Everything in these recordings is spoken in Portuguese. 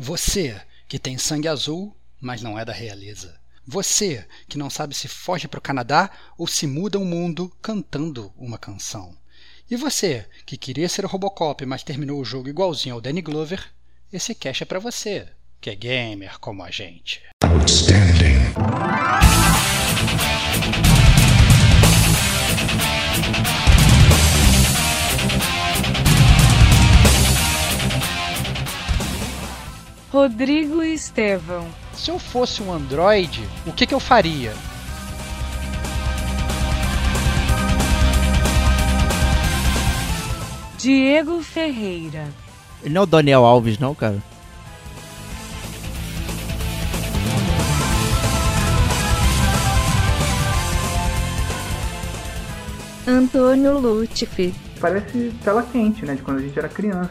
Você que tem sangue azul, mas não é da realeza. Você que não sabe se foge para o Canadá ou se muda o mundo cantando uma canção. E você que queria ser o Robocop, mas terminou o jogo igualzinho ao Danny Glover, esse cash é para você, que é gamer como a gente. Outstanding. Rodrigo Estevão. Se eu fosse um Android, o que, que eu faria? Diego Ferreira. Ele não é o Daniel Alves, não, cara? Antônio Lutfi. Parece tela quente, né? De quando a gente era criança.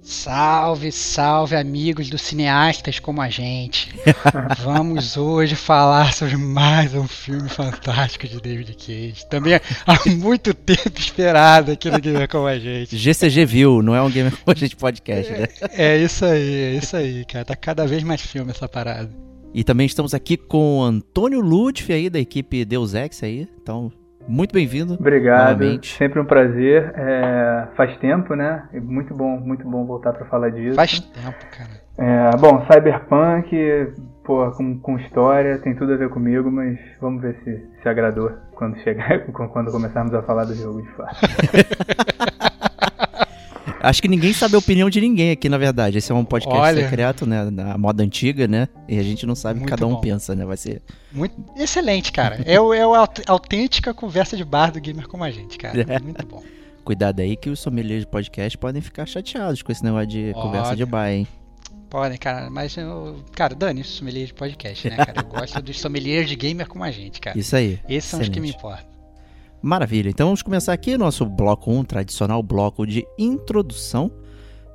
Salve, salve amigos dos cineastas como a gente. Vamos hoje falar sobre mais um filme fantástico de David Cage. Também há muito tempo esperado aqui no Gamer como a gente. GCG viu, não é um Gamer como a gente podcast, né? É, é isso aí, é isso aí, cara. Tá cada vez mais filme essa parada. E também estamos aqui com Antônio Ludwig aí da equipe Deus Ex aí. Então, muito bem-vindo. Obrigado. Novamente. Sempre um prazer. É, faz tempo, né? Muito bom, muito bom voltar para falar disso. Faz tempo, cara. É, bom, Cyberpunk, pô, com, com história, tem tudo a ver comigo, mas vamos ver se, se agradou quando chegar, quando começarmos a falar do jogo de fato. Acho que ninguém sabe a opinião de ninguém aqui, na verdade. Esse é um podcast Olha, secreto, né? Na moda antiga, né? E a gente não sabe o que cada um bom. pensa, né? Vai ser. Muito excelente, cara. é, o, é a autêntica conversa de bar do gamer como a gente, cara. É. Muito bom. Cuidado aí que os sommeliers de podcast podem ficar chateados com esse negócio de conversa de bar, hein? Podem, cara, mas eu, cara, dane sommelier de podcast, né, cara? Eu gosto dos sommeliers de gamer como a gente, cara. Isso aí. Esses são os que me importam. Maravilha, então vamos começar aqui nosso bloco 1, tradicional bloco de introdução.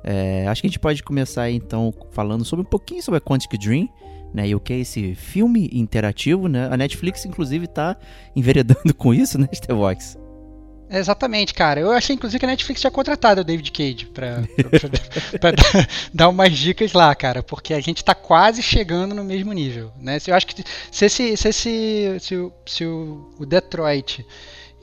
É, acho que a gente pode começar então falando sobre um pouquinho sobre a Quantic Dream, né, e o que é esse filme interativo, né? A Netflix inclusive está enveredando com isso, né, Stevox? Exatamente, cara. Eu achei inclusive que a Netflix tinha contratado o David Cage pra, pra, pra, pra, dar umas dicas lá, cara, porque a gente tá quase chegando no mesmo nível, né? Eu acho que se esse, se, esse, se, se o, o Detroit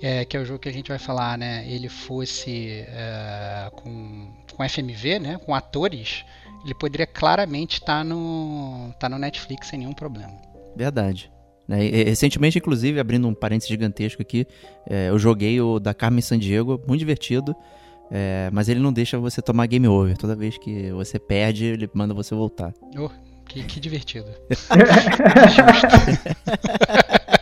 é, que é o jogo que a gente vai falar, né, ele fosse é, com, com FMV, né, com atores, ele poderia claramente estar tá no, tá no Netflix sem nenhum problema. Verdade. Né, recentemente, inclusive, abrindo um parênteses gigantesco aqui, é, eu joguei o da Carmen Sandiego, muito divertido, é, mas ele não deixa você tomar game over. Toda vez que você perde, ele manda você voltar. Oh, que, que divertido.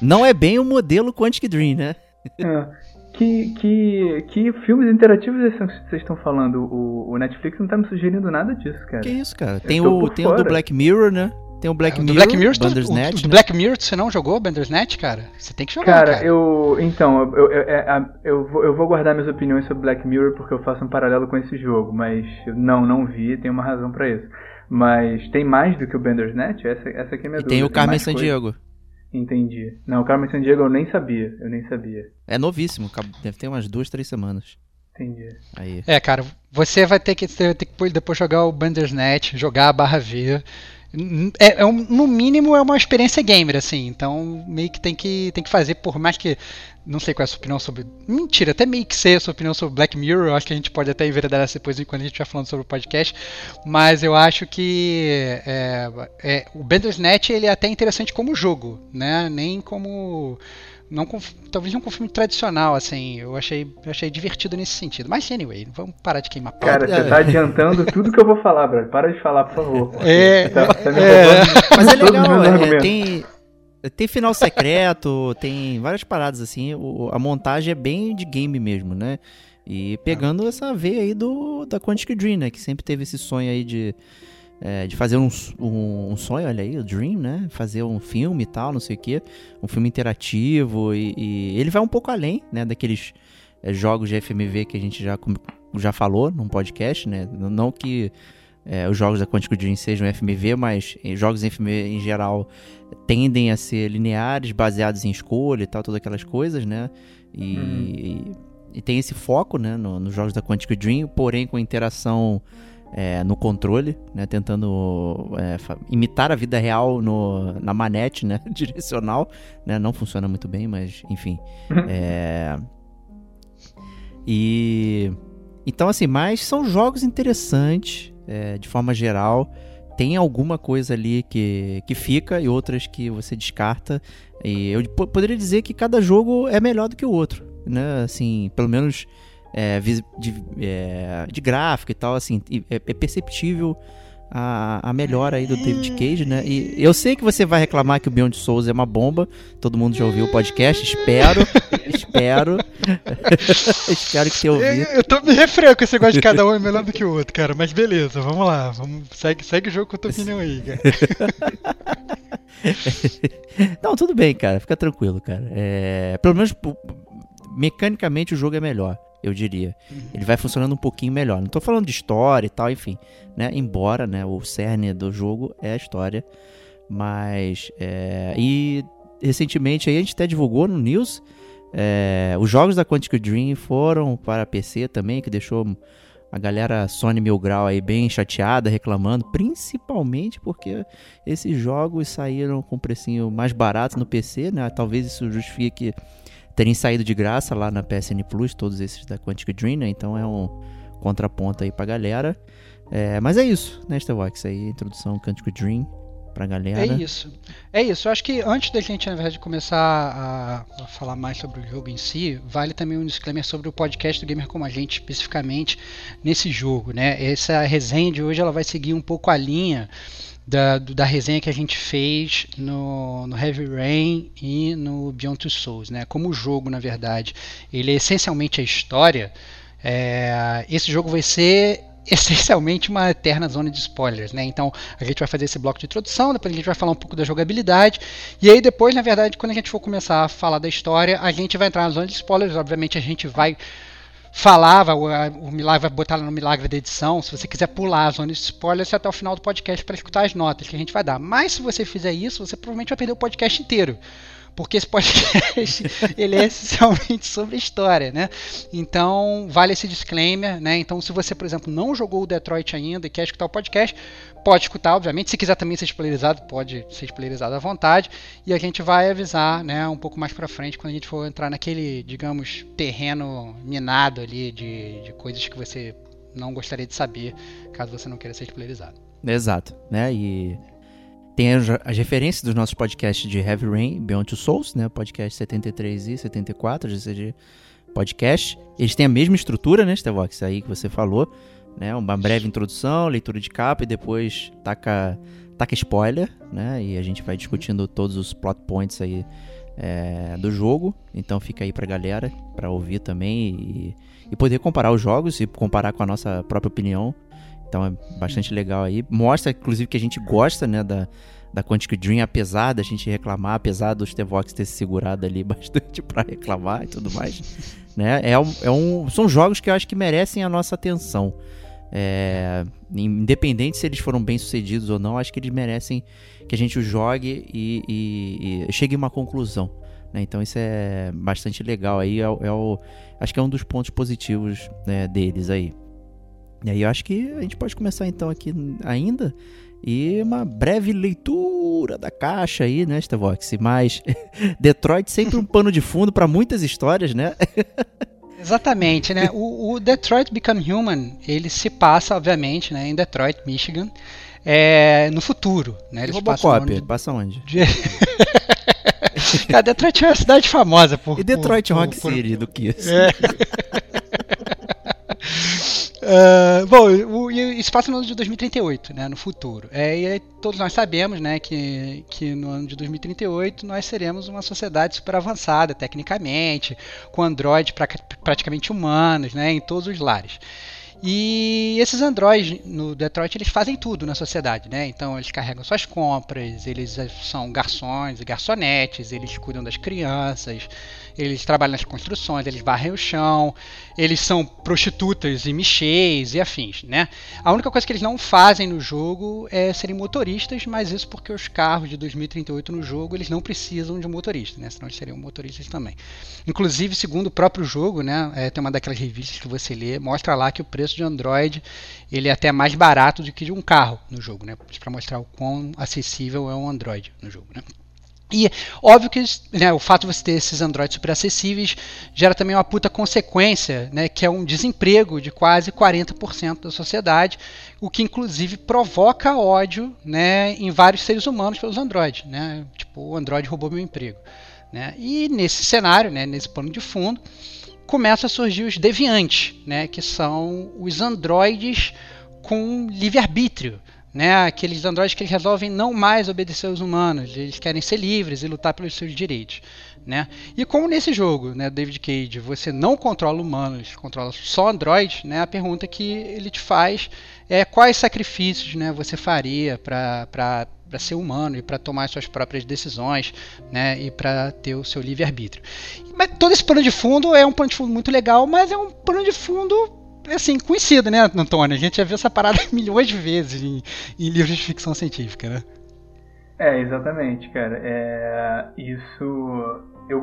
Não é bem o modelo Quantic Dream, né? É. Que, que, que filmes interativos vocês estão falando? O, o, Netflix não tá me sugerindo nada disso, cara. Que isso, cara? Tem, o, tem o do Black Mirror, né? Tem o Black é, Mirror, Black Mirror Bandersnatch. O, do Black Mirror você não jogou Bandersnatch, cara? Você tem que jogar, cara. Cara, eu... Então, eu, eu, eu, eu, vou, eu vou guardar minhas opiniões sobre Black Mirror porque eu faço um paralelo com esse jogo, mas não, não vi, tem uma razão para isso. Mas tem mais do que o Bandersnatch? Essa, essa aqui é a minha e dúvida. tem o Carmen Sandiego. Entendi. Não, o Carmen Sandiego eu nem sabia. Eu nem sabia. É novíssimo, deve ter umas duas, três semanas. Entendi. Aí. É, cara, você vai ter que, ter que depois jogar o Bandersnatch, jogar a barra V. É, é um, no mínimo é uma experiência gamer, assim, então meio que tem que, tem que fazer, por mais que não sei qual é a sua opinião sobre. Mentira, até meio que sei a sua opinião sobre Black Mirror. Acho que a gente pode até enveredar essa depois quando a gente estiver falando sobre o podcast. Mas eu acho que é, é, o Bandersnatch ele é até interessante como jogo, né? Nem como. Não com, talvez não com filme tradicional, assim. Eu achei, eu achei divertido nesse sentido. Mas anyway, vamos parar de queimar pau. Cara, você tá adiantando tudo que eu vou falar, Brad. Para de falar, por favor. É, tá, tá é, mas é legal, é, tem, tem final secreto, tem várias paradas assim. O, a montagem é bem de game mesmo, né? E pegando essa veia aí do, da Quantic Dream, né? Que sempre teve esse sonho aí de, é, de fazer um, um, um, sonho, olha aí, o Dream, né? Fazer um filme e tal, não sei o quê. Um filme interativo. E, e ele vai um pouco além, né? Daqueles é, jogos de FMV que a gente já, já falou num podcast, né? Não que é, os jogos da Quantic Dream sejam FMV, mas jogos FMV em geral tendem a ser lineares, baseados em escolha e tal, todas aquelas coisas, né? E, uhum. e tem esse foco, né, no, nos jogos da Quantic Dream, porém com interação é, no controle, né, tentando é, imitar a vida real no, na manete, né, direcional, né, não funciona muito bem, mas enfim. é, e então assim, mas são jogos interessantes, é, de forma geral tem alguma coisa ali que, que fica e outras que você descarta. E eu poderia dizer que cada jogo é melhor do que o outro, né? Assim, pelo menos é, de, é, de gráfico e tal, assim, é, é perceptível a, a melhora aí do David Cage, né? E eu sei que você vai reclamar que o Beyond Souls é uma bomba. Todo mundo já ouviu o podcast, espero, espero. espero que tenha ouvido. Eu, eu tô me refreando com esse negócio de cada um é melhor do que o outro, cara. Mas beleza, vamos lá. Vamos, segue, segue o jogo com a tua opinião aí, cara. Não, tudo bem, cara. Fica tranquilo, cara. É, pelo menos mecanicamente o jogo é melhor eu diria. Ele vai funcionando um pouquinho melhor. Não estou falando de história e tal, enfim, né? Embora, né, o cerne do jogo é a história, mas é, e recentemente aí a gente até divulgou no news é, os jogos da Quantic Dream foram para PC também, que deixou a galera Sony Mil Grau aí bem chateada, reclamando, principalmente porque esses jogos saíram com precinho mais barato no PC, né? Talvez isso justifique terem saído de graça lá na PSN Plus, todos esses da Quantic Dream, né? Então é um contraponto aí pra galera. É, mas é isso, né, Starwax? Aí, introdução Quantic Dream pra galera. É isso. É isso. Eu acho que antes da gente, na verdade, começar a, a, falar mais sobre o jogo em si, vale também um disclaimer sobre o podcast do Gamer Como a Gente, especificamente nesse jogo, né? Essa resenha de hoje ela vai seguir um pouco a linha da, da resenha que a gente fez no, no Heavy Rain e no Beyond Two Souls, né? Como o jogo, na verdade, ele é essencialmente a história. É, esse jogo vai ser essencialmente uma eterna zona de spoilers, né? Então a gente vai fazer esse bloco de introdução, depois a gente vai falar um pouco da jogabilidade e aí depois, na verdade, quando a gente for começar a falar da história, a gente vai entrar na zona de spoilers. Obviamente a gente vai falava, o, o Milagre vai botar no Milagre da edição. Se você quiser pular a zona de spoilers até o final do podcast para escutar as notas que a gente vai dar. Mas se você fizer isso, você provavelmente vai perder o podcast inteiro porque esse podcast ele é essencialmente sobre história, né? Então vale esse disclaimer, né? Então se você, por exemplo, não jogou o Detroit ainda e quer escutar o podcast, pode escutar, obviamente. Se quiser também ser spoilerizado, pode ser spoilerizado à vontade. E a gente vai avisar, né, um pouco mais para frente quando a gente for entrar naquele, digamos, terreno minado ali de, de coisas que você não gostaria de saber, caso você não queira ser spoilerizado. Exato, né? E tem as, as, referências dos nossos podcasts de Heavy Rain, Beyond Two Souls, né? Podcast 73 e 74, GCG Podcast. Eles têm a mesma estrutura, né, Stevox? Aí que você falou, né? Uma breve introdução, leitura de capa e depois taca, taca spoiler, né? E a gente vai discutindo todos os plot points aí é, do jogo. Então fica aí pra galera, pra ouvir também e, e poder comparar os jogos e comparar com a nossa própria opinião então é bastante legal aí. Mostra, inclusive, que a gente gosta, né, da, da Quantic Dream, apesar da gente reclamar, apesar dos T-Vox ter se segurado ali bastante para reclamar e tudo mais. né? É um, é um, são jogos que eu acho que merecem a nossa atenção. É, independente se eles foram bem sucedidos ou não, acho que eles merecem que a gente os jogue e, e, e chegue a uma conclusão. Né? Então isso é bastante legal aí. É, é o, acho que é um dos pontos positivos né, deles aí. E aí eu acho que a gente pode começar então aqui ainda e uma breve leitura da caixa aí, né, Stevox? Mas Detroit sempre um pano de fundo para muitas histórias, né? Exatamente, né? O, o, Detroit Become Human, ele se passa, obviamente, né, em Detroit, Michigan, é, no futuro, né? Eles Robocop, ele passa onde? De... Cara, Detroit é uma cidade famosa por... E Detroit por, Rock por, City, por... do que É. Uh, bom, o, isso passa no ano de 2038, né, no futuro. É, e todos nós sabemos né, que, que no ano de 2038 nós seremos uma sociedade super avançada tecnicamente, com androides pra, praticamente humanos né, em todos os lares. E esses androides no Detroit eles fazem tudo na sociedade, né? Então eles carregam suas compras, eles são garçons e garçonetes, eles cuidam das crianças, eles trabalham nas construções, eles varrem o chão, eles são prostitutas e michês e afins, né? A única coisa que eles não fazem no jogo é serem motoristas, mas isso porque os carros de 2038 no jogo eles não precisam de um motorista, né? Senão eles seriam motoristas também. Inclusive, segundo o próprio jogo, né? É, tem uma daquelas revistas que você lê, mostra lá que o preço de Android ele é até mais barato do que de um carro no jogo, né? Para mostrar o quão acessível é um Android no jogo, né? E óbvio que né, o fato de você ter esses Androids super acessíveis gera também uma puta consequência, né, que é um desemprego de quase 40% da sociedade, o que inclusive provoca ódio né, em vários seres humanos pelos Androids. Né, tipo, o Android roubou meu emprego. Né, e nesse cenário, né, nesse pano de fundo, começam a surgir os deviantes, né, que são os androides com livre-arbítrio né, aqueles androides que eles resolvem não mais obedecer aos humanos, eles querem ser livres e lutar pelos seus direitos. Né? E como nesse jogo, né, David Cage, você não controla humanos, controla só androides, né, a pergunta que ele te faz é quais sacrifícios né, você faria para ser humano e para tomar suas próprias decisões né, e para ter o seu livre-arbítrio. Mas todo esse plano de fundo é um plano de fundo muito legal, mas é um plano de fundo assim, conhecido, né, Antônio? A gente já viu essa parada milhões de vezes em, em livros de ficção científica, né? É, exatamente, cara. É, isso. Eu,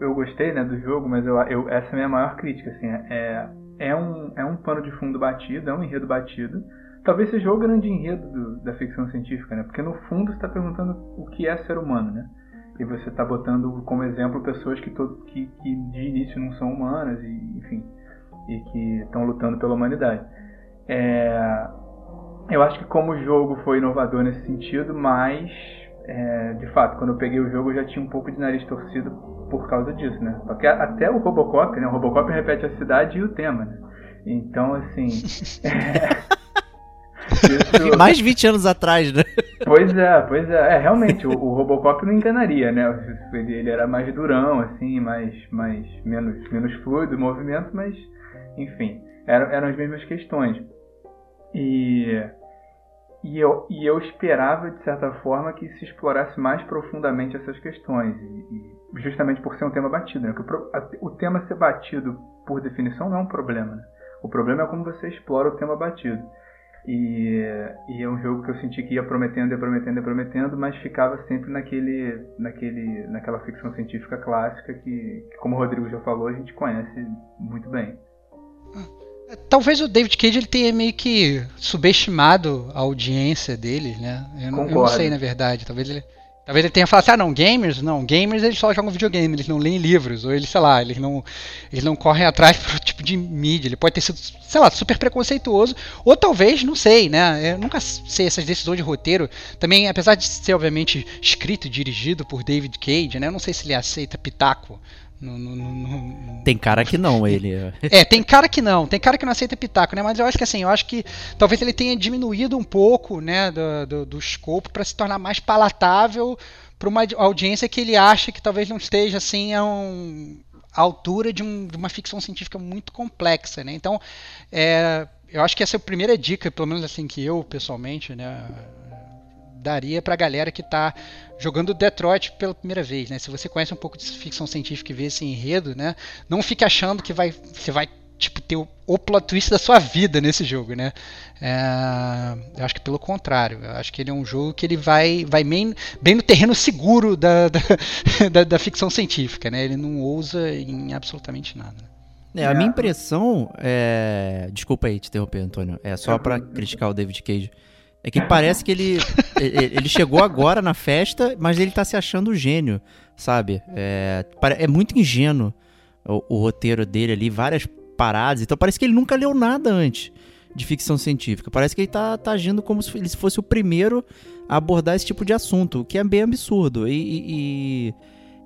eu gostei né, do jogo, mas eu, eu, essa é a minha maior crítica. Assim, é, é, um, é um pano de fundo batido, é um enredo batido. Talvez seja o grande enredo do, da ficção científica, né? Porque no fundo você está perguntando o que é ser humano, né? E você está botando como exemplo pessoas que, todo, que, que de início não são humanas, e, enfim e que estão lutando pela humanidade. É, eu acho que como o jogo foi inovador nesse sentido, mas é, de fato, quando eu peguei o jogo eu já tinha um pouco de nariz torcido por causa disso, né? Porque até o Robocop, né? O Robocop repete a cidade e o tema, né? Então, assim... é... Isso... Mais 20 anos atrás, né? Pois é, pois é. É, realmente, o, o Robocop não enganaria, né? Ele, ele, era mais durão, assim, mais, mais menos, menos fluido o movimento, mas enfim, eram, eram as mesmas questões. E, e, eu, e eu esperava, de certa forma, que se explorasse mais profundamente essas questões. E, e justamente por ser um tema batido. Né? O, o tema ser batido, por definição, não é um problema. Né? O problema é como você explora o tema batido. E, e, é um jogo que eu senti que ia prometendo, ia prometendo, ia prometendo, mas ficava sempre naquele, naquele, naquela ficção científica clássica que, que, como o Rodrigo já falou, a gente conhece muito bem. Talvez o David Cage ele tenha meio que subestimado a audiência dele, né? Eu não, eu não, sei, na verdade. Talvez ele, talvez ele tenha falado assim, ah, não, gamers, não, gamers eles só jogam videogame, eles não leem livros, ou eles, sei lá, eles não, eles não correm atrás pro tipo de mídia. Ele pode ter sido, sei lá, super preconceituoso, ou talvez, não sei, né? Eu nunca sei essas decisões de roteiro. Também, apesar de ser, obviamente, escrito e dirigido por David Cage, né? Eu não sei se ele aceita pitaco no, no, no, tem cara que não, ele. É, tem cara que não, tem cara que não aceita pitaco, né? Mas eu acho que assim, eu acho que talvez ele tenha diminuído um pouco, né, do, do, do escopo para se tornar mais palatável para uma audiência que ele acha que talvez não esteja assim a, um, a altura de, um, de, uma ficção científica muito complexa, né? Então, é, eu acho que essa é a primeira dica, pelo menos assim que eu pessoalmente, né, daria para a galera que está jogando Detroit pela primeira vez, né? Se você conhece um pouco de ficção científica e vê esse enredo, né? Não fique achando que vai, você vai tipo ter o, o plot twist da sua vida nesse jogo, né? É, eu acho que pelo contrário, eu acho que ele é um jogo que ele vai, vai bem, bem no terreno seguro da, da, da, da ficção científica, né? Ele não ousa em absolutamente nada. É, a minha impressão é. Desculpa aí te interromper, Antônio. É só para criticar o David Cage. É que parece que ele, ele chegou agora na festa, mas ele tá se achando gênio, sabe? É, é muito ingênuo o, o, roteiro dele ali, várias paradas. Então parece que ele nunca leu nada antes de ficção científica. Parece que ele tá, tá agindo como se ele fosse o primeiro a abordar esse tipo de assunto, o que é bem absurdo. E, e,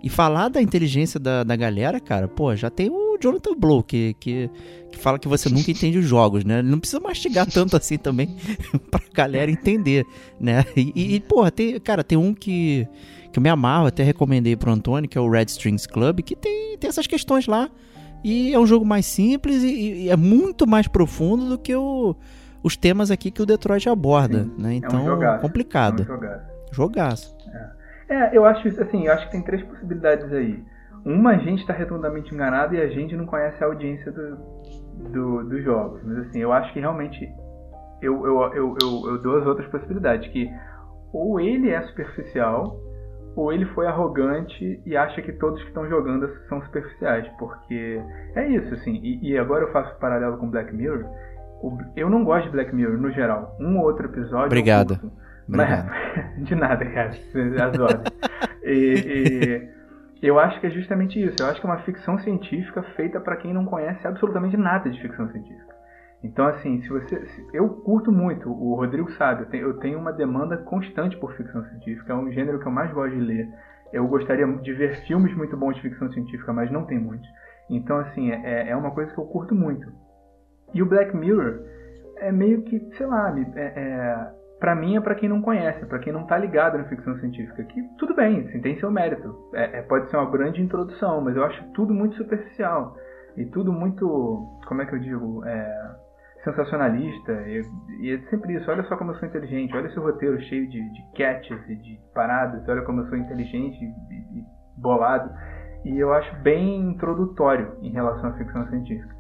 e falar da inteligência da, da galera, cara, pô, já tem o o Jonathan Blow, que, que, que fala que você nunca entende os jogos, né? Não precisa mastigar tanto assim também pra galera entender, né? E, e porra, tem, cara, tem um que, que eu me amarro, até recomendei pro Antônio, que é o Red Strings Club, que tem, tem essas questões lá. E é um jogo mais simples e, e é muito mais profundo do que o, os temas aqui que o Detroit aborda, Sim, né? é um Então, jogaço, complicado. É um jogaço. Jogaço. É, eu acho isso, assim, eu acho que tem três possibilidades aí. Uma, a gente está redondamente enganado e a gente não conhece a audiência do, do, dos jogos. Mas assim, eu acho que realmente eu, eu, eu, eu, eu dou as outras possibilidades, que ou ele é superficial, ou ele foi arrogante e acha que todos que estão jogando são superficiais, porque é isso, assim, e, e agora eu faço paralelo com Black Mirror. Eu não gosto de Black Mirror no geral. Um ou outro episódio. Obrigado. curto. Obrigado. Mas, de nada, cara. As ordens. E, e eu acho que é justamente isso. Eu acho que é uma ficção científica feita para quem não conhece absolutamente nada de ficção científica. Então, assim, se você. se- eu curto muito, o Rodrigo sabe, eu tenho, eu tenho uma demanda constante por ficção científica. É um gênero que eu mais gosto de ler. Eu gostaria de ver filmes muito bons de ficção científica, mas não tem muitos. Então, assim, é, é uma coisa que eu curto muito. E o Black Mirror é meio que, sei lá, é, é, pra mim é pra quem não conhece, pra quem não tá ligado na ficção científica. Que tudo bem, assim, tem seu mérito. É, é, pode ser uma grande introdução, mas eu acho tudo muito superficial. E tudo muito, como é que eu digo, é, sensacionalista. E, e é sempre isso, olha só como eu sou inteligente, olha esse roteiro cheio de, de catches e de paradas, olha como eu sou inteligente e, e bolado. E eu acho bem introdutório em relação à ficção científica.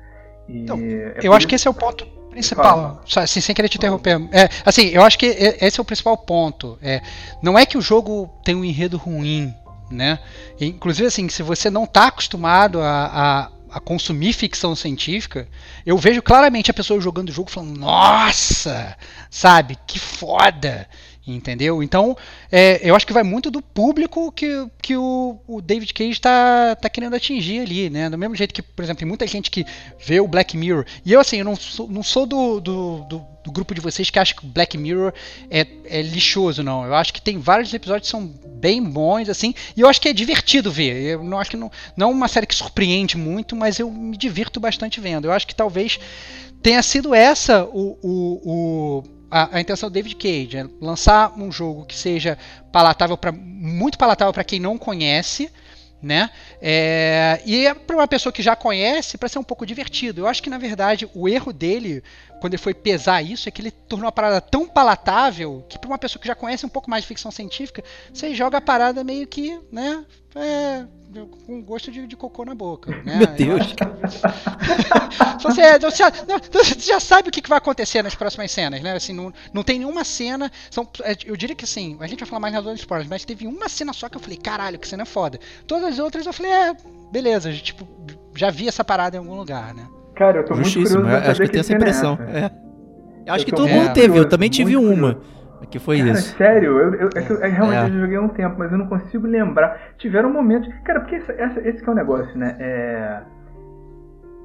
E Então, é Eu acho que esse é o ponto principal. Fala. Só, assim, sem querer te interromper. É, assim, eu acho que esse é o principal ponto. É, não é que o jogo tem um enredo ruim, né? Inclusive, assim, se você não está acostumado a, a, a consumir ficção científica, eu vejo claramente a pessoa jogando o jogo falando, nossa, sabe, que foda. Entendeu? Então, é, eu acho que vai muito do público que, que o, o David Cage está tá querendo atingir ali, né? Do mesmo jeito que, por exemplo, tem muita gente que vê o Black Mirror. E eu, assim, eu não sou, não sou do, do, do, do grupo de vocês que acha que o Black Mirror é, é lixoso, não. Eu acho que tem vários episódios que são bem bons, assim, e eu acho que é divertido ver. Eu não acho que não, não é uma série que surpreende muito, mas eu me divirto bastante vendo. Eu acho que talvez tenha sido essa o, o, o a, a, intenção do David Cage, é lançar um jogo que seja palatável para muito palatável para quem não conhece, né? É, e é para uma pessoa que já conhece, para ser um pouco divertido. Eu acho que na verdade o erro dele, quando ele foi pesar isso, é que ele tornou a parada tão palatável que para uma pessoa que já conhece um pouco mais de ficção científica, você joga a parada meio que, né? É, com gosto de, de, cocô na boca. Né? Meu Deus. você, você, já, você, já, sabe o que vai acontecer nas próximas cenas, né? Assim, não, não tem nenhuma cena. São, eu diria que assim, a gente vai falar mais nas outras spoilers, mas teve uma cena só que eu falei, caralho, que cena foda. Todas as outras eu falei, é, beleza, tipo, já vi essa parada em algum lugar, né? Cara, eu tô muito curioso pra acho que eu tenho essa impressão. É é. Acho eu que todo mundo teve, eu também tive uma. Curioso. Que foi cara, isso. Sério, eu, eu, é. que eu, realmente é. eu joguei há um tempo, mas eu não consigo lembrar. Tiveram momentos. Cara, porque essa, essa, esse que é o negócio, né? É,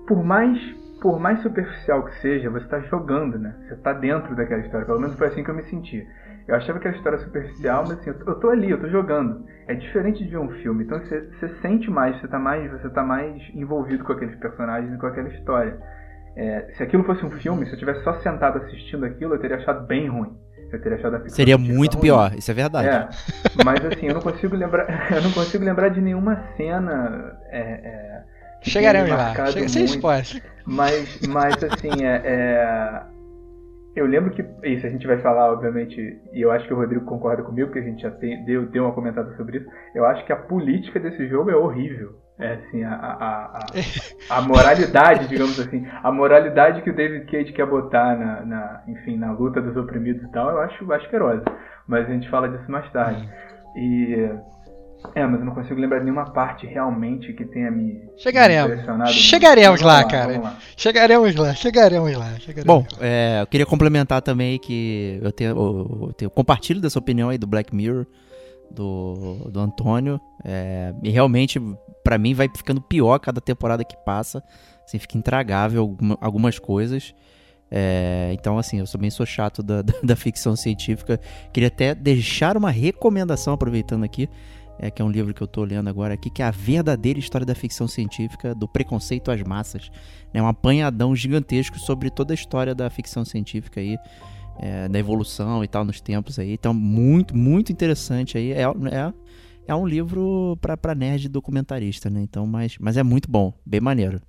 por mais por mais superficial que seja, você tá jogando, né? Você tá dentro daquela história. Pelo menos foi assim que eu me senti. Eu achava que a história superficial, mas assim, eu, eu tô ali, eu tô jogando. É diferente de ver um filme. Então você, você sente mais, você tá mais, você tá mais envolvido com aqueles personagens e com aquela história. É, se aquilo fosse um filme, se eu tivesse só sentado assistindo aquilo, eu teria achado bem ruim. Eu teria achado a ficção Seria muito pior, isso é verdade. É, mas assim, eu não consigo lembrar, eu não consigo lembrar de nenhuma cena. É, é, Chegaremos lá, Chega, sem spoiler. Mas, mas assim, é, é, eu lembro que isso a gente vai falar, obviamente, e eu acho que o Rodrigo concorda comigo, que a gente já tem, deu, deu uma comentada sobre isso. Eu acho que a política desse jogo é horrível. É assim, a, a, a, a, moralidade, digamos assim, a moralidade que o David Cage quer botar na, na, enfim, na luta dos oprimidos e tal, eu acho asquerosa. Mas a gente fala disso mais tarde. E. É, mas eu não consigo lembrar de nenhuma parte realmente que tenha me chegaremos. impressionado. Chegaremos lá, lá, cara. Lá. Chegaremos lá, chegaremos lá. Chegaremos Bom, é, eu queria complementar também que eu tenho, eu tenho compartilho dessa opinião aí do Black Mirror do, do Antônio. É, e realmente, para mim, vai ficando pior cada temporada que passa. Assim, fica intragável alguma, algumas coisas. É, então, assim, eu também sou chato da, da, da, ficção científica. Queria até deixar uma recomendação, aproveitando aqui. é, que é um livro que eu estou lendo agora aqui, que é a verdadeira história da ficção científica, do preconceito às massas. É um apanhadão gigantesco sobre toda a história da ficção científica aí, é, da evolução e tal nos tempos aí. Então, muito, muito interessante aí. É, é, é um livro para nerd documentarista, né? Então, mas, mas é muito bom, bem maneiro.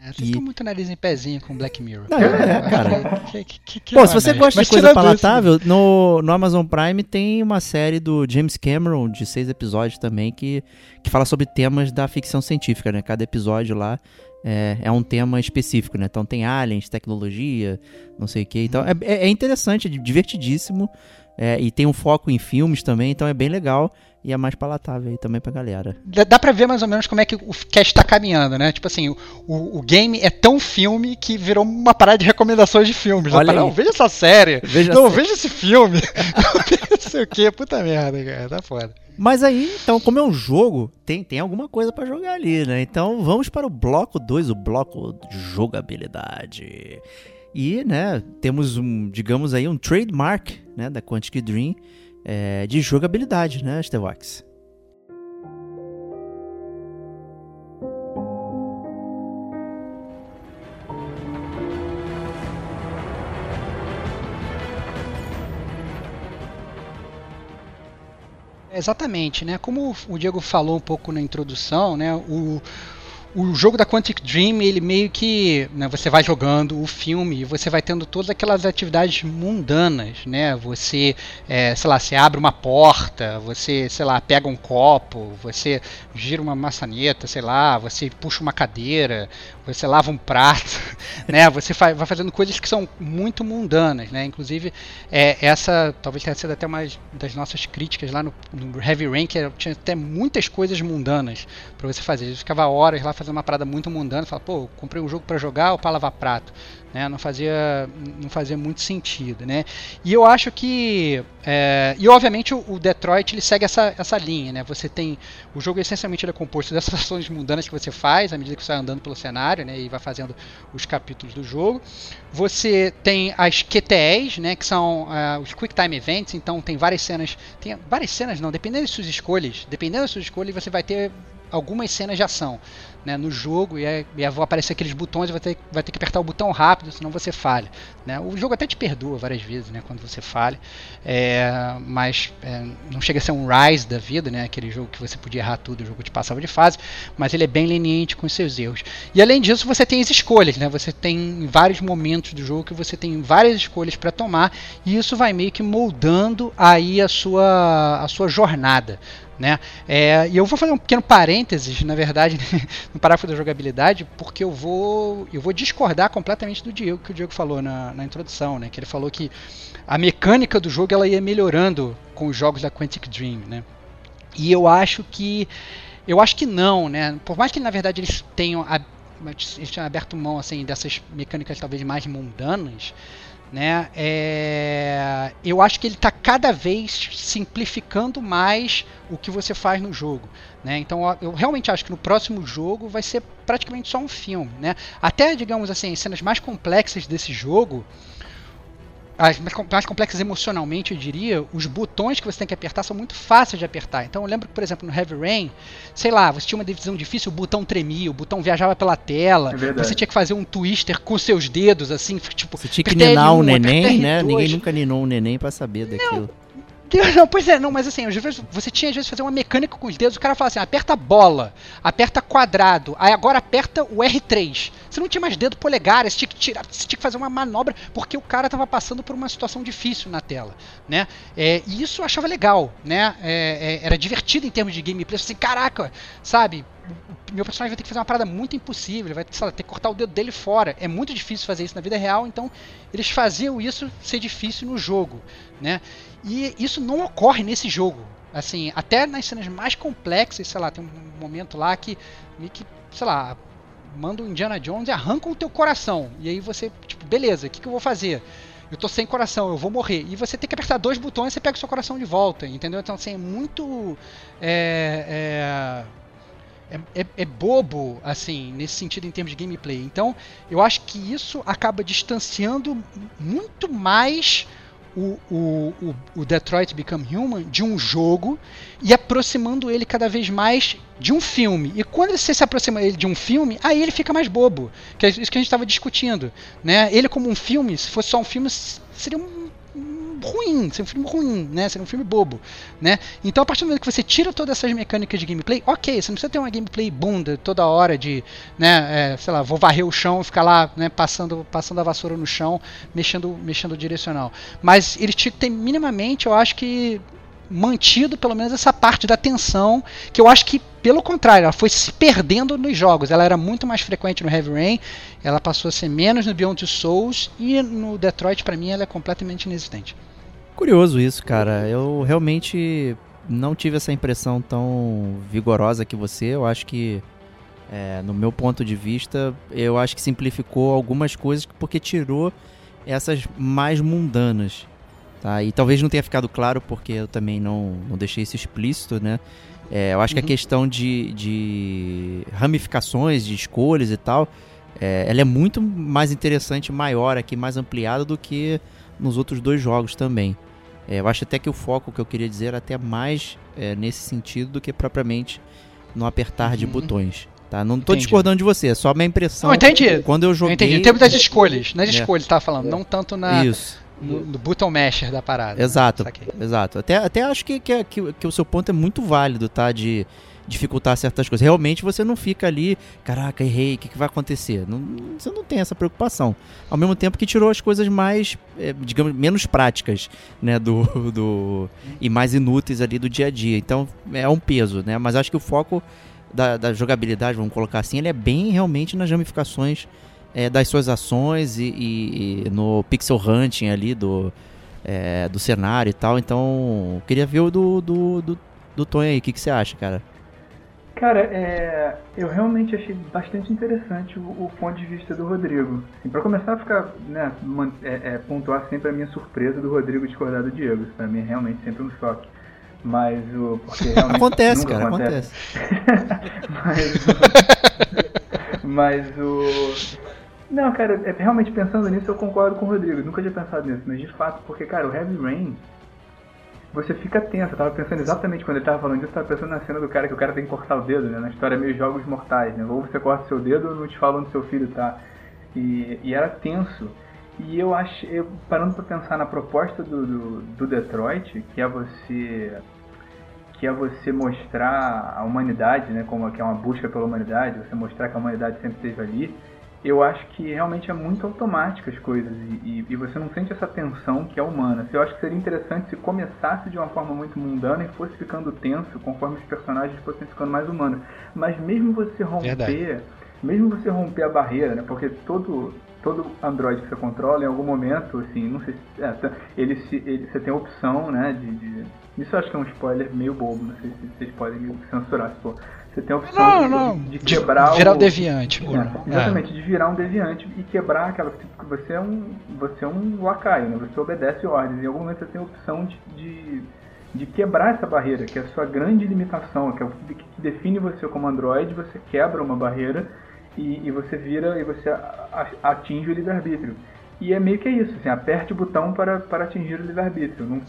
É, vocês estão muito nariz em pezinho com Black Mirror. Não, é, cara. que, que, que Pô, se você gosta de coisa palatável, no, no Amazon Prime tem uma série do James Cameron, de seis episódios também, que, que fala sobre temas da ficção científica, né? Cada episódio lá é, é um tema específico, né? Então tem aliens, tecnologia, não sei o que. Então é, é, é interessante, é divertidíssimo. É, e tem um foco em filmes também, então é bem legal e é mais palatável aí também pra galera. Dá pra ver mais ou menos como é que o cast tá caminhando, né? Tipo assim, o, o game é tão filme que virou uma parada de recomendações de filmes. Olha não, veja essa série. Veja não, veja esse filme. não sei o que, puta merda, cara. Tá foda. Mas aí, então, como é um jogo, tem, tem alguma coisa para jogar ali, né? Então vamos para o bloco 2, o bloco de jogabilidade. E, né, temos um, digamos aí, um trademark, né, da Quantic Dream, é, de jogabilidade, né, Stevox? Exatamente, né? Como o Diego falou um pouco na introdução, né? O, o jogo da Quantic Dream, ele meio que, né, você vai jogando o filme e você vai tendo todas aquelas atividades mundanas, né? Você, é, sei lá, você abre uma porta, você, sei lá, pega um copo, você gira uma maçaneta, sei lá, você puxa uma cadeira, você lava um prato, né? Você vai fazendo coisas que são muito mundanas, né? Inclusive, é, essa talvez tenha sido até uma das nossas críticas lá no, no Heavy Rain, que tinha até muitas coisas mundanas para você fazer. Gente ficava horas lá fazendo uma parada muito mundana, fala, pô, comprei um jogo para jogar ou para lavar prato, né? Não fazia, não fazia muito sentido, né? E eu acho que, é, e obviamente o, Detroit ele segue essa, essa linha, né? Você tem o jogo essencialmente é composto dessas ações mundanas que você faz à medida que você vai andando pelo cenário, né? E vai fazendo os capítulos do jogo. Você tem as QTEs, né? Que são uh, os Quick Time Events. Então tem várias cenas, tem várias cenas não, dependendo das suas escolhas, dependendo das suas escolhas, você vai ter algumas cenas de ação né, no jogo e, é, e vão aparecer aqueles botões e vai ter, vai ter que apertar o botão rápido, senão você falha. Né? O jogo até te perdoa várias vezes né, quando você falha, é, mas é, não chega a ser um Rise da vida, né, aquele jogo que você podia errar tudo, o jogo te passava de fase, mas ele é bem leniente com os seus erros. E além disso, você tem as escolhas, né, você tem vários momentos do jogo que você tem várias escolhas para tomar e isso vai meio que moldando aí a sua, a sua jornada. Né? É, e eu vou fazer um pequeno parênteses, na verdade, no parágrafo da jogabilidade, porque eu vou, eu vou discordar completamente do Diego que o Diego falou na, na introdução, né? que ele falou que a mecânica do jogo ela ia melhorando com os jogos da Quantic Dream. Né? E eu acho que eu acho que não, né? Por mais que na verdade eles tenham, eles tenham aberto mão assim dessas mecânicas talvez mais mundanas, né? É, eu acho que ele está cada vez simplificando mais o que você faz no jogo. Né? Então eu realmente acho que no próximo jogo vai ser praticamente só um filme. Né? Até, digamos assim, cenas mais complexas desse jogo as mais complexas emocionalmente, eu diria, os botões que você tem que apertar são muito fáceis de apertar. Então eu lembro que, por exemplo, no Heavy Rain, sei lá, você tinha uma decisão difícil, o botão tremia, o botão viajava pela tela, é você tinha que fazer um twister com seus dedos, assim, tipo... Você tinha que ninar um, um neném, né? Ninguém nunca ninou um neném para saber daquilo. Não. Não, pois é, não, mas assim, às vezes você tinha às vezes fazer uma mecânica com os dedos, o cara fala assim, aperta bola, aperta quadrado, aí agora aperta o R3. Você não tinha mais dedo polegar, você tinha que tirar, você tinha que fazer uma manobra, porque o cara estava passando por uma situação difícil na tela, né? É, e isso eu achava legal, né? É, é, era divertido em termos de gameplay, assim, caraca, sabe? meu personagem vai ter que fazer uma parada muito impossível, vai lá, ter que cortar o dedo dele fora. É muito difícil fazer isso na vida real, então eles faziam isso ser difícil no jogo, né? E isso não ocorre nesse jogo. Assim, até nas cenas mais complexas, sei lá, tem um momento lá que que, sei lá, manda o Indiana Jones e arranca o teu coração. E aí você, tipo, beleza, o que, que eu vou fazer? Eu tô sem coração, eu vou morrer. E você tem que apertar dois botões e você pega o seu coração de volta, entendeu? Então, assim, é muito. É, é, é, é, bobo, assim, nesse sentido em termos de gameplay. Então, eu acho que isso acaba distanciando muito mais o, o, o, Detroit Become Human de um jogo e aproximando ele cada vez mais de um filme. E quando você se aproxima ele de um filme, aí ele fica mais bobo. Que é isso que a gente estava discutindo. Né? Ele como um filme, se fosse só um filme, seria um ruim, seria um filme ruim, né? Seria um filme bobo, né? Então a partir do momento que você tira todas essas mecânicas de gameplay, ok, você não precisa ter uma gameplay bunda toda hora de, né? É, sei lá, vou varrer o chão ficar lá, né? Passando, passando a vassoura no chão, mexendo, mexendo o direcional. Mas eles tinham que ter minimamente, eu acho que mantido pelo menos essa parte da tensão, que eu acho que, pelo contrário, ela foi se perdendo nos jogos. Ela era muito mais frequente no Heavy Rain, ela passou a ser menos no Beyond Souls, e no Detroit, para mim, ela é completamente inexistente. Curioso isso, cara. Eu realmente não tive essa impressão tão vigorosa que você. Eu acho que, é, no meu ponto de vista, eu acho que simplificou algumas coisas porque tirou essas mais mundanas. Tá? E talvez não tenha ficado claro porque eu também não, não deixei isso explícito, né? É, eu acho uhum. que a uhum. questão de, de ramificações, de escolhas e tal, é, ela é muito mais interessante, maior aqui, mais ampliada do que nos outros dois jogos também. É, eu acho até que o foco que eu queria dizer era até mais é, nesse sentido do que propriamente no apertar uhum. de botões. Tá? Não estou discordando de você, é só a minha impressão. Não, entendi. Quando eu joguei. Eu entendi. Em termos das escolhas, nas é. escolhas, você falando, não tanto na. Isso no, no button masher da parada. Exato, né? exato. Até, até acho que, que, que, que, o seu ponto é muito válido, tá? De dificultar certas coisas. Realmente você não fica ali, caraca, errei, o que, que vai acontecer? Não, você não tem essa preocupação. Ao mesmo tempo que tirou as coisas mais, é, digamos, menos práticas, né? Do, do, e mais inúteis ali do dia a dia. Então é um peso, né? Mas acho que o foco da, da jogabilidade, vamos colocar assim, ele é bem realmente nas ramificações é, das suas ações e, e, e, no pixel hunting ali do, é, do cenário e tal. Então, queria ver o do, do, do, do Tony aí. O que, que você acha, cara? Cara, é, eu realmente achei bastante interessante o, o ponto de vista do Rodrigo. Assim, para começar a ficar, né, man, é, é, pontuar sempre a minha surpresa do Rodrigo discordar do Diego. Isso pra mim é realmente sempre um choque. Mas o. Porque acontece, cara, acontece. acontece. mas, mas o. Não, cara, é, realmente pensando nisso eu concordo com o Rodrigo. Nunca tinha pensado nisso, mas de fato, porque, cara, o Heavy Rain, você fica tenso. Eu tava pensando exatamente quando ele tava falando disso, eu tava pensando na cena do cara que o cara tem que cortar o dedo, né? Na história meio jogos mortais, né? Ou você corta seu dedo ou não te fala onde seu filho tá. E, e era tenso. E eu acho, eu, parando pra pensar na proposta do, do, do Detroit, que é você que é você mostrar a humanidade, né, como que é uma busca pela humanidade, você mostrar que a humanidade sempre esteve ali eu acho que realmente é muito automático as coisas e, e, você não sente essa tensão que é humana. Eu acho que seria interessante se começasse de uma forma muito mundana e fosse ficando tenso conforme os personagens fossem ficando mais humanos. Mas mesmo você romper, Verdade. mesmo você romper a barreira, né? Porque todo todo Android que você controla, em algum momento, assim, não sei se. É, ele, se, ele, você tem a opção, né, de, de, Isso eu acho que é um spoiler meio bobo, não sei se vocês podem me censurar se for. Você tem a opção não, de, não. de, quebrar de virar o, deviante. É, exatamente, é. de virar um deviante e quebrar aquela. Tipo, você é um. Você é um lacaio, né? Você obedece ordens. Em algum momento você tem a opção de, de, de quebrar essa barreira, que é a sua grande limitação, que é o que define você como Android, você quebra uma barreira e, e você vira e você atinge o livre-arbítrio. E é meio que isso, assim, aperte o botão para, para atingir o livre-arbítrio. Não,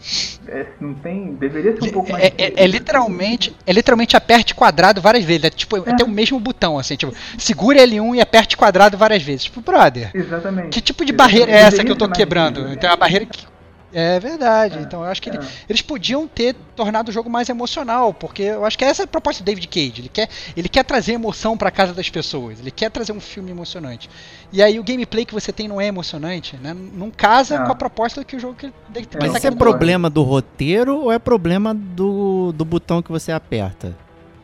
é, não tem. Deveria ser um pouco mais. É, é, é, literalmente. É literalmente aperte quadrado várias vezes. É tipo, é. até o mesmo botão, assim, tipo, segure L1 e aperte quadrado várias vezes. Tipo, brother. Exatamente. Que tipo de Exatamente. barreira é essa que eu tô quebrando? Então é a barreira que é verdade. É, então eu acho que é. ele, eles podiam ter tornado o jogo mais emocional, porque eu acho que essa é a proposta do David Cage. Ele quer, ele quer trazer emoção para casa das pessoas. Ele quer trazer um filme emocionante. E aí o gameplay que você tem não é emocionante, né? Não casa não. com a proposta que o jogo que Mas tá isso é problema do roteiro ou é problema do, do botão que você aperta?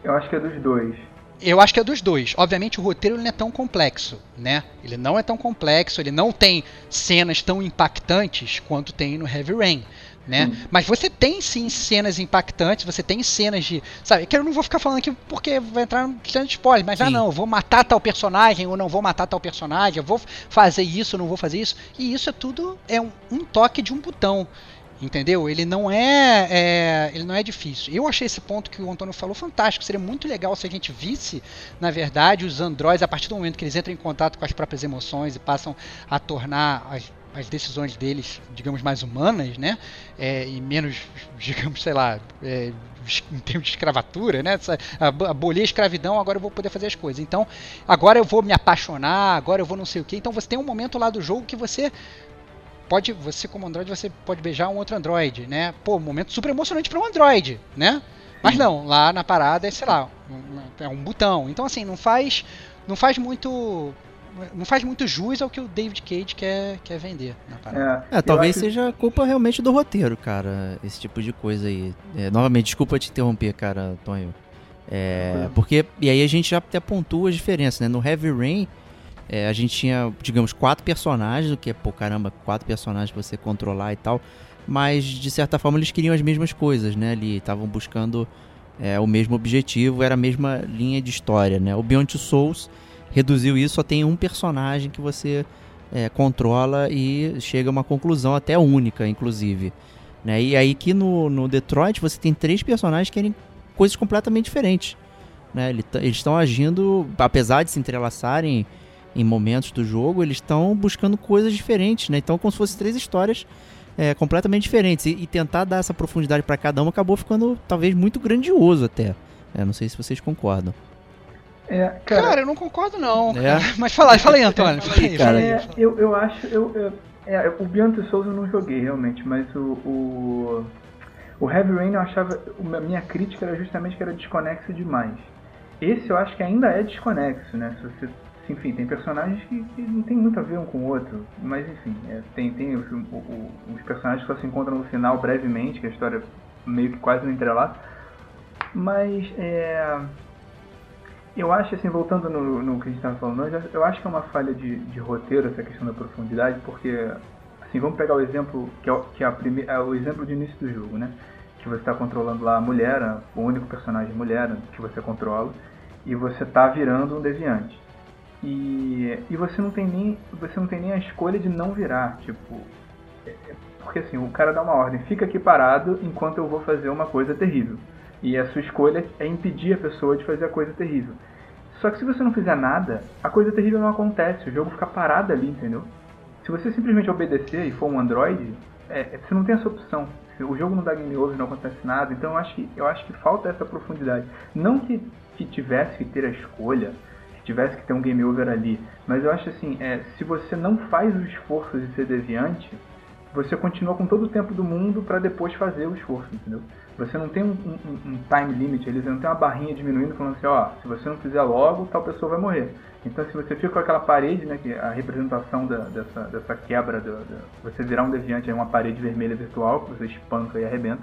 Eu acho que é dos dois. Eu acho que é dos dois. Obviamente o roteiro não é tão complexo, né? Ele não é tão complexo, ele não tem cenas tão impactantes quanto tem no Heavy Rain. Né? Hum. Mas você tem sim cenas impactantes, você tem cenas de. Sabe, que eu não vou ficar falando aqui porque vai entrar no de spoiler, mas ah, sim. ah não, vou matar tal personagem ou não vou matar tal personagem, eu vou fazer isso, não vou fazer isso. E isso é tudo é um, um toque de um botão. Entendeu? Ele não é, é, ele não é difícil. Eu achei esse ponto que o Antônio falou fantástico. Seria muito legal se a gente visse, na verdade, os androids a partir do momento que eles entram em contato com as próprias emoções e passam a tornar as, as decisões deles, digamos, mais humanas, né? É, e menos, digamos, sei lá, é, em termos de escravatura, né? Abolir a escravidão, agora eu vou poder fazer as coisas. Então, agora eu vou me apaixonar, agora eu vou não sei o que. Então você tem um momento lá do jogo que você pode, você como Android, você pode beijar um outro Android, né? Pô, um momento super emocionante para um Android, né? Mas não, lá na parada é, sei lá, um, é um botão. Então assim, não faz não faz muito não faz muito jus ao que o David Cage quer, quer vender na parada. É, é talvez acho... seja culpa realmente do roteiro, cara, esse tipo de coisa aí. É, novamente, desculpa te interromper, cara, Tonho. É, porque, e aí a gente já até pontua as diferenças, né? No Heavy Rain, é, a gente tinha, digamos, quatro personagens, o que é, pô, caramba, quatro personagens pra você controlar e tal. Mas, de certa forma, eles queriam as mesmas coisas, né? Ali, estavam buscando é, o mesmo objetivo, era a mesma linha de história, né? O Beyond Two Souls reduziu isso, só tem um personagem que você é, controla e chega a uma conclusão até única, inclusive. Né? E aí que no, no Detroit você tem três personagens que querem coisas completamente diferentes. Né? Eles estão agindo, apesar de se entrelaçarem em momentos do jogo, eles estão buscando coisas diferentes, né? Então, como se fossem três histórias é, completamente diferentes. E, e, tentar dar essa profundidade para cada uma acabou ficando talvez muito grandioso até. É, não sei se vocês concordam. É, cara, cara, eu não concordo não. É. Mas fala, fala aí, Antônio. Fala aí, cara. É, eu, eu acho. Eu, eu, é, o Beyond the Souls eu não joguei realmente, mas o, o, o Heavy Rain eu achava. A minha crítica era justamente que era desconexo demais. Esse eu acho que ainda é desconexo, né? Se você, enfim, tem personagens que, que não tem muito a ver um com o outro, mas enfim, é, tem, tem os, o, os personagens que só se encontram no final brevemente, que a história meio que quase não entrelaça. Mas é eu acho, assim, voltando no, no que a gente estava falando hoje, eu acho que é uma falha de, de roteiro essa questão da profundidade, porque, assim, vamos pegar o exemplo, que é, que é, prime, é o exemplo de início do jogo, né? Que você está controlando lá a mulher, o único personagem mulher que você controla, e você está virando um deviante. E, e você não tem nem você não tem nem a escolha de não virar, tipo, é, é, porque assim, o cara dá uma ordem, fica aqui parado enquanto eu vou fazer uma coisa terrível. E a sua escolha é impedir a pessoa de fazer a coisa terrível. Só que se você não fizer nada, a coisa terrível não acontece, o jogo fica parado ali, entendeu? Se você simplesmente obedecer e for um Android, é, é, você não tem essa opção. O jogo não dá game over, não acontece nada, então eu acho que, eu acho que falta essa profundidade. Não que, que tivesse que ter a escolha, tivesse que ter um game over ali, mas eu acho assim, é, se você não faz o esforço de ser deviante, você continua com todo o tempo do mundo para depois fazer o esforço, entendeu? Você não tem um, um, um, time limit, eles não tem uma barrinha diminuindo falando assim, ó, se você não fizer logo, tal pessoa vai morrer. Então se você fica com aquela parede, né, que a representação da, dessa, dessa quebra, você virar um deviante é uma parede vermelha virtual que você espanca e arrebenta.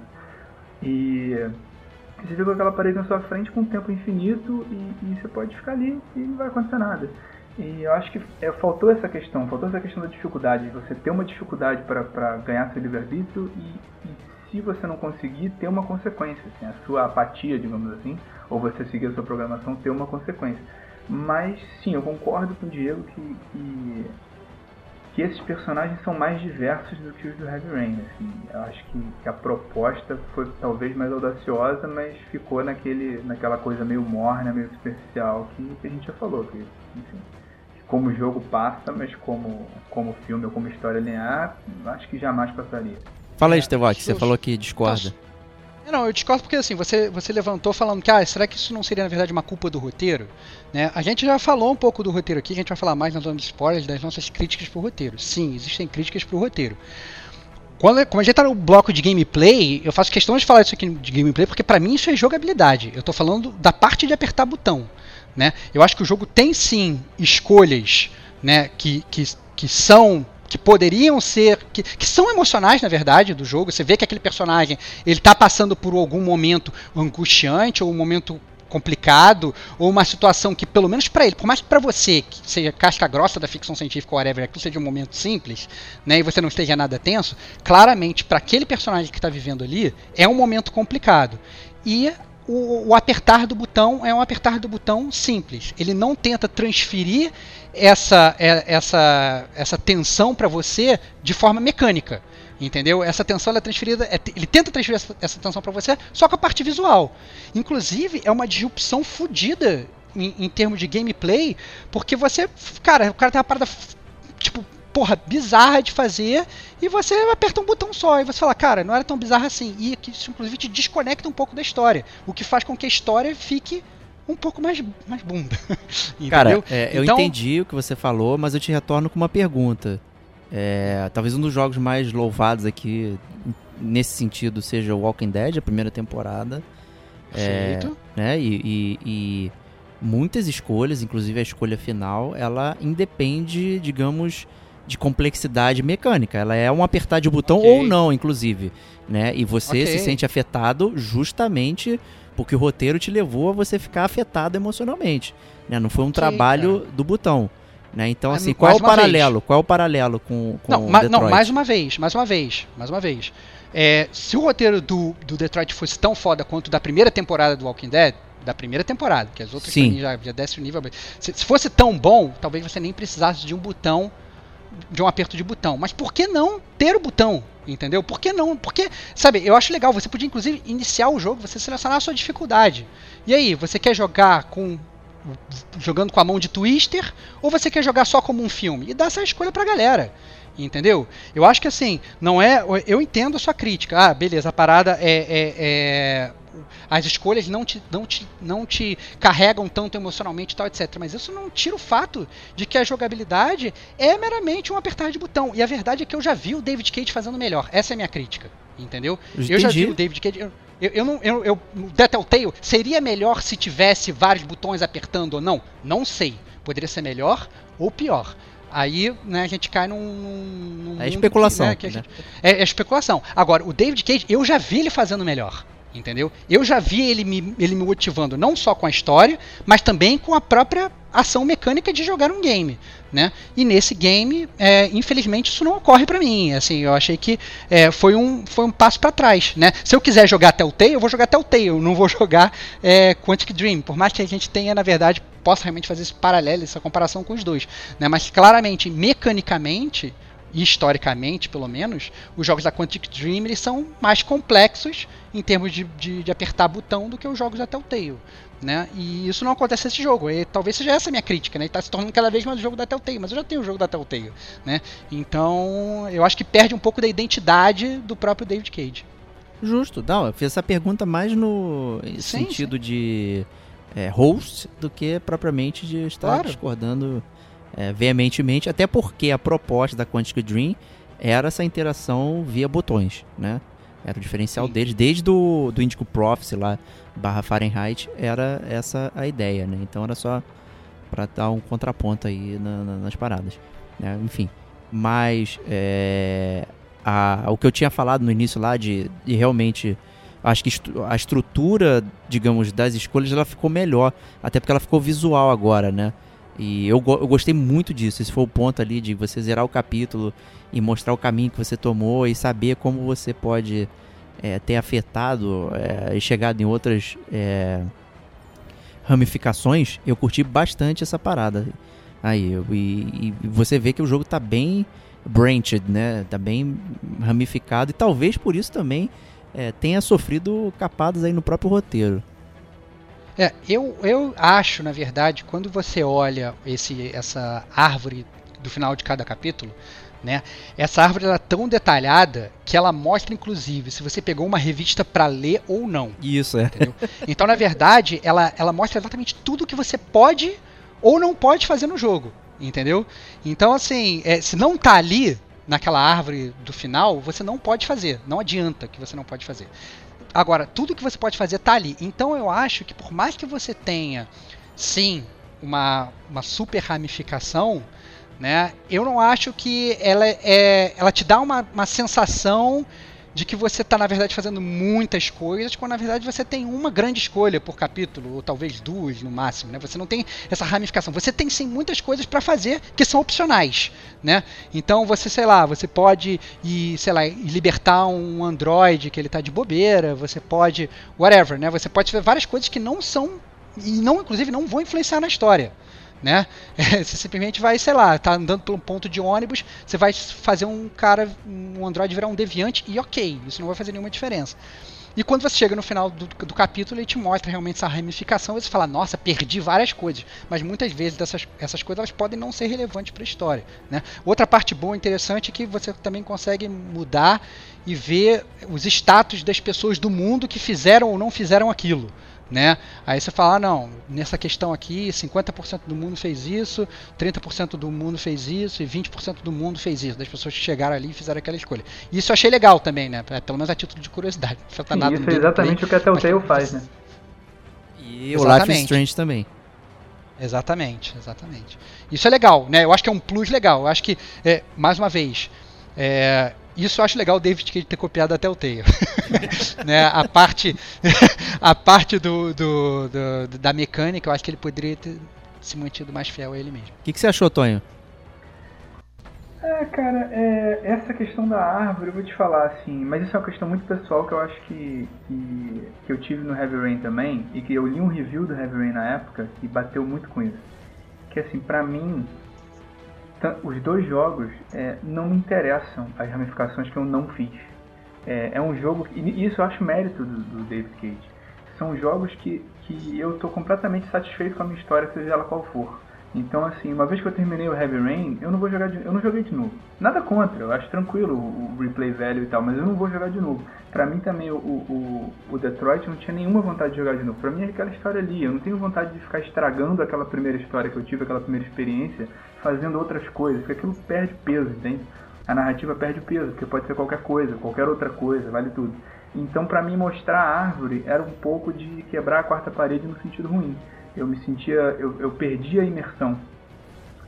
E você fica com aquela parede na sua frente com um tempo infinito e, e você pode ficar ali e não vai acontecer nada. E eu acho que é, faltou essa questão, faltou essa questão da dificuldade, de você ter uma dificuldade para ganhar seu livre-arbítrio e, e, se você não conseguir, ter uma consequência. Assim, a sua apatia, digamos assim, ou você seguir a sua programação, ter uma consequência. Mas sim, eu concordo com o Diego que, que, que esses personagens são mais diversos do que os do Heavy Rain. Assim. Eu acho que, que a proposta foi talvez mais audaciosa, mas ficou naquele, naquela coisa meio morna, meio superficial que, que a gente já falou. Que, enfim, como o jogo passa, mas como, como filme ou como história linear, acho que jamais passaria. Fala aí, Stevok, você falou que discorda. Não, eu discordo porque assim, você, você levantou falando que, ah, será que isso não seria na verdade uma culpa do roteiro? Né? A gente já falou um pouco do roteiro aqui, a gente vai falar mais na zona de spoilers das nossas críticas pro roteiro. Sim, existem críticas pro roteiro. Quando, como a gente tá no bloco de gameplay, eu faço questão de falar isso aqui de gameplay porque para mim isso é jogabilidade. Eu tô falando da parte de apertar botão. Né? Eu acho que o jogo tem sim escolhas né, que, que, que são que poderiam ser que, que são emocionais na verdade do jogo você vê que aquele personagem ele está passando por algum momento angustiante ou um momento complicado ou uma situação que pelo menos para ele, por mais que para você que seja casca grossa da ficção científica ou whatever, seja um momento simples, né, e você não esteja nada tenso, claramente para aquele personagem que está vivendo ali é um momento complicado. E o, o, apertar do botão é um apertar do botão simples. Ele não tenta transferir essa, é, essa, essa tensão para você de forma mecânica. Entendeu? Essa tensão é transferida. É, ele tenta transferir essa, essa tensão para você só com a parte visual. Inclusive, é uma disrupção fodida em, em termos de gameplay, porque você. Cara, o cara tem uma parada. Tipo, porra, bizarra de fazer, e você aperta um botão só, e você fala, cara, não era tão bizarra assim. E isso, inclusive, te desconecta um pouco da história. O que faz com que a história fique um pouco mais, mais bunda. Cara, é, eu então... entendi o que você falou, mas eu te retorno com uma pergunta. É, talvez um dos jogos mais louvados aqui nesse sentido seja o Walking Dead, a primeira temporada. É, né, e, e, e, muitas escolhas, inclusive a escolha final, ela independe, digamos, de complexidade mecânica. Ela é um apertar de botão okay. ou não, inclusive. Né? E você okay. se sente afetado justamente porque o roteiro te levou a você ficar afetado emocionalmente. Né? Não foi um okay, trabalho cara. do botão. Né? Então, assim, mais qual é o paralelo? Vez. Qual é o paralelo com, com não, ma não, mais uma vez, mais uma vez, mais uma vez. É, se o roteiro do, do Detroit fosse tão foda quanto da primeira temporada do Walking Dead, da primeira temporada, que as outras Sim. já, já desce o nível. Se, se, fosse tão bom, talvez você nem precisasse de um botão, de um aperto de botão. Mas por que não ter o botão? Entendeu? Por que não? Porque, sabe, eu acho legal. Você podia, inclusive, iniciar o jogo, você selecionar a sua dificuldade. E aí, você quer jogar com jogando com a mão de twister ou você quer jogar só como um filme? E dá essa escolha pra galera. Entendeu? Eu acho que assim, não é. Eu entendo a sua crítica. Ah, beleza, a parada é, é, é as escolhas não te, não, te, não te carregam tanto emocionalmente tal, etc. Mas isso não tira o fato de que a jogabilidade é meramente um apertar de botão. E a verdade é que eu já vi o David Cage fazendo melhor. Essa é a minha crítica. Entendeu? Entendi. Eu já vi o David Cage. Eu, eu, eu não. Eu, eu, Telltale seria melhor se tivesse vários botões apertando ou não? Não sei. Poderia ser melhor ou pior. Aí né, a gente cai num. num é especulação. Que, né, que né? é, é, especulação. Agora, o David Cage, eu já vi ele fazendo melhor. Entendeu? Eu já vi ele me, ele me motivando não só com a história, mas também com a própria ação mecânica de jogar um game, né? E nesse game, é, infelizmente, isso não ocorre para mim. Assim, eu achei que é, foi, um, foi um passo para trás, né? Se eu quiser jogar Telltale, eu vou jogar Telltale, eu não vou jogar é, Quantic Dream. Por mais que a gente tenha, na verdade, possa realmente fazer esse paralelo, essa comparação com os dois, né? Mas claramente, mecanicamente, historicamente, pelo menos, os jogos da Quantic Dream eles são mais complexos em termos de, de, de apertar botão do que os jogos da Telltale. Né? E isso não acontece nesse jogo. E talvez seja essa a minha crítica, né? Ele está se tornando cada vez mais o jogo da Telltale, mas eu já tenho o jogo da Telltale, né? Então, eu acho que perde um pouco da identidade do próprio David Cage. Justo, não, eu fiz essa pergunta mais no sim, sentido sim. de é, host do que propriamente de estar claro. discordando é, veementemente, até porque a proposta da Quantic Dream era essa interação via botões, né? Era o diferencial Sim. deles, desde do, do Indigo Prophecy lá, barra Fahrenheit, era essa a ideia, né? Então era só para dar um contraponto aí na, na, nas paradas, né? Enfim, mas é, a, o que eu tinha falado no início lá de, de realmente acho que a estrutura, digamos, das escolhas ela ficou melhor, até porque ela ficou visual agora, né? E eu, eu gostei muito disso. Esse foi o ponto ali de você zerar o capítulo e mostrar o caminho que você tomou e saber como você pode é, ter afetado é, e chegado em outras é, ramificações. Eu curti bastante essa parada. Aí, e, e, você vê que o jogo tá bem branched, né? Tá bem ramificado e talvez por isso também é, tenha sofrido capadas aí no próprio roteiro. É, eu, eu acho, na verdade, quando você olha esse, essa árvore do final de cada capítulo, né, essa árvore é tão detalhada que ela mostra, inclusive, se você pegou uma revista para ler ou não. Isso, é. Entendeu? Então, na verdade, ela, ela mostra exatamente tudo que você pode ou não pode fazer no jogo. Entendeu? Então, assim, é, se não tá ali, naquela árvore do final, você não pode fazer. Não adianta que você não pode fazer. Agora, tudo que você pode fazer está ali. Então eu acho que por mais que você tenha, sim, uma, uma super ramificação, né, eu não acho que ela, é, ela te dá uma, uma sensação de que você está, na verdade, fazendo muitas coisas, quando na verdade você tem uma grande escolha por capítulo, ou talvez duas no máximo, né? Você não tem essa ramificação. Você tem sim muitas coisas para fazer que são opcionais, né? Então você, sei lá, você pode ir, sei lá, libertar um Android que ele está de bobeira, você pode, whatever, né? Você pode fazer várias coisas que não são e não, inclusive, não vão influenciar na história né? Você simplesmente vai, sei lá, tá andando por um ponto de ônibus, você vai fazer um cara, um Android virar um deviante e ok, isso não vai fazer nenhuma diferença. E quando você chega no final do, do capítulo, ele te mostra realmente essa ramificação, e você fala, nossa, perdi várias coisas. Mas muitas vezes dessas, essas coisas elas podem não ser relevantes para a história. Né? Outra parte boa e interessante é que você também consegue mudar e ver os status das pessoas do mundo que fizeram ou não fizeram aquilo né? Aí você fala, ah, não, nessa questão aqui, 50% do mundo fez isso, 30% do mundo fez isso e 20% do mundo fez isso, das pessoas que chegaram ali e fizeram aquela escolha. Isso eu achei legal também, né? É, pelo menos a título de curiosidade. Não Sim, nada isso é exatamente play, o que a Telltale faz, né? E o Life is Strange também. Exatamente, exatamente. Isso é legal, né? Eu acho que é um plus legal. Eu acho que, é, mais uma vez, é, isso eu acho legal o David Cage ter copiado até o Tail. né? A parte, a parte do, do, do, da mecânica, eu acho que ele poderia ter se mantido mais fiel a ele mesmo. O que, que você achou, Tonho? É, cara, é, essa questão da árvore, eu vou te falar assim, mas isso é uma questão muito pessoal que eu acho que, que, que eu tive no Heavy Rain também, e que eu li um review do Heavy Rain na época e bateu muito com isso. Que assim, pra mim, os dois jogos é, não me interessam as ramificações que eu não fiz. É, é um jogo, e isso eu acho mérito do, do, David Cage. São jogos que, que eu estou completamente satisfeito com a minha história, seja ela qual for. Então, assim, uma vez que eu terminei o Heavy Rain, eu não vou jogar de, eu não joguei de novo. Nada contra, eu acho tranquilo o, replay velho e tal, mas eu não vou jogar de novo. Pra mim também o, o, o Detroit não tinha nenhuma vontade de jogar de novo. Pra mim é aquela história ali, eu não tenho vontade de ficar estragando aquela primeira história que eu tive, aquela primeira experiência, fazendo outras coisas, porque aquilo perde peso, entende? A narrativa perde peso, porque pode ser qualquer coisa, qualquer outra coisa, vale tudo. Então, para mim, mostrar a árvore era um pouco de quebrar a quarta parede no sentido ruim. Eu me sentia, eu, eu perdi a imersão.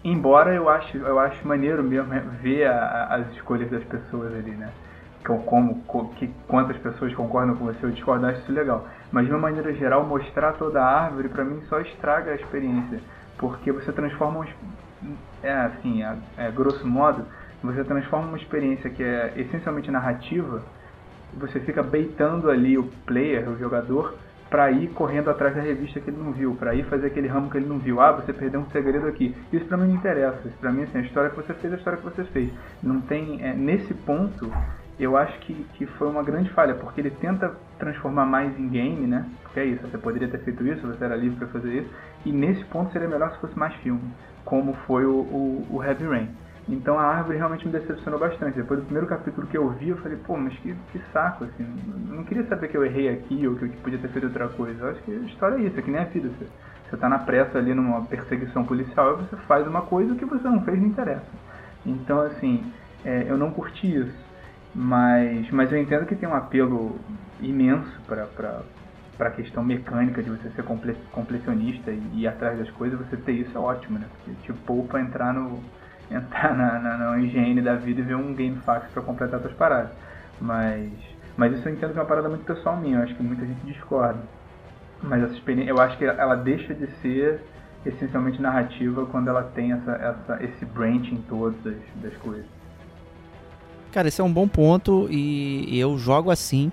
Embora eu acho, eu acho maneiro mesmo ver a, a, as escolhas das pessoas ali, né? Como, que, quantas pessoas concordam com você ou discordam, acho isso legal. Mas de uma maneira geral, mostrar toda a árvore para mim só estraga a experiência, porque você transforma é assim, é, é, grosso modo, você transforma uma experiência que é essencialmente narrativa, você fica beitando ali o player, o jogador, para ir correndo atrás da revista que ele não viu, para ir fazer aquele ramo que ele não viu. Ah, você perdeu um segredo aqui. Isso para mim não interessa. Isso para mim assim, a história que você fez, é a história que você fez. Não tem é, nesse ponto, eu acho que, que foi uma grande falha, porque ele tenta transformar mais em game, né? Porque é isso, você poderia ter feito isso, você era livre para fazer isso. E nesse ponto seria melhor se fosse mais filme como foi o, o, o Heavy Rain. Então a árvore realmente me decepcionou bastante. Depois do primeiro capítulo que eu vi, eu falei, pô, mas que, que saco, assim. Eu não queria saber que eu errei aqui ou que eu podia ter feito outra coisa. Eu acho que a história é isso, é que nem a vida. Você, você tá na pressa ali numa perseguição policial e você faz uma coisa que você não fez não interessa. Então, assim, é, eu não curti isso. Mas, mas eu entendo que tem um apelo imenso para para a questão mecânica de você ser completionista e ir atrás das coisas, você ter isso é ótimo, né? Porque te poupa entrar no entrar na, na, na higiene da vida e ver um GameFAQs para completar suas paradas. Mas, mas isso eu entendo que é uma parada muito pessoal minha, eu acho que muita gente discorda. Mas essa experiência, eu acho que ela deixa de ser essencialmente narrativa quando ela tem essa, essa, esse branching todo das, das coisas. Cara, esse é um bom ponto e eu jogo assim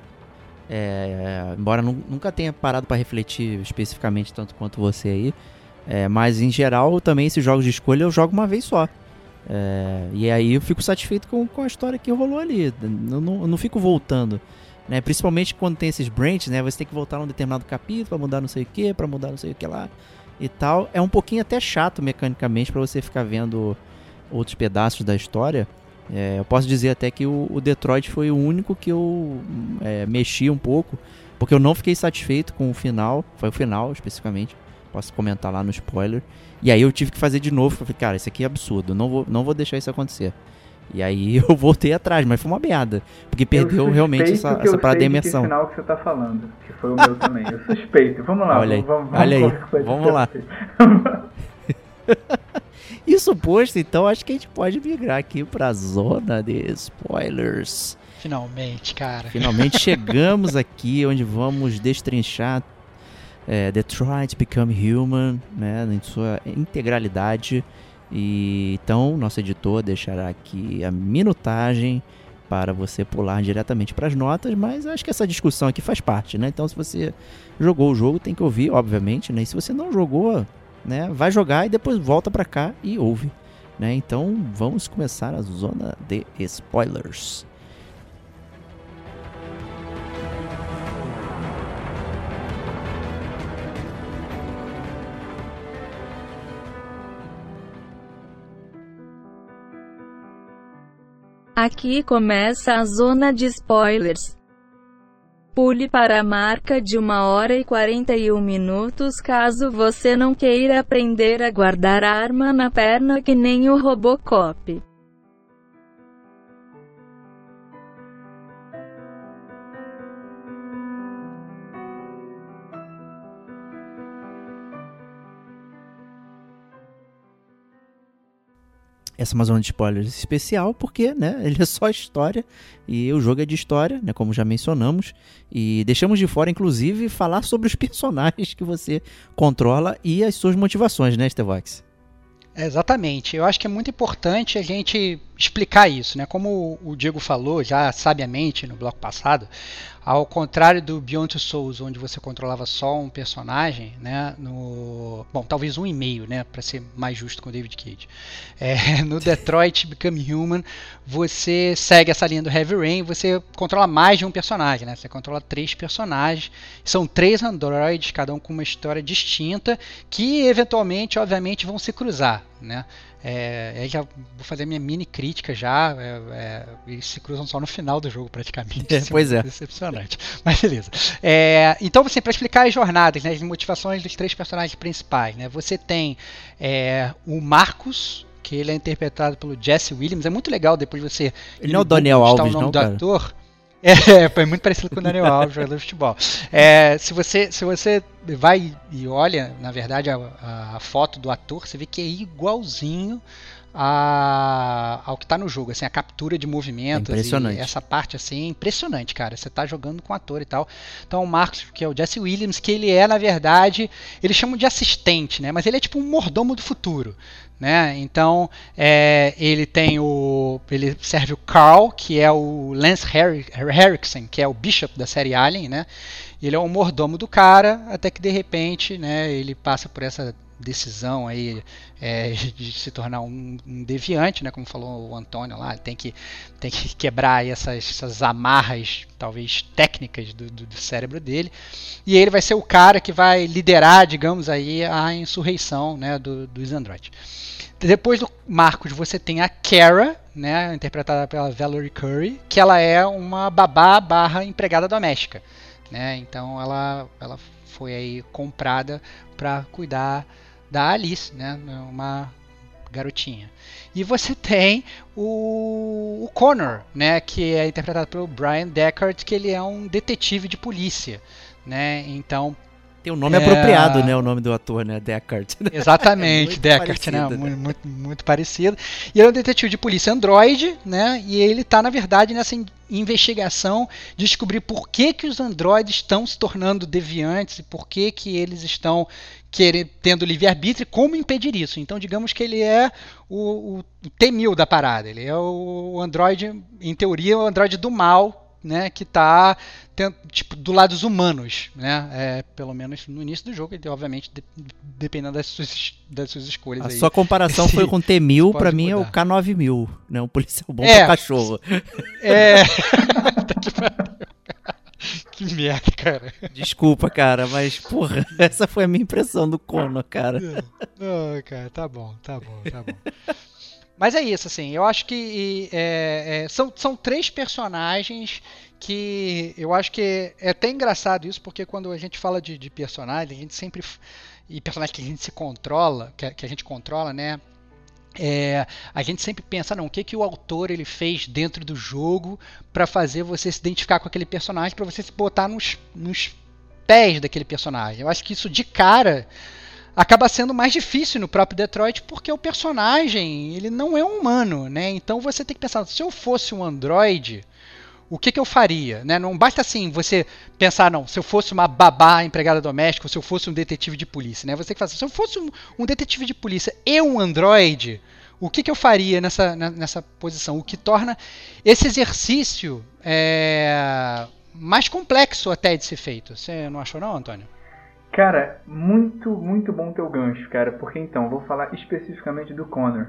é, embora nunca tenha parado para refletir especificamente tanto quanto você aí. É, mas em geral, também esses jogos de escolha eu jogo uma vez só. É, e aí eu fico satisfeito com, com a história que rolou ali. Eu não, eu não fico voltando. Né? Principalmente quando tem esses branches, né? Você tem que voltar num determinado capítulo para mudar não sei o que, para mudar não sei o que lá e tal. É um pouquinho até chato mecanicamente para você ficar vendo outros pedaços da história. É, eu posso dizer até que o, o, Detroit foi o único que eu é, mexi um pouco, porque eu não fiquei satisfeito com o final, foi o final especificamente, posso comentar lá no spoiler. E aí eu tive que fazer de novo, falei, cara, isso aqui é absurdo, não vou, não vou deixar isso acontecer. E aí eu voltei atrás, mas foi uma merda, porque perdeu realmente essa, essa parada de imersão. final que você tá falando, que foi o meu também. Eu suspeito. Vamos lá, olha vamos, vamos, olha aí, vamos lá. Isso posto, então acho que a gente pode migrar aqui pra zona de spoilers. Finalmente, cara. Finalmente chegamos aqui onde vamos destrinchar é, Detroit Become Human, né, em sua integralidade. E então nosso editor deixará aqui a minutagem para você pular diretamente para as notas, mas acho que essa discussão aqui faz parte, né? Então se você jogou o jogo, tem que ouvir, obviamente, né? E se você não jogou, né? Vai jogar e depois volta para cá e ouve, né? Então vamos começar a zona de spoilers. Aqui começa a zona de spoilers. Pule para a marca de 1 hora e 41 minutos caso você não queira aprender a guardar arma na perna que nem o Robocop. Essa é uma zona de spoilers especial porque, né, ele é só história e o jogo é de história, né, como já mencionamos. E deixamos de fora, inclusive, falar sobre os personagens que você controla e as suas motivações, né, Stevox? Exatamente. Eu acho que é muito importante a gente explicar isso, né? Como o Diego falou já sabiamente no bloco passado, ao contrário do Beyond Two Souls, onde você controlava só um personagem, né? No, bom, talvez um e meio, né? Para ser mais justo com o David Cage. É, no Detroit Become Human, você segue essa linha do Heavy Rain, você controla mais de um personagem, né? Você controla três personagens, são três androids, cada um com uma história distinta, que eventualmente, obviamente, vão se cruzar, né? É, já vou fazer minha mini crítica já. É, é, eles se cruzam só no final do jogo, praticamente. É, pois é. Decepcionante. Mas beleza. É, então, assim, para explicar as jornadas, né, as motivações dos três personagens principais, né, você tem é, o Marcos, que ele é interpretado pelo Jesse Williams. É muito legal depois você. Ele não é o Daniel Alves, o nome não, do cara. ator. É, foi muito parecido com o Daniel Alves, jogador de futebol. É, se, você, se você vai e olha, na verdade, a, a foto do ator, você vê que é igualzinho a, ao que está no jogo, assim, a captura de movimentos. É impressionante. essa parte assim é impressionante, cara. Você está jogando com ator e tal. Então o Marcos, que é o Jesse Williams, que ele é, na verdade, eles chamam de assistente, né? Mas ele é tipo um mordomo do futuro. Né? Então é, ele tem o. Ele serve o Carl, que é o Lance Henriksen, que é o Bishop da série Alien, né? Ele é o mordomo do cara, até que de repente né, ele passa por essa decisão aí é, de se tornar um, um, deviante, né? Como falou o Antônio lá, tem que, tem que quebrar essas, essas amarras, talvez técnicas do, do, do, cérebro dele. E ele vai ser o cara que vai liderar, digamos aí, a insurreição né, do, dos androides. Depois do Marcos, você tem a Kara, né, interpretada pela Valerie Curry, que ela é uma babá barra empregada doméstica. Né? Então ela, ela foi aí comprada para cuidar da Alice, né, uma garotinha. E você tem o, o Connor, né, que é interpretado pelo Brian Deckard, que ele é um detetive de polícia. Né? Então tem um nome é... apropriado, né? O nome do ator, né? Deckard. Exatamente, é Deckard, né? parecido, né? Muito, muito, muito, parecido. E ele é um detetive de polícia androide, né? E ele está, na verdade, nessa investigação de descobrir por que, que os androides estão se tornando deviantes e por que, que eles estão querer, tendo livre-arbítrio e como impedir isso. Então, digamos que ele é o, o, o T-1000 da parada. Ele é o androide, em teoria, o androide do mal né, que está tipo, do lado dos humanos, né? É, pelo menos no início do jogo, ele, obviamente, de, dependendo das suas, das suas escolhas. A aí, sua comparação foi com o T-1000, para mim é o K9000, né? Um policial bom é, pra cachorro. É. que merda, cara. Desculpa, cara, mas, porra, essa foi a minha impressão do Kono, cara. Não, cara, tá bom, tá bom, tá bom. Mas é isso, assim, eu acho que é, é, são, são três personagens que eu acho que é até engraçado isso, porque quando a gente fala de, de personagem, a gente sempre. E personagens que a gente se controla, que, que a gente controla, né? É, a gente sempre pensa, não, o que, que o autor ele fez dentro do jogo para fazer você se identificar com aquele personagem, para você se botar nos, nos pés daquele personagem. Eu acho que isso de cara acaba sendo mais difícil no próprio Detroit porque o personagem ele não é humano, né? Então você tem que pensar, se eu fosse um androide, o que, que eu faria? Né? Não basta assim você pensar, não, se eu fosse uma babá empregada doméstica, ou se eu fosse um detetive de polícia, né? Você tem que fazer, se eu fosse um, um detetive de polícia e um androide, o que, que eu faria nessa, nessa posição? O que torna esse exercício é, mais complexo até de ser feito. Você não achou não, Antônio? Cara, muito, muito bom teu gancho, cara, porque então, vou falar especificamente do Connor.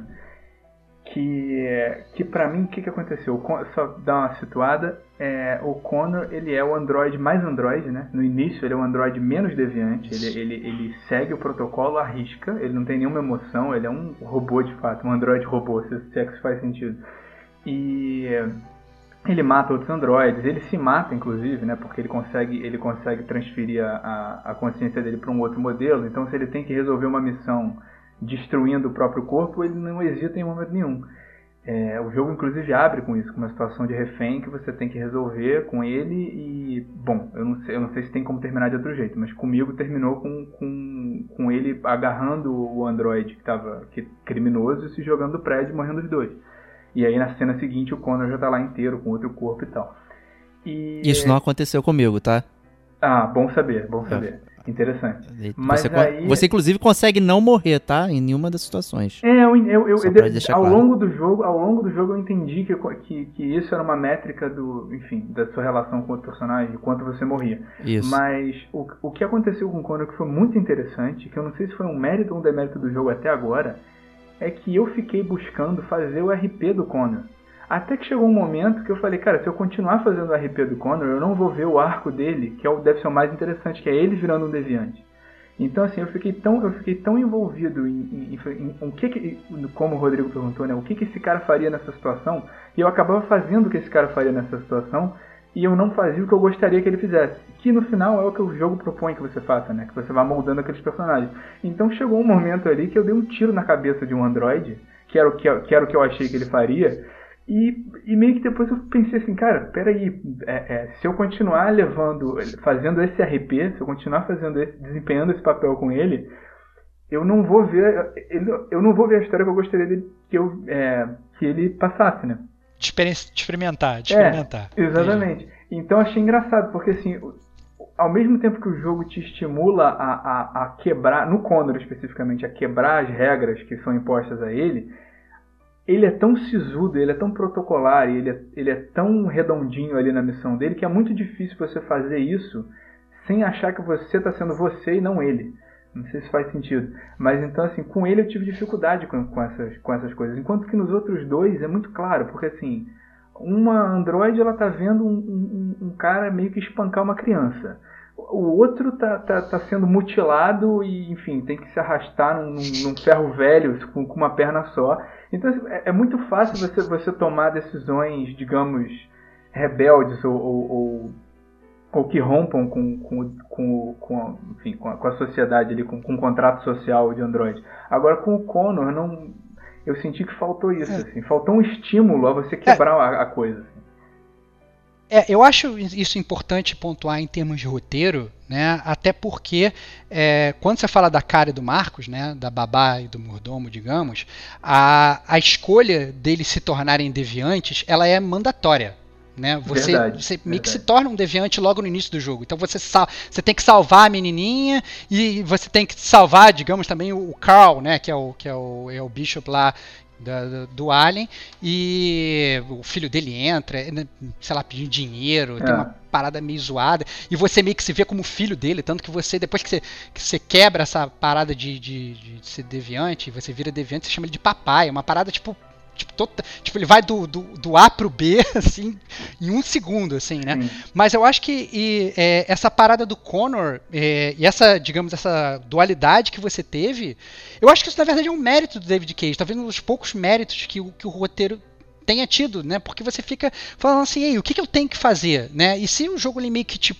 Que, que para mim, o que, que aconteceu? Só dar uma situada, é, o Connor, ele é o Android mais Android, né? No início ele é o Android menos deviante, ele, ele, ele segue o protocolo à risca, ele não tem nenhuma emoção, ele é um robô de fato, um Android robô, se, se é que isso faz sentido. E ele mata outros androides, ele se mata inclusive, né, porque ele consegue, ele consegue transferir a, a consciência dele para um outro modelo. Então, se ele tem que resolver uma missão destruindo o próprio corpo, ele não hesita em momento nenhum. É, o jogo inclusive abre com isso, com uma situação de refém que você tem que resolver com ele e, bom, eu não sei, eu não sei se tem como terminar de outro jeito, mas comigo terminou com, com, com ele agarrando o androide que estava que, criminoso e se jogando do prédio morrendo os dois. E aí na cena seguinte o Connor já tá lá inteiro com outro corpo e tal. E... Isso não aconteceu comigo, tá? Ah, bom saber, bom saber. Interessante. Mas você, aí... você, inclusive, consegue não morrer, tá? Em nenhuma das situações. É, eu, eu, eu, eu ao claro. longo do jogo, ao longo do jogo eu entendi que, que, que, isso era uma métrica do, enfim, da sua relação com o personagem, quanto você morria. Isso. Mas o, o que aconteceu com o Connor que foi muito interessante, que eu não sei se foi um mérito ou um demérito do jogo até agora, é que eu fiquei buscando fazer o RP do Connor. Até que chegou um momento que eu falei, cara, se eu continuar fazendo o RP do Connor, eu não vou ver o arco dele, que é o, deve ser o mais interessante, que é ele virando um deviante. Então, assim, eu fiquei tão, eu fiquei tão envolvido em, em, em, em que, que, como o Rodrigo perguntou, né, o que, que esse cara faria nessa situação, e eu acabava fazendo o que esse cara faria nessa situação, e eu não fazia o que eu gostaria que ele fizesse. Que no final é o que o jogo propõe que você faça, né? Que você vá moldando aqueles personagens. Então chegou um momento ali que eu dei um tiro na cabeça de um androide, que era o que, que, era o que eu achei que ele faria, e, e meio que depois eu pensei assim, cara, peraí, é, é, se eu continuar levando, fazendo esse RP, se eu continuar fazendo esse, desempenhando esse papel com ele, eu não vou ver, eu não vou ver a história que eu gostaria que, eu, é, que ele passasse, né? De experimentar, de experimentar. É, exatamente. Entendi. Então achei engraçado, porque assim, ao mesmo tempo que o jogo te estimula a, a, a, quebrar, no Condor especificamente, a quebrar as regras que são impostas a ele, ele é tão sisudo, ele é tão protocolar, ele é, ele é tão redondinho ali na missão dele que é muito difícil você fazer isso sem achar que você está sendo você e não ele. Não sei se faz sentido. Mas então, assim, com ele eu tive dificuldade com, com, essas, com essas coisas. Enquanto que nos outros dois é muito claro, porque assim, uma Android ela tá vendo um, um, um cara meio que espancar uma criança. O outro tá, tá, tá sendo mutilado e, enfim, tem que se arrastar num, num ferro velho com, com, uma perna só. Então assim, é, é, muito fácil você, você tomar decisões, digamos, rebeldes ou, ou, ou ou que rompam com, com, com, com, enfim, com, a, com a sociedade ali, com, com o contrato social de Android. Agora com o Connor, não, eu senti que faltou isso, é. assim, faltou um estímulo a você quebrar é. a, a, coisa. Assim. É, eu acho isso importante pontuar em termos de roteiro, né? Até porque é, quando você fala da cara e do Marcos, né? Da babá e do mordomo, digamos, a, a escolha deles se tornarem deviantes, ela é mandatória. Né? Você, verdade, você meio que se torna um deviante logo no início do jogo. Então você, você tem que salvar a menininha e você tem que salvar, digamos, também o Carl, né? que, é o, que é, o, é o Bishop lá da, do Alien. E o filho dele entra, né, sei lá, pedindo dinheiro, é. tem uma parada meio zoada. E você meio que se vê como filho dele, tanto que você, depois que você, que você quebra essa parada de, de, de ser deviante, você vira deviante, você chama ele de papai. É uma parada tipo Tipo, tota, tipo, ele vai do, do, do, A pro B, assim, em um segundo, assim, né? Sim. Mas eu acho que e, é, essa parada do Connor é, e essa, digamos, essa dualidade que você teve, eu acho que isso na verdade é um mérito do David Cage, talvez um dos poucos méritos que, que o roteiro tenha tido, né? Porque você fica falando assim, Ei, o que, que eu tenho que fazer, né? E se o jogo que te,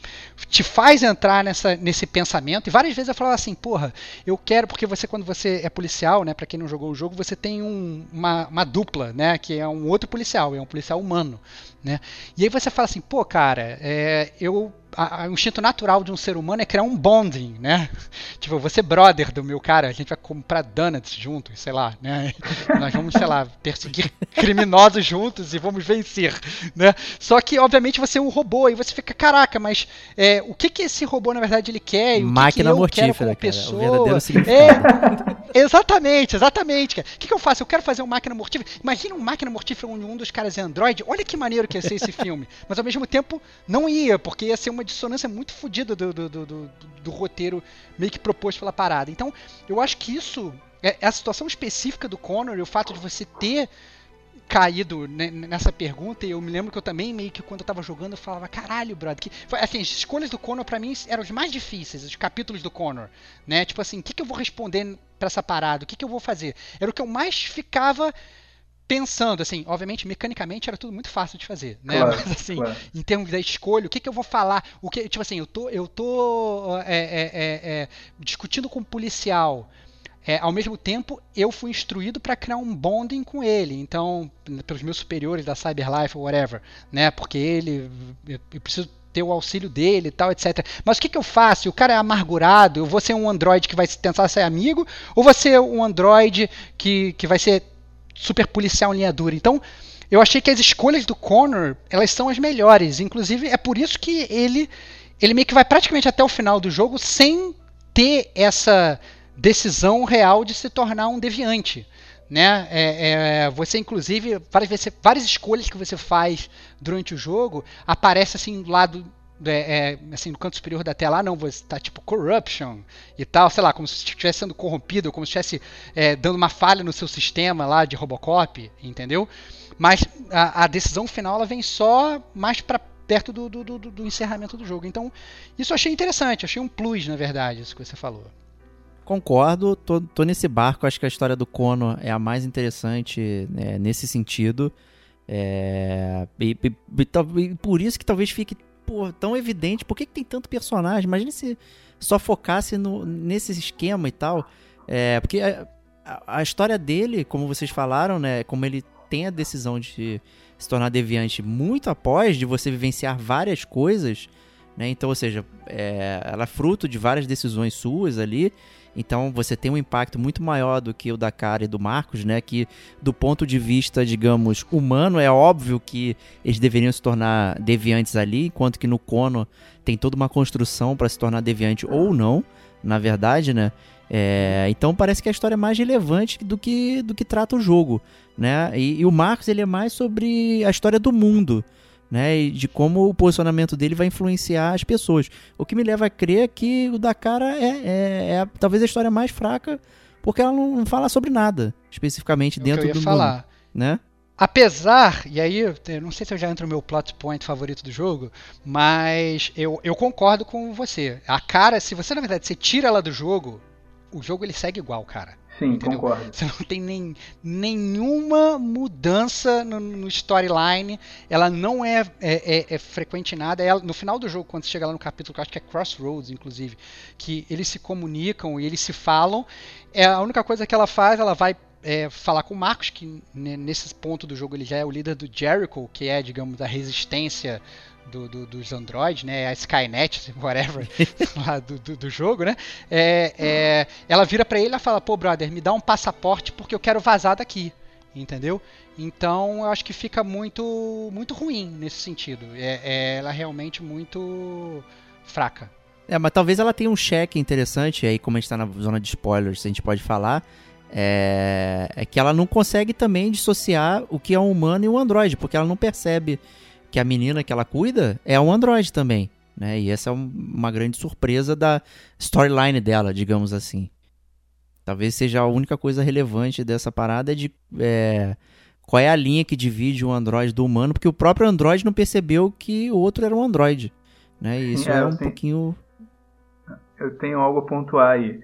te faz entrar nessa, nesse pensamento, e várias vezes eu falava assim, porra, eu quero, porque você, quando você é policial, né? Pra quem não jogou o jogo, você tem um, uma, uma dupla, né? Que é um outro policial, é um policial humano, né? E aí você fala assim, pô, cara, é, eu a, a, o instinto natural de um ser humano é criar um bonding, né? Tipo, você brother do meu cara, a gente vai comprar donuts juntos, sei lá, né? Nós vamos, sei lá, perseguir criminosos juntos e vamos vencer, né? Só que, obviamente, você é um robô e você fica, caraca, mas é, o que que esse robô, na verdade, ele quer? E o Máquina que que mortífera, pessoa? Cara, o verdadeiro significado. É, exatamente, exatamente, cara. O que que eu faço? Eu quero fazer uma máquina mortífera. Imagina uma máquina mortífera onde um dos caras é Android. Olha que maneiro que ia ser esse filme. Mas, ao mesmo tempo, não ia, porque ia ser uma dissonância muito fodida do, do, do, do, roteiro meio que proposto pela parada. Então, eu acho que isso, é, é a situação específica do Connor o fato de você ter caído nessa pergunta, e eu me lembro que eu também, meio que quando eu tava jogando, eu falava, caralho, brother, que. Assim, as escolhas do Connor para mim eram os mais difíceis, os capítulos do Connor, né? Tipo assim, o que, que eu vou responder para essa parada? O que, que eu vou fazer? Era o que eu mais ficava pensando, assim, obviamente, mecanicamente era tudo muito fácil de fazer, né? Claro, Mas assim, claro. em termos da escolha, o que, que eu vou falar? O que, tipo assim, eu tô, eu tô é, é, é, é discutindo com um policial. É, ao mesmo tempo, eu fui instruído para criar um bonding com ele. Então, pelos meus superiores da Cyberlife ou whatever, né? Porque ele, eu, eu preciso ter o auxílio dele e tal, etc. Mas o que, que eu faço? O cara é amargurado, eu vou ser um androide que vai tentar ser amigo, ou vou ser um androide que, que vai ser super policial linha dura? Então, eu achei que as escolhas do Connor, elas são as melhores. Inclusive, é por isso que ele, ele meio que vai praticamente até o final do jogo sem ter essa decisão real de se tornar um deviante. Né? É, é, você, inclusive, várias, várias escolhas que você faz durante o jogo aparece assim do lado é, é, assim, no canto superior da tela, ah, não, você tá tipo corruption e tal, sei lá, como se estivesse sendo corrompido, como se estivesse é, dando uma falha no seu sistema lá de Robocop, entendeu? Mas a, a decisão final ela vem só mais para perto do, do, do, do, encerramento do jogo. Então, isso eu achei interessante, achei um plus, na verdade, isso que você falou. Concordo, tô, tô nesse barco, acho que a história do Kono é a mais interessante né, nesse sentido. É, e, e, e, por isso que talvez fique tão evidente. Por que, que tem tanto personagem? Imagina se só focasse no, nesse esquema e tal. É, porque a, a, a, história dele, como vocês falaram, né? Como ele tem a decisão de se tornar deviante muito após de você vivenciar várias coisas, né? Então, ou seja, é, ela é fruto de várias decisões suas ali. Então você tem um impacto muito maior do que o da Cara e do Marcos, né? Que do ponto de vista, digamos, humano, é óbvio que eles deveriam se tornar deviantes ali, enquanto que no Kono tem toda uma construção para se tornar deviante ou não, na verdade, né? É, então parece que a história é mais relevante do que, do que trata o jogo, né? E, e o Marcos ele é mais sobre a história do mundo, né? E de como o posicionamento dele vai influenciar as pessoas. O que me leva a crer que o da cara é, é, é talvez a história mais fraca, porque ela não, não fala sobre nada, especificamente é dentro do falar. mundo, né? Apesar, e aí eu não sei se eu já entro no meu plot point favorito do jogo, mas eu, eu concordo com você. A cara, se você na verdade você tira ela do jogo, o jogo ele segue igual, cara. Sim, entendeu? concordo. Você não tem nem, nenhuma mudança no, no storyline. Ela não é, é, é, é frequente em nada. Ela, no final do jogo, quando você chega lá no capítulo, que eu acho que é Crossroads, inclusive, que eles se comunicam e eles se falam. É a única coisa que ela faz, ela vai é, falar com o Marcos, que nesse ponto do jogo ele já é o líder do Jericho, que é, digamos, a resistência do, do, dos Androids, né? A Skynet, whatever, lá do, do, do, jogo, né? É, é, ela vira para ele e fala, pô, brother, me dá um passaporte porque eu quero vazar daqui, entendeu? Então eu acho que fica muito muito ruim nesse sentido. É, é ela é realmente muito fraca. É, mas talvez ela tenha um cheque interessante aí, como a gente tá na zona de spoilers, a gente pode falar. É, é que ela não consegue também dissociar o que é um humano e um androide, porque ela não percebe que a menina que ela cuida é um androide também, né? E essa é um, uma grande surpresa da storyline dela, digamos assim. Talvez seja a única coisa relevante dessa parada é de é, qual é a linha que divide o androide do humano, porque o próprio androide não percebeu que o outro era um androide, né? E isso é, é um tenho, pouquinho. Eu tenho algo a pontuar aí.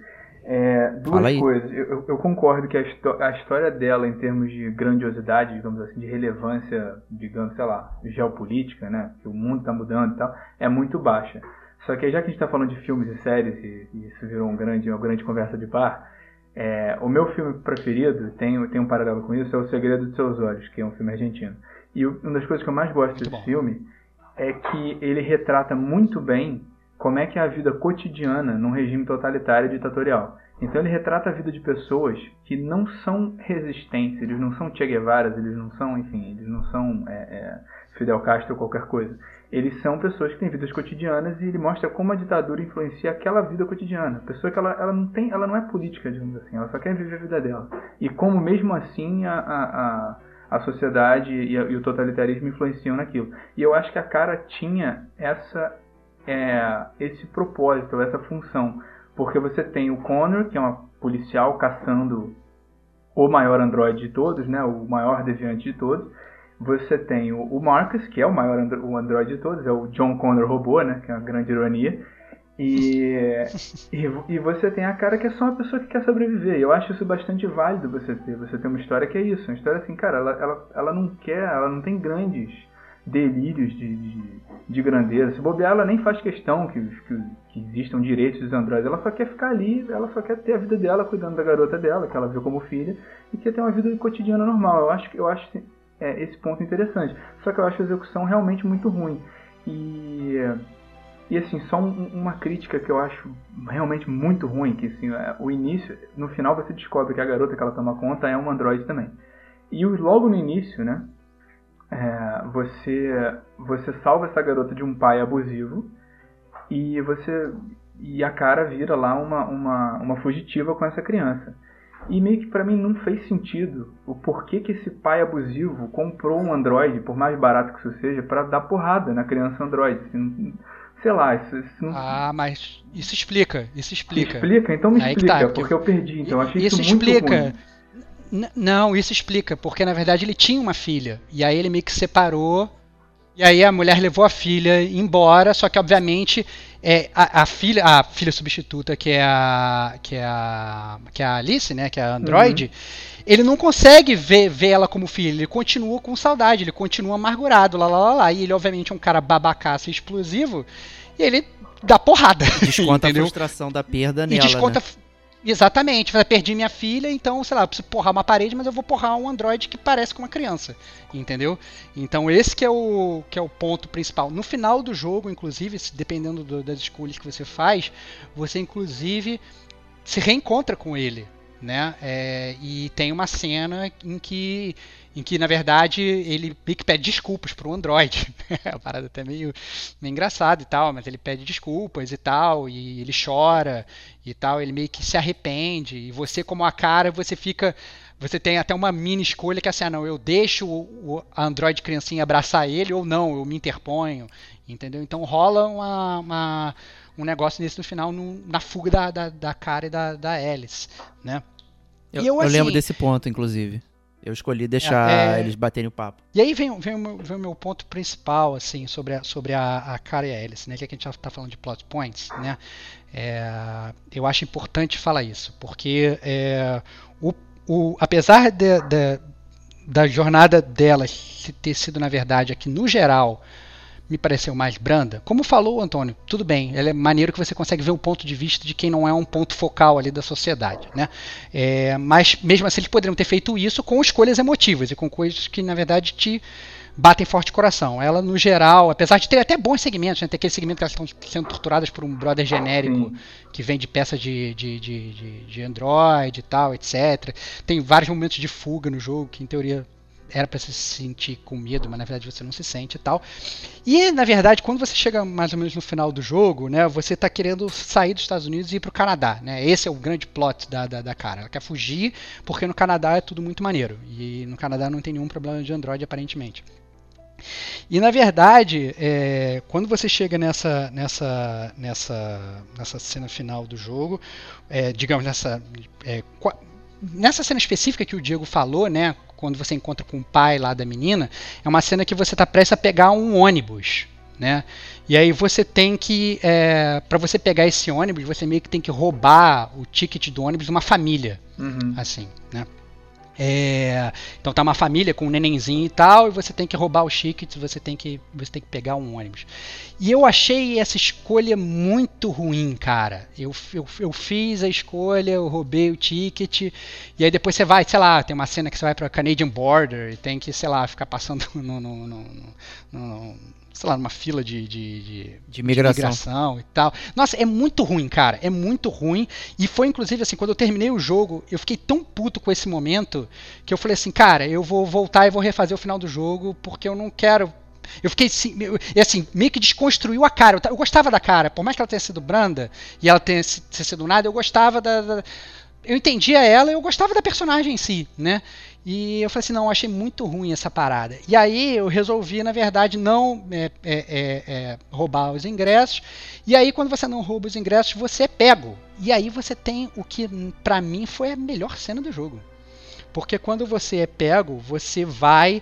É, duas coisas. Eu, eu, concordo que a, a, história dela, em termos de grandiosidade, digamos assim, de relevância, digamos, sei lá, geopolítica, né? Que o mundo está mudando e tal, é muito baixa. Só que já que a gente está falando de filmes e séries, e, e, isso virou um grande, uma grande conversa de par, é, o meu filme preferido, tem, tem um paralelo com isso, é O Segredo dos Seus Olhos, que é um filme argentino. E uma das coisas que eu mais gosto muito desse bom. filme é que ele retrata muito bem como é que é a vida cotidiana num regime totalitário e ditatorial. Então ele retrata a vida de pessoas que não são resistentes, eles não são Che Guevara, eles não são, enfim, eles não são é, é, Fidel Castro ou qualquer coisa. Eles são pessoas que têm vidas cotidianas e ele mostra como a ditadura influencia aquela vida cotidiana. A pessoa que ela, ela não tem, ela não é política, digamos assim, ela só quer viver a vida dela. E como mesmo assim a, a, a sociedade e, a, e o totalitarismo influenciam naquilo. E eu acho que a cara tinha essa é, esse propósito, essa função. Porque você tem o Connor, que é uma policial caçando o maior androide de todos, né, o maior deviante de todos. Você tem o, Marcus, que é o maior andro o androide de todos, é o John Connor robô, né, que é uma grande ironia. E, e, e, você tem a cara que é só uma pessoa que quer sobreviver. Eu acho isso bastante válido você ter. Você ter uma história que é isso. Uma história assim, cara, ela, ela, ela não quer, ela não tem grandes delírios de, de, de grandeza. Se bobear, ela nem faz questão que, que, que existam direitos dos androides. Ela só quer ficar ali, ela só quer ter a vida dela cuidando da garota dela, que ela viu como filha, e quer ter uma vida cotidiana normal. Eu acho, eu acho é, esse ponto interessante. Só que eu acho a execução realmente muito ruim. E, e assim, só um, uma crítica que eu acho realmente muito ruim, que assim, é, o início, no final você descobre que a garota que ela toma conta é um androide também. E logo no início, né, é, você, você salva essa garota de um pai abusivo e você e a cara vira lá uma, uma, uma fugitiva com essa criança. E meio que para mim não fez sentido o porquê que esse pai abusivo comprou um Android, por mais barato que isso seja, para dar porrada na criança Android. Sei lá, isso, isso não... Ah, mas isso explica, isso explica. Explica? Então me Aí explica, tá, porque, porque eu perdi, então eu achei isso, isso muito explica. Ruim. Não, isso explica, porque na verdade ele tinha uma filha. E aí ele meio que separou. E aí a mulher levou a filha embora, só que obviamente é, a, a, filha, a filha substituta, que é a. que é a. que é a Alice, né? Que é a Android, uhum. ele não consegue ver, ver ela como filha, ele continua com saudade, ele continua amargurado, lá lá lá lá. E ele, obviamente, é um cara babacaço e explosivo, e ele dá porrada. Desconta a frustração da perda nela. E desconta. Né? Exatamente, eu perdi minha filha, então, sei lá, eu preciso porrar uma parede, mas eu vou porrar um Android que parece com uma criança, entendeu? Então esse que é o, que é o ponto principal. No final do jogo, inclusive, dependendo do, das escolhas que você faz, você inclusive se reencontra com ele, né? É, e tem uma cena em que em que na verdade ele meio que pede desculpas pro Android. é uma parada até meio, meio engraçada e tal, mas ele pede desculpas e tal, e ele chora e tal, ele meio que se arrepende, e você como a cara, você fica você tem até uma mini escolha que é assim, ah, não, eu deixo o, o Android criancinha abraçar ele ou não, eu me interponho, entendeu? Então rola uma, uma um negócio nesse no final no, na fuga da, da, da, cara e da, da Alice, né? Eu, eu, assim, eu lembro desse ponto, inclusive. Eu escolhi deixar é, é... eles baterem o papo. E aí vem, vem, o meu, vem o meu ponto principal, assim, sobre a, sobre a, a cara e a Alice, né? Que, é que a gente já está falando de plot points, né? É, eu acho importante falar isso, porque é, o, o, apesar de, de, da jornada delas ter sido, na verdade, aqui no geral, me pareceu mais branda. Como falou Antônio, tudo bem, ela é maneiro que você consegue ver o ponto de vista de quem não é um ponto focal ali da sociedade, né? É, mas mesmo assim eles poderiam ter feito isso com escolhas emotivas e com coisas que na verdade te batem forte coração. Ela, no geral, apesar de ter até bons segmentos, né? tem aquele segmento que elas estão sendo torturadas por um brother genérico que vende peça de, de, de, de, de Android e tal, etc. Tem vários momentos de fuga no jogo que, em teoria, era para se sentir com medo, mas na verdade você não se sente e tal. E na verdade, quando você chega mais ou menos no final do jogo, né, você está querendo sair dos Estados Unidos e ir para o Canadá, né? Esse é o grande plot da, da, da, cara. Ela quer fugir porque no Canadá é tudo muito maneiro e no Canadá não tem nenhum problema de Android aparentemente. E na verdade, é, quando você chega nessa, nessa, nessa, nessa cena final do jogo, é, digamos nessa é, nessa cena específica que o Diego falou, né, quando você encontra com o pai lá da menina, é uma cena que você está prestes a pegar um ônibus, né? E aí você tem que, é, para você pegar esse ônibus, você meio que tem que roubar o ticket do ônibus de uma família, uhum. assim, né? É, então tá uma família com um nenenzinho e tal, e você tem que roubar os tickets, você tem que você tem que pegar um ônibus. E eu achei essa escolha muito ruim, cara. Eu, eu, eu fiz a escolha, eu roubei o ticket, e aí depois você vai, sei lá, tem uma cena que você vai para Canadian Border e tem que, sei lá, ficar passando no, no, no, no sei lá, numa fila de, de, de, de migração. de, migração. e tal. Nossa, é muito ruim, cara. É muito ruim. E foi, inclusive, assim, quando eu terminei o jogo, eu fiquei tão puto com esse momento que eu falei assim, cara, eu vou voltar e vou refazer o final do jogo porque eu não quero eu fiquei assim, assim, meio que desconstruiu a cara. Eu, eu, gostava da cara, por mais que ela tenha sido branda e ela tenha sido nada, eu gostava da, da. eu entendia ela, eu gostava da personagem em si, né? E eu falei assim, não, achei muito ruim essa parada. E aí eu resolvi, na verdade, não é, é, é, é, roubar os ingressos. E aí, quando você não rouba os ingressos, você é pego. E aí você tem o que, para mim, foi a melhor cena do jogo. Porque quando você é pego, você vai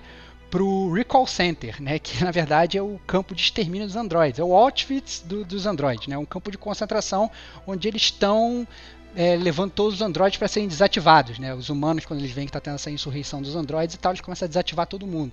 pro Recall Center, né, que na verdade é o campo de extermínio dos androides, é o Auschwitz do, dos androides, né, um campo de concentração onde eles estão é, levando todos os androides para serem desativados, né, os humanos quando eles veem que está tendo essa insurreição dos androides e tal, eles começam a desativar todo mundo.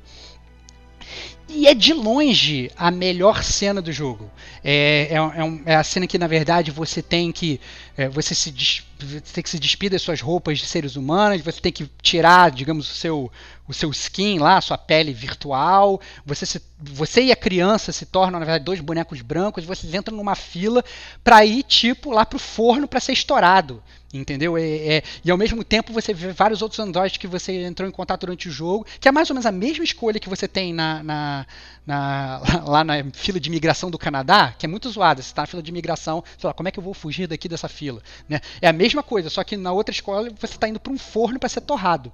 E é de longe a melhor cena do jogo. É, é, é, um, é a cena que, na verdade, você tem que. É, você, se você tem que se despir das suas roupas de seres humanos, você tem que tirar, digamos, o seu, o seu skin lá, a sua pele virtual. Você, se, você e a criança se tornam, na verdade, dois bonecos brancos, vocês entram numa fila para ir, tipo, lá pro forno para ser estourado. Entendeu? É, é, e ao mesmo tempo você vê vários outros androids que você entrou em contato durante o jogo, que é mais ou menos a mesma escolha que você tem na, na, na lá na fila de imigração do Canadá, que é muito zoada. Você está na fila de imigração, sei lá, como é que eu vou fugir daqui dessa fila? Né? É a mesma coisa, só que na outra escola você está indo para um forno para ser torrado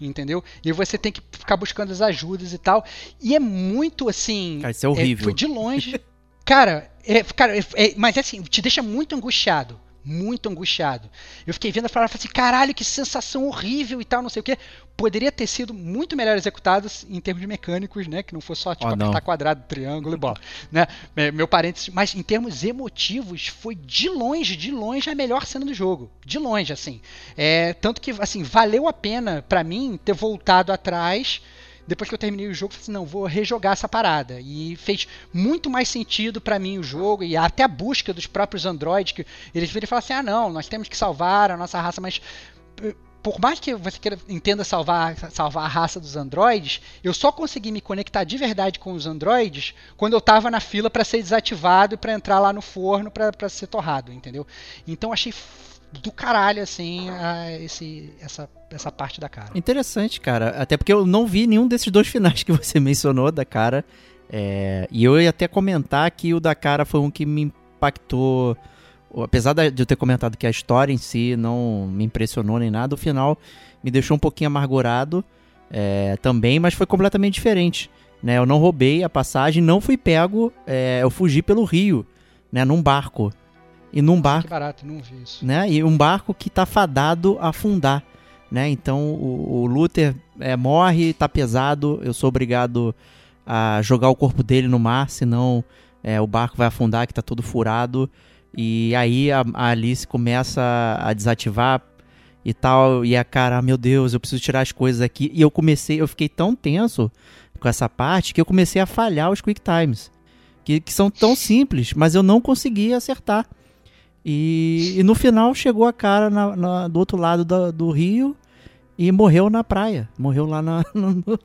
entendeu? E você tem que ficar buscando as ajudas e tal. E é muito assim. Cara, isso é horrível. É, foi de longe. cara, é, cara é, é, mas é assim, te deixa muito angustiado muito angustiado. Eu fiquei vendo a falar assim, caralho, que sensação horrível e tal, não sei o que. Poderia ter sido muito melhor executado em termos mecânicos, né? Que não fosse só tipo, oh, apertar quadrado, triângulo e bola. Né? Meu parênteses, mas em termos emotivos, foi de longe, de longe a melhor cena do jogo. De longe, assim. É, tanto que, assim, valeu a pena para mim ter voltado atrás depois que eu terminei o jogo, falei assim, não, vou rejogar essa parada. E fez muito mais sentido para mim o jogo e até a busca dos próprios androids, que eles viram e falaram assim, ah não, nós temos que salvar a nossa raça, mas eh, por mais que você queira, entenda salvar, salvar a raça dos androides, eu só consegui me conectar de verdade com os androides quando eu tava na fila para ser desativado e para entrar lá no forno para ser torrado, entendeu? Então achei do caralho, assim, a, esse, essa, essa parte da cara. Interessante, cara. Até porque eu não vi nenhum desses dois finais que você mencionou da cara. É, e eu ia até comentar que o da cara foi um que me impactou. Apesar de eu ter comentado que a história em si não me impressionou nem nada, o final me deixou um pouquinho amargurado é, também, mas foi completamente diferente. Né? Eu não roubei a passagem, não fui pego, é, eu fugi pelo rio, né, num barco. E num barco. Que barato, não vi isso. Né? E um barco que está fadado a afundar. Né? Então o, o Luther é, morre, está pesado. Eu sou obrigado a jogar o corpo dele no mar, senão é, o barco vai afundar, que está todo furado. E aí a, a, Alice começa a desativar e tal. E a cara, ah, meu Deus, eu preciso tirar as coisas aqui. E eu comecei, eu fiquei tão tenso com essa parte que eu comecei a falhar os quick times. Que, que são tão simples, mas eu não conseguia acertar. E, e no final chegou a cara na, na, do outro lado do, rio e morreu na praia. Morreu lá na. No,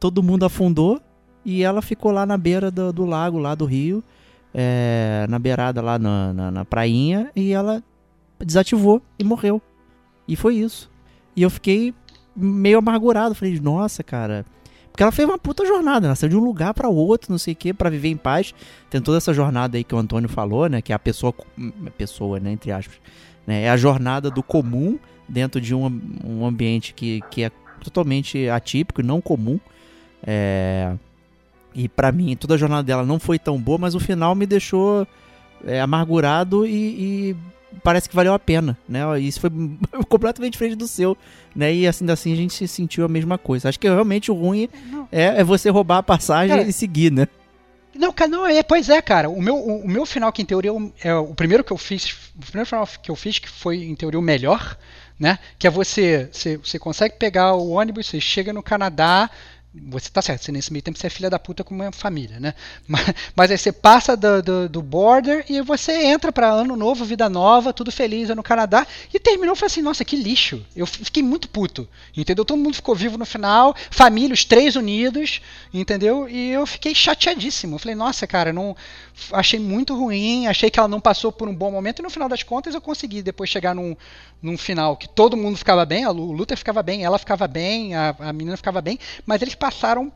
todo mundo afundou e ela ficou lá na beira do, do lago, lá do rio, é, na beirada lá na, na, na, prainha, e ela desativou e morreu. E foi isso. E eu fiquei meio amargurado. Falei, nossa, cara, porque ela fez uma puta jornada, saiu de um lugar para outro, não sei o que, para viver em paz. Tem toda essa jornada aí que o Antônio falou, né? Que é a pessoa, pessoa, né? Entre aspas. Né, é a jornada do comum dentro de um, um ambiente que, que é totalmente atípico e não comum. É, e para mim, toda a jornada dela não foi tão boa, mas o final me deixou é, amargurado e, e parece que valeu a pena, né? Isso foi completamente diferente do seu, né? E assim, assim a gente se sentiu a mesma coisa. Acho que realmente o ruim é, é você roubar a passagem cara, e seguir, né? Não, cara, não, é, pois é, cara. O meu, o, o meu final, que em teoria é o primeiro que eu fiz, o primeiro final que eu fiz, que foi em teoria o melhor, né? Que é você, você, você consegue pegar o ônibus, você chega no Canadá, você tá certo, você nesse meio tempo você é filha da puta com uma família, né? Mas, mas aí você passa do, do, do border e você entra para ano novo, vida nova, tudo feliz no Canadá e terminou foi assim, nossa, que lixo. Eu fiquei muito puto, entendeu? Todo mundo ficou vivo no final, família, os três unidos, entendeu? E eu fiquei chateadíssimo. Eu falei, nossa, cara, não achei muito ruim, achei que ela não passou por um bom momento e no final das contas eu consegui depois chegar num, num final que todo mundo ficava bem, o Luther ficava bem, ela ficava bem, a, a menina ficava bem, mas eles passaram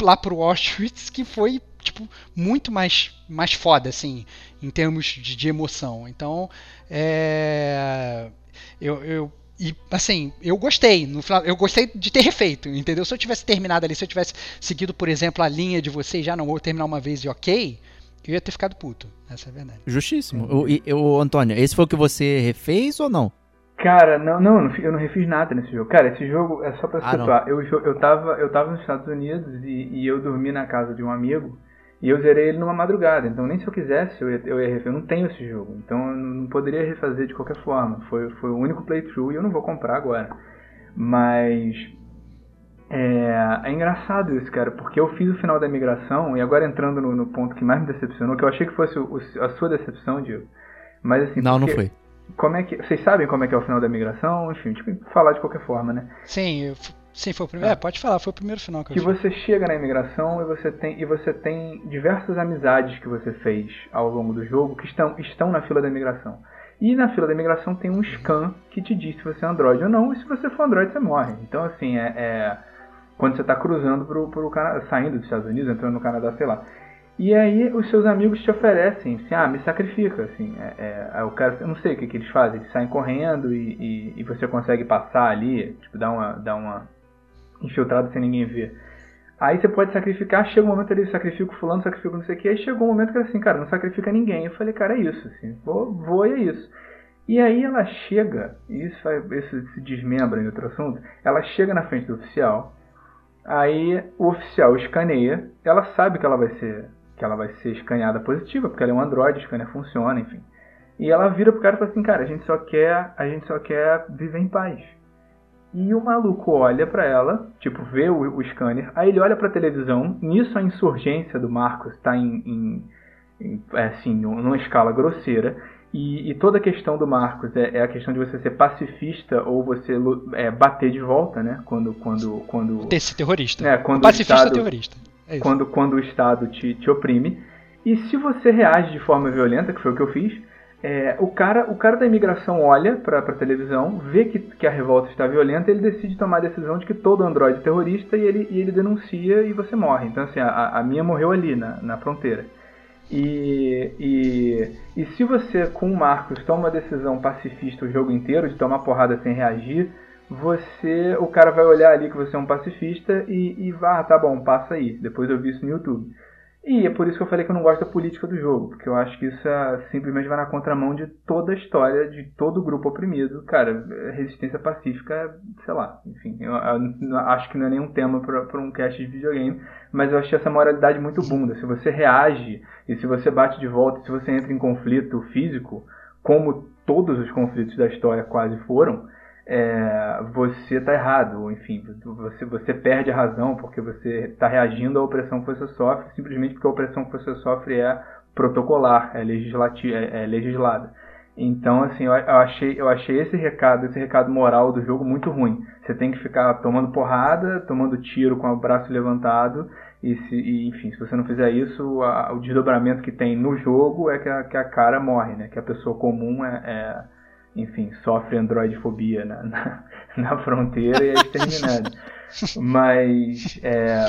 lá pro Auschwitz que foi tipo muito mais mais foda assim em termos de, de emoção então é, eu, eu e assim, eu gostei. No final, eu gostei de ter refeito, entendeu? Se eu tivesse terminado ali, se eu tivesse seguido, por exemplo, a linha de vocês, já não vou terminar uma vez e ok, eu ia ter ficado puto. Essa é a verdade. Justíssimo. O, o, o Antônio, esse foi o que você refez ou não? Cara, não, não, eu não refiz nada nesse jogo. Cara, esse jogo é só pra Ah, situar. eu, eu, tava, eu tava nos Estados Unidos e, e eu dormi na casa de um amigo e eu zerei ele numa madrugada. Então nem se eu quisesse eu ia, eu ia refazer. Eu não tenho esse jogo. Então eu não poderia refazer de qualquer forma. Foi, foi o único playthrough e eu não vou comprar agora. Mas. É, é engraçado isso, cara, porque eu fiz o final da migração e agora entrando no, no ponto que mais me decepcionou, que eu achei que fosse o- o- a sua decepção, Diego. Mas assim, Não, não foi. como é que. Vocês sabem como é que é o final da migração? Enfim, tipo, falar de qualquer forma, né? Sim, eu sim, foi o primeiro. É, pode falar, foi o primeiro final que eu Que vi. você chega na imigração e você tem, e você tem diversas amizades que você fez ao longo do jogo que estão, estão na fila da imigração. E na fila da imigração tem um scan que te diz se você é Android ou não, e se você for Android você morre. Então assim, é. é- quando você está cruzando pro, pro Canadá, saindo dos Estados Unidos, entrando no Canadá, sei lá. E aí os seus amigos te oferecem, assim, ah, me sacrifica, assim, é, é, aí o cara, eu não sei o que, que eles fazem, eles saem correndo e, e, e você consegue passar ali, tipo, dar uma, dar uma infiltrada sem ninguém ver. Aí você pode sacrificar, chega um momento ali, sacrifico fulano, sacrifico não sei o que, aí chegou um momento que era assim, cara, não sacrifica ninguém. Eu falei, cara, é isso, assim, vou, vou e é isso. E aí ela chega, e isso, isso se desmembra em outro assunto, ela chega na frente do oficial, aí o oficial escaneia, ela sabe que ela vai ser que ela vai ser escaneada positiva, porque ela é um Android, o scanner funciona, enfim. E ela vira pro cara e fala assim, cara, a gente só quer, a gente só quer viver em paz. E o maluco olha pra ela, tipo, vê o, o scanner, aí ele olha pra televisão, nisso a insurgência do Marcos tá em, em, em é, assim, numa escala grosseira, e, e toda a questão do Marcos é, é a questão de você ser pacifista ou você é, bater de volta, né? Quando, quando, quando, Desse terrorista. É, quando pacifista o Estado- terrorista. É isso. quando, quando o Estado te, te oprime. E se você reage de forma violenta, que foi o que eu fiz, é, o, cara, o cara da imigração olha pra, pra televisão, vê que, que a revolta está violenta, ele decide tomar a decisão de que todo Android é terrorista e ele, e ele denuncia e você morre. Então, assim, a, a minha morreu ali, na, na fronteira. E, e, e se você, com o Marcos, toma uma decisão pacifista o jogo inteiro, de tomar porrada sem reagir, você, o cara vai olhar ali que você é um pacifista e, e vai, ah, tá bom, passa aí. Depois eu vi isso no YouTube. E é por isso que eu falei que eu não gosto da política do jogo, porque eu acho que isso é- simplesmente vai na contramão de toda a história, de todo o grupo oprimido. Cara, resistência pacífica, sei lá, enfim, eu, eu acho que não é nenhum tema para um cast de videogame, mas eu achei essa moralidade muito bunda. Se você reage e se você bate de volta, se você entra em conflito físico, como todos os conflitos da história quase foram, é, você está errado, enfim, você, você perde a razão porque você está reagindo à opressão que você sofre, simplesmente porque a opressão que você sofre é protocolar, é, legislati é, é legislada. Então, assim, eu, eu achei, eu achei esse recado, esse recado moral do jogo muito ruim. Você tem que ficar tomando porrada, tomando tiro com o braço levantado, e, se, e, enfim, se você não fizer isso, a- o desdobramento que tem no jogo é que a, que a cara morre, né? Que a pessoa comum é, é enfim, sofre androidfobia na, na, na fronteira e é exterminado. Mas é,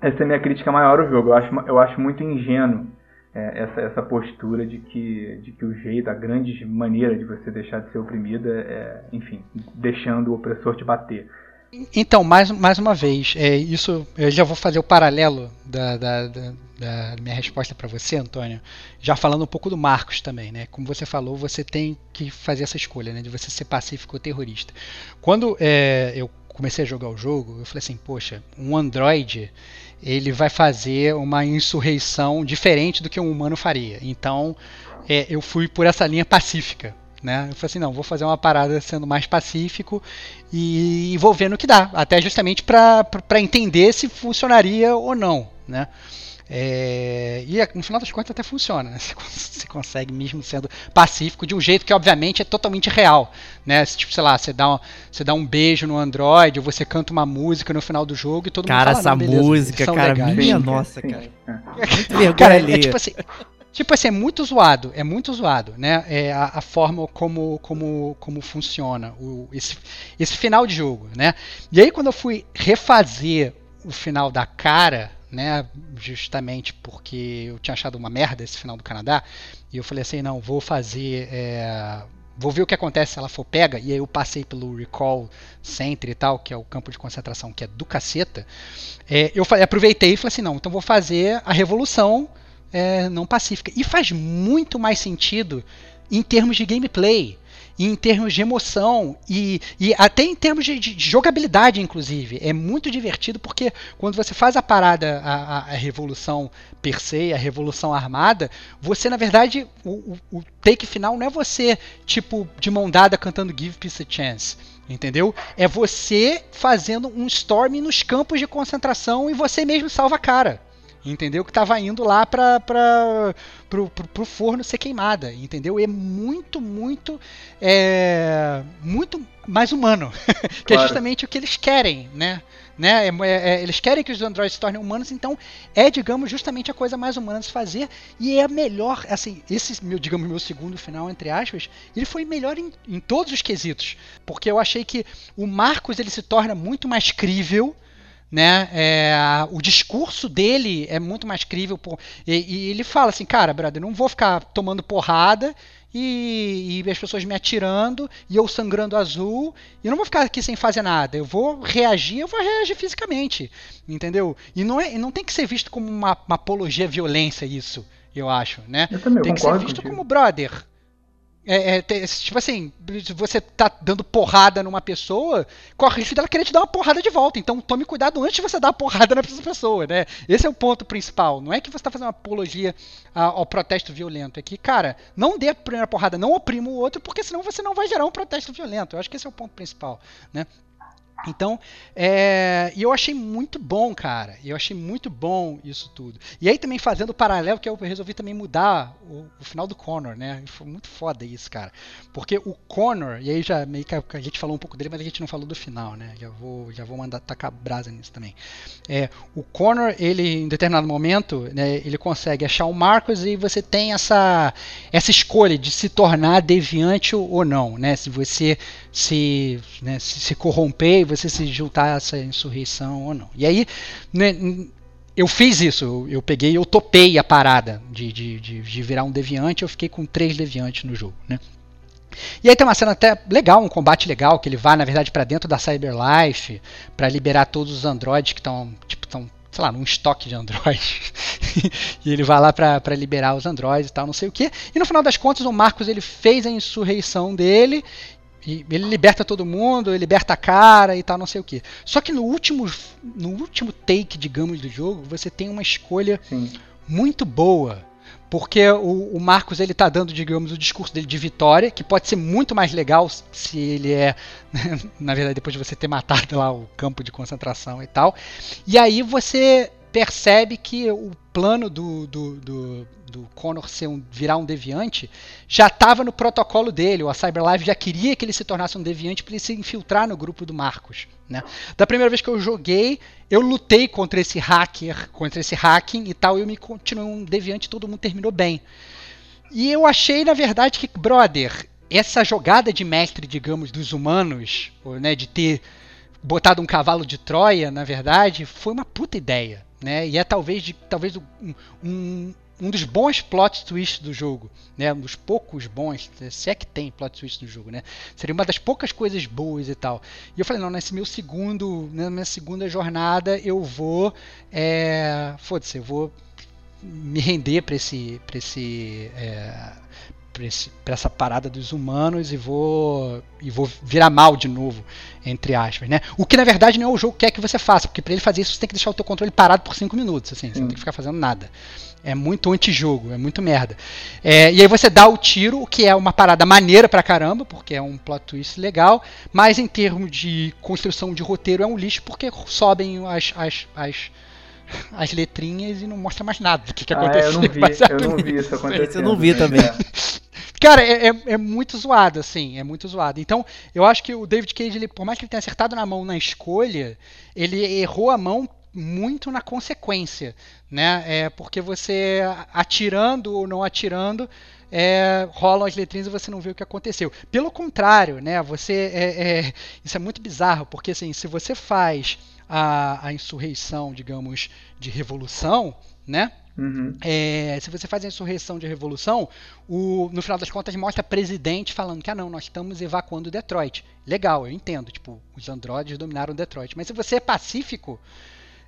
essa é a minha crítica maior ao jogo. Eu acho, eu acho muito ingênuo é, essa, essa postura de que, de que o jeito, a grande maneira de você deixar de ser oprimido é, é, enfim, deixando o opressor te bater. Então, mais, mais uma vez, é, isso eu já vou fazer o paralelo da, da, da- da minha resposta para você, Antônio, já falando um pouco do Marcos também, né? Como você falou, você tem que fazer essa escolha, né? De você ser pacífico ou terrorista. Quando é, eu comecei a jogar o jogo, eu falei assim, poxa, um Android ele vai fazer uma insurreição diferente do que um humano faria. Então, é, eu fui por essa linha pacífica. Né? Eu falei assim, não, vou fazer uma parada sendo mais pacífico e vou ver no que dá, até justamente para entender se funcionaria ou não, né? É, e no final das contas até funciona, né? Você, cons- você consegue mesmo sendo pacífico de um jeito que obviamente é totalmente real, né? Se, tipo, sei lá, você dá, um, você dá um beijo no Android ou você canta uma música no final do jogo e todo Cara, mundo fala, essa "Não, beleza, música, cara, legais." minha nossa, cara. É. Muito vergonha Cara, é alheia. tipo assim, tipo assim, é muito zoado, é muito zoado, né? É a, a forma como, como, como funciona o, esse, esse final de jogo, né? E aí quando eu fui refazer o final da cara, né? Justamente porque eu tinha achado uma merda esse final do Canadá, e eu falei assim, não, vou fazer. é, Vou ver o que acontece se ela for pega, e aí eu passei pelo Recall Center e tal, que é o campo de concentração que é do caceta. É, eu aproveitei e falei assim, não, então vou fazer a revolução é, não pacífica. E faz muito mais sentido em termos de gameplay. em termos de emoção e, e até em termos de, de, jogabilidade, inclusive. É muito divertido porque quando você faz a parada, a, a revolução per se, a revolução armada, você, na verdade, o, o, o take final não é você, tipo, de mão dada cantando Give Peace a Chance. Entendeu? É você fazendo um storm nos campos de concentração e você mesmo salva a cara entendeu? Que estava indo lá para pro, pro, pro, forno ser queimada, entendeu? E é muito, muito, é, muito mais humano, que é claro. é justamente o que eles querem, né? Né? É, é, é, eles querem que os androides se tornem humanos, então é, digamos, justamente a coisa mais humana de se fazer e é a melhor, assim, esse meu, digamos, meu segundo final entre aspas, ele foi melhor em, em todos os quesitos, porque eu achei que o Marcos ele se torna muito mais crível né? É, o discurso dele é muito mais crível. Por, e, e, ele fala assim, cara, brother, não vou ficar tomando porrada e, e, as pessoas me atirando e eu sangrando azul e não vou ficar aqui sem fazer nada. Eu vou reagir, eu vou reagir fisicamente, entendeu? E não, é, não tem que ser visto como uma, uma apologia à violência isso, eu acho, né? Eu também tem que ser visto como brother é, é, tipo assim, você tá dando porrada numa pessoa, corre o risco dela querer te dar uma porrada de volta. Então tome cuidado antes de você dar uma porrada nessa pessoa, né? Esse é o ponto principal. Não é que você tá fazendo uma apologia ao protesto violento. É que, cara, não dê a primeira porrada, não oprima o outro, porque senão você não vai gerar um protesto violento. Eu acho que esse é o ponto principal, né? Então, é, e eu achei muito bom, cara. Eu achei muito bom isso tudo. E aí também fazendo o paralelo que eu resolvi também mudar o, o, final do Connor, né? Foi muito foda isso, cara. Porque o Connor, e aí já meio que a, gente falou um pouco dele, mas a gente não falou do final, né? Já vou, já vou mandar tacar brasa nisso também. É, o Connor, ele em determinado momento, né, ele consegue achar o Marcos e você tem essa essa escolha de se tornar deviante ou não, né? Se você se, né, se, se corromper e você se juntar a essa insurreição ou não. E aí, né, eu fiz isso, eu peguei, eu topei a parada de, de, de, de, virar um deviante, eu fiquei com três deviantes no jogo, né? E aí tem uma cena até legal, um combate legal, que ele vai, na verdade, para dentro da Cyberlife, para liberar todos os androides que estão, tipo, estão, sei lá, num estoque de androides. e ele vai lá para liberar os androides e tal, não sei o que. E no final das contas, o Marcos ele fez a insurreição dele e ele liberta todo mundo, ele liberta a cara e tal, não sei o que. Só que no último, no último take, digamos, do jogo, você tem uma escolha Sim. muito boa. Porque o, o, Marcos ele tá dando, digamos, o discurso dele de vitória, que pode ser muito mais legal se ele é, na verdade, depois de você ter matado lá o campo de concentração e tal. E aí você percebe que o plano do, do, do, do Connor ser um, virar um deviante já estava no protocolo dele. O Cyberlife já queria que ele se tornasse um deviante para ele se infiltrar no grupo do Marcos. Né? Da primeira vez que eu joguei, eu lutei contra esse hacker, contra esse hacking e tal, e eu me continuei um deviante, todo mundo terminou bem. E eu achei, na verdade, que, brother, essa jogada de mestre, digamos, dos humanos, né, de ter botado um cavalo de Troia, na verdade, foi uma puta ideia né? E é talvez, de, talvez um, um, dos bons plot twists do jogo, né? Um dos poucos bons, se é que tem plot twist no jogo, né? Seria uma das poucas coisas boas e tal. E eu falei, não, nesse meu segundo, na minha segunda jornada, eu vou, é, foda-se, eu vou me render para esse, para esse, é, para essa parada dos humanos e vou e vou virar mal de novo, entre aspas, né? O que na verdade não é o jogo que quer que você faça, porque para ele fazer isso você tem que deixar o teu controle parado por 5 minutos, assim, você não tem que ficar fazendo nada. É muito antijogo, é muito merda. É, e aí você dá o tiro, o que é uma parada maneira pra caramba, porque é um plot twist legal, mas em termos de construção de roteiro é um lixo, porque sobem as, as, as as letrinhas e não mostra mais nada do que, que ah, aconteceu. eu não vi, eu não vi isso acontecendo. Eu não vi também. Cara, é, é, é, muito zoado, assim, é muito zoado. Então, eu acho que o David Cage, ele, por mais que ele tenha acertado na mão na escolha, ele errou a mão muito na consequência, né? É porque você atirando ou não atirando, é, rolam as letrinhas e você não vê o que aconteceu. Pelo contrário, né? Você é, é, isso é muito bizarro, porque assim, se você faz a, a insurreição, digamos, de revolução, né? Uhum. É, se você faz a insurreição de revolução, o, no final das contas mostra presidente falando que ah não, nós estamos evacuando Detroit. Legal, eu entendo, tipo, os androides dominaram Detroit. Mas se você é pacífico,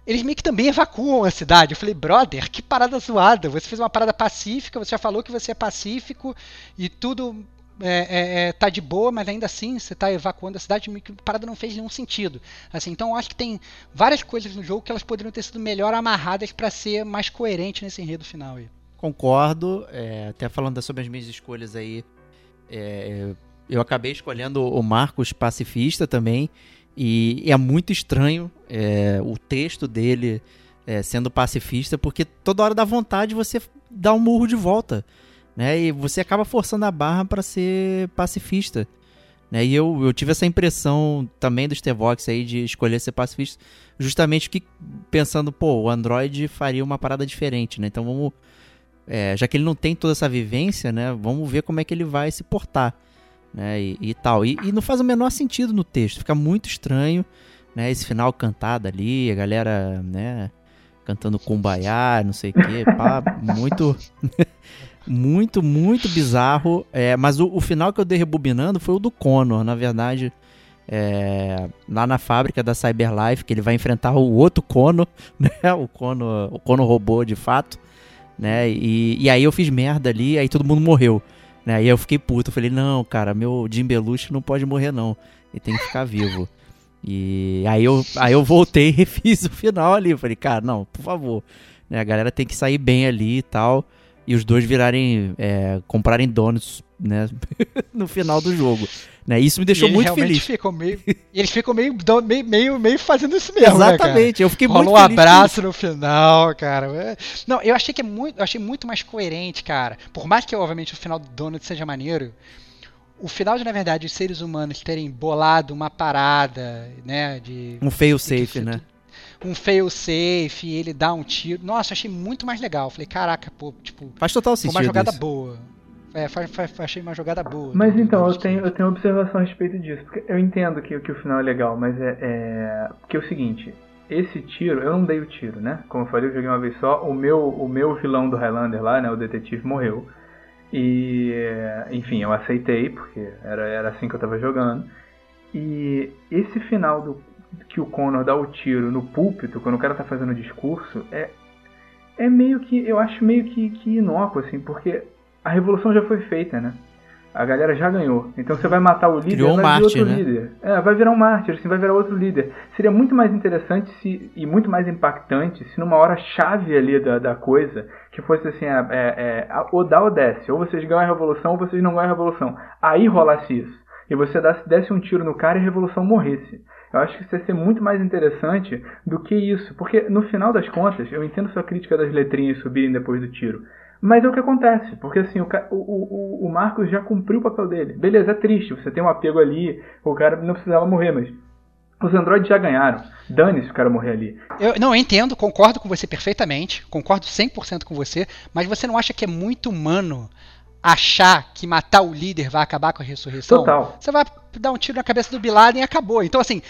eles meio que também evacuam a cidade. Eu falei, brother, que parada zoada. Você fez uma parada pacífica, você já falou que você é pacífico e tudo é, é, tá de boa, mas ainda assim você tá evacuando a cidade, que a parada não fez nenhum sentido. Assim, então acho que tem várias coisas no jogo que elas poderiam ter sido melhor amarradas para ser mais coerente nesse enredo final aí. Concordo, é, até falando sobre as minhas escolhas aí, é, eu acabei escolhendo o Marcos pacifista também, e é muito estranho é, o texto dele é, sendo pacifista, porque toda hora dá vontade você dar um murro de volta né? E você acaba forçando a barra para ser pacifista. Né? E eu, eu tive essa impressão também do Stevox aí de escolher ser pacifista, justamente que pensando, pô, o Android faria uma parada diferente, né? Então vamos. É, já que ele não tem toda essa vivência, né? Vamos ver como é que ele vai se portar. Né, e, e tal. E, e, não faz o menor sentido no texto, fica muito estranho, né? Esse final cantado ali, a galera, né? Cantando Kumbaya, não sei o que, pá, muito. Muito, muito bizarro. É, mas o, o, final que eu dei rebobinando foi o do Connor, na verdade. É, lá na fábrica da Cyberlife, que ele vai enfrentar o outro Connor, né? O Connor, o Connor robô de fato. Né? E, e aí eu fiz merda ali, aí todo mundo morreu. Né? Aí eu fiquei puto, eu falei, não, cara, meu Jim Belushi não pode morrer não. Ele tem que ficar vivo. E aí eu, aí eu voltei e refiz o final ali. Eu falei, cara, não, por favor. Né? A galera tem que sair bem ali e tal e os dois virarem é, comprarem donuts né, no final do jogo. Né? Isso me deixou muito feliz. Ficam meio, eles ficam meio, meio, meio, meio fazendo isso mesmo. Né, Exatamente, né, eu fiquei Rolou muito feliz. um abraço no final, cara. É, não, eu achei que é muito, eu achei muito mais coerente, cara. Por mais que, obviamente, o final do Donut seja maneiro, o final de, na verdade, os seres humanos terem bolado uma parada, né? De, um fail safe, né? Um fail safe, ele dá um tiro. Nossa, achei muito mais legal. Falei, caraca, pô, tipo. Faz total sentido. Uma jogada isso. boa. É, faz, faz, achei uma jogada boa. Mas do, então, eu tenho, eu tenho observação a respeito disso. Porque eu entendo que, que o final é legal, mas é, é. Porque é o seguinte. Esse tiro, eu não dei o tiro, né? Como eu falei, eu joguei uma vez só. O meu, o meu vilão do Highlander lá, né? O detetive morreu. E, enfim, eu aceitei, porque era, era assim que eu tava jogando. E esse final do, que o Connor dá o tiro no púlpito, quando o cara tá fazendo o discurso, é, é meio que, eu acho meio que, que inócuo, assim, porque a revolução já foi feita, né? A galera já ganhou. Então você vai matar o líder, Criou um vai mártir, outro né? líder. É, vai virar um mártir, assim, vai virar outro líder. Seria muito mais interessante se, e muito mais impactante se numa hora chave ali da, da coisa, que fosse assim, é, é, ou dá ou desce. Ou vocês ganham a revolução ou vocês não ganham a revolução. Aí rolasse isso. E você desse um tiro no cara e a revolução morresse. Eu acho que isso ia ser muito mais interessante do que isso. Porque no final das contas, eu entendo sua crítica das letrinhas subirem depois do tiro. Mas é o que acontece, porque assim, o, o, o, Marcos já cumpriu o papel dele. Beleza, é triste, você tem um apego ali, o cara não precisava morrer, mas os androides já ganharam. Dane-se o cara morrer ali. Eu não eu entendo, concordo com você perfeitamente, concordo 100% com você, mas você não acha que é muito humano achar que matar o líder vai acabar com a ressurreição, Total. você vai dar um tiro na cabeça do Bin Laden e acabou. Então, assim,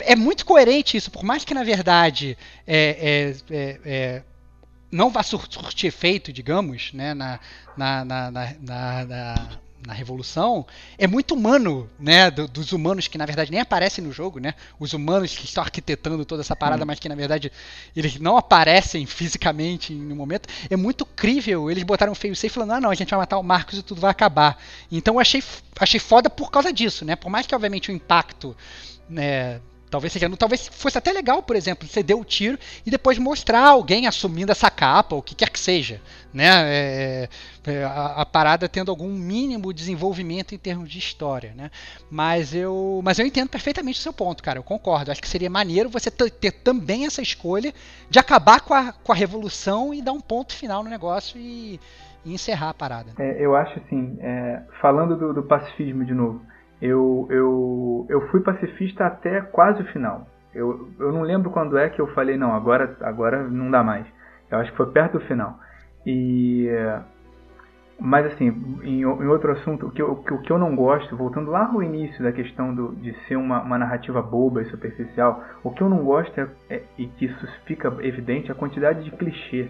é muito coerente isso, por mais que na verdade é, é, é, é não vá surtir efeito, digamos, né, na, na, na, na na Revolução é muito humano, né? Do, dos humanos que na verdade nem aparecem no jogo, né? Os humanos que estão arquitetando toda essa parada, hum. mas que na verdade eles não aparecem fisicamente no momento. É muito crível eles botaram feio safe falando: ah, não, a gente vai matar o Marcos e tudo vai acabar. Então eu achei, achei foda por causa disso, né? Por mais que obviamente o impacto né, Talvez seja, talvez fosse até legal, por exemplo, você deu o tiro e depois mostrar alguém assumindo essa capa, ou o que quer que seja, né? É, é, a, a, parada tendo algum mínimo desenvolvimento em termos de história, né? Mas eu, mas eu entendo perfeitamente o seu ponto, cara. Eu concordo. Acho que seria maneiro você ter também essa escolha de acabar com a, com a revolução e dar um ponto final no negócio e, e encerrar a parada. É, eu acho assim, é, falando do, do pacifismo de novo eu, eu, eu fui pacifista até quase o final. Eu, eu não lembro quando é que eu falei, não, agora, agora não dá mais. Eu acho que foi perto do final. E. Mas assim, em, em outro assunto, o que, eu, o que eu não gosto, voltando lá ao início da questão do, de ser uma, uma narrativa boba e superficial, o que eu não gosto é, é, e que isso fica evidente, é a quantidade de clichê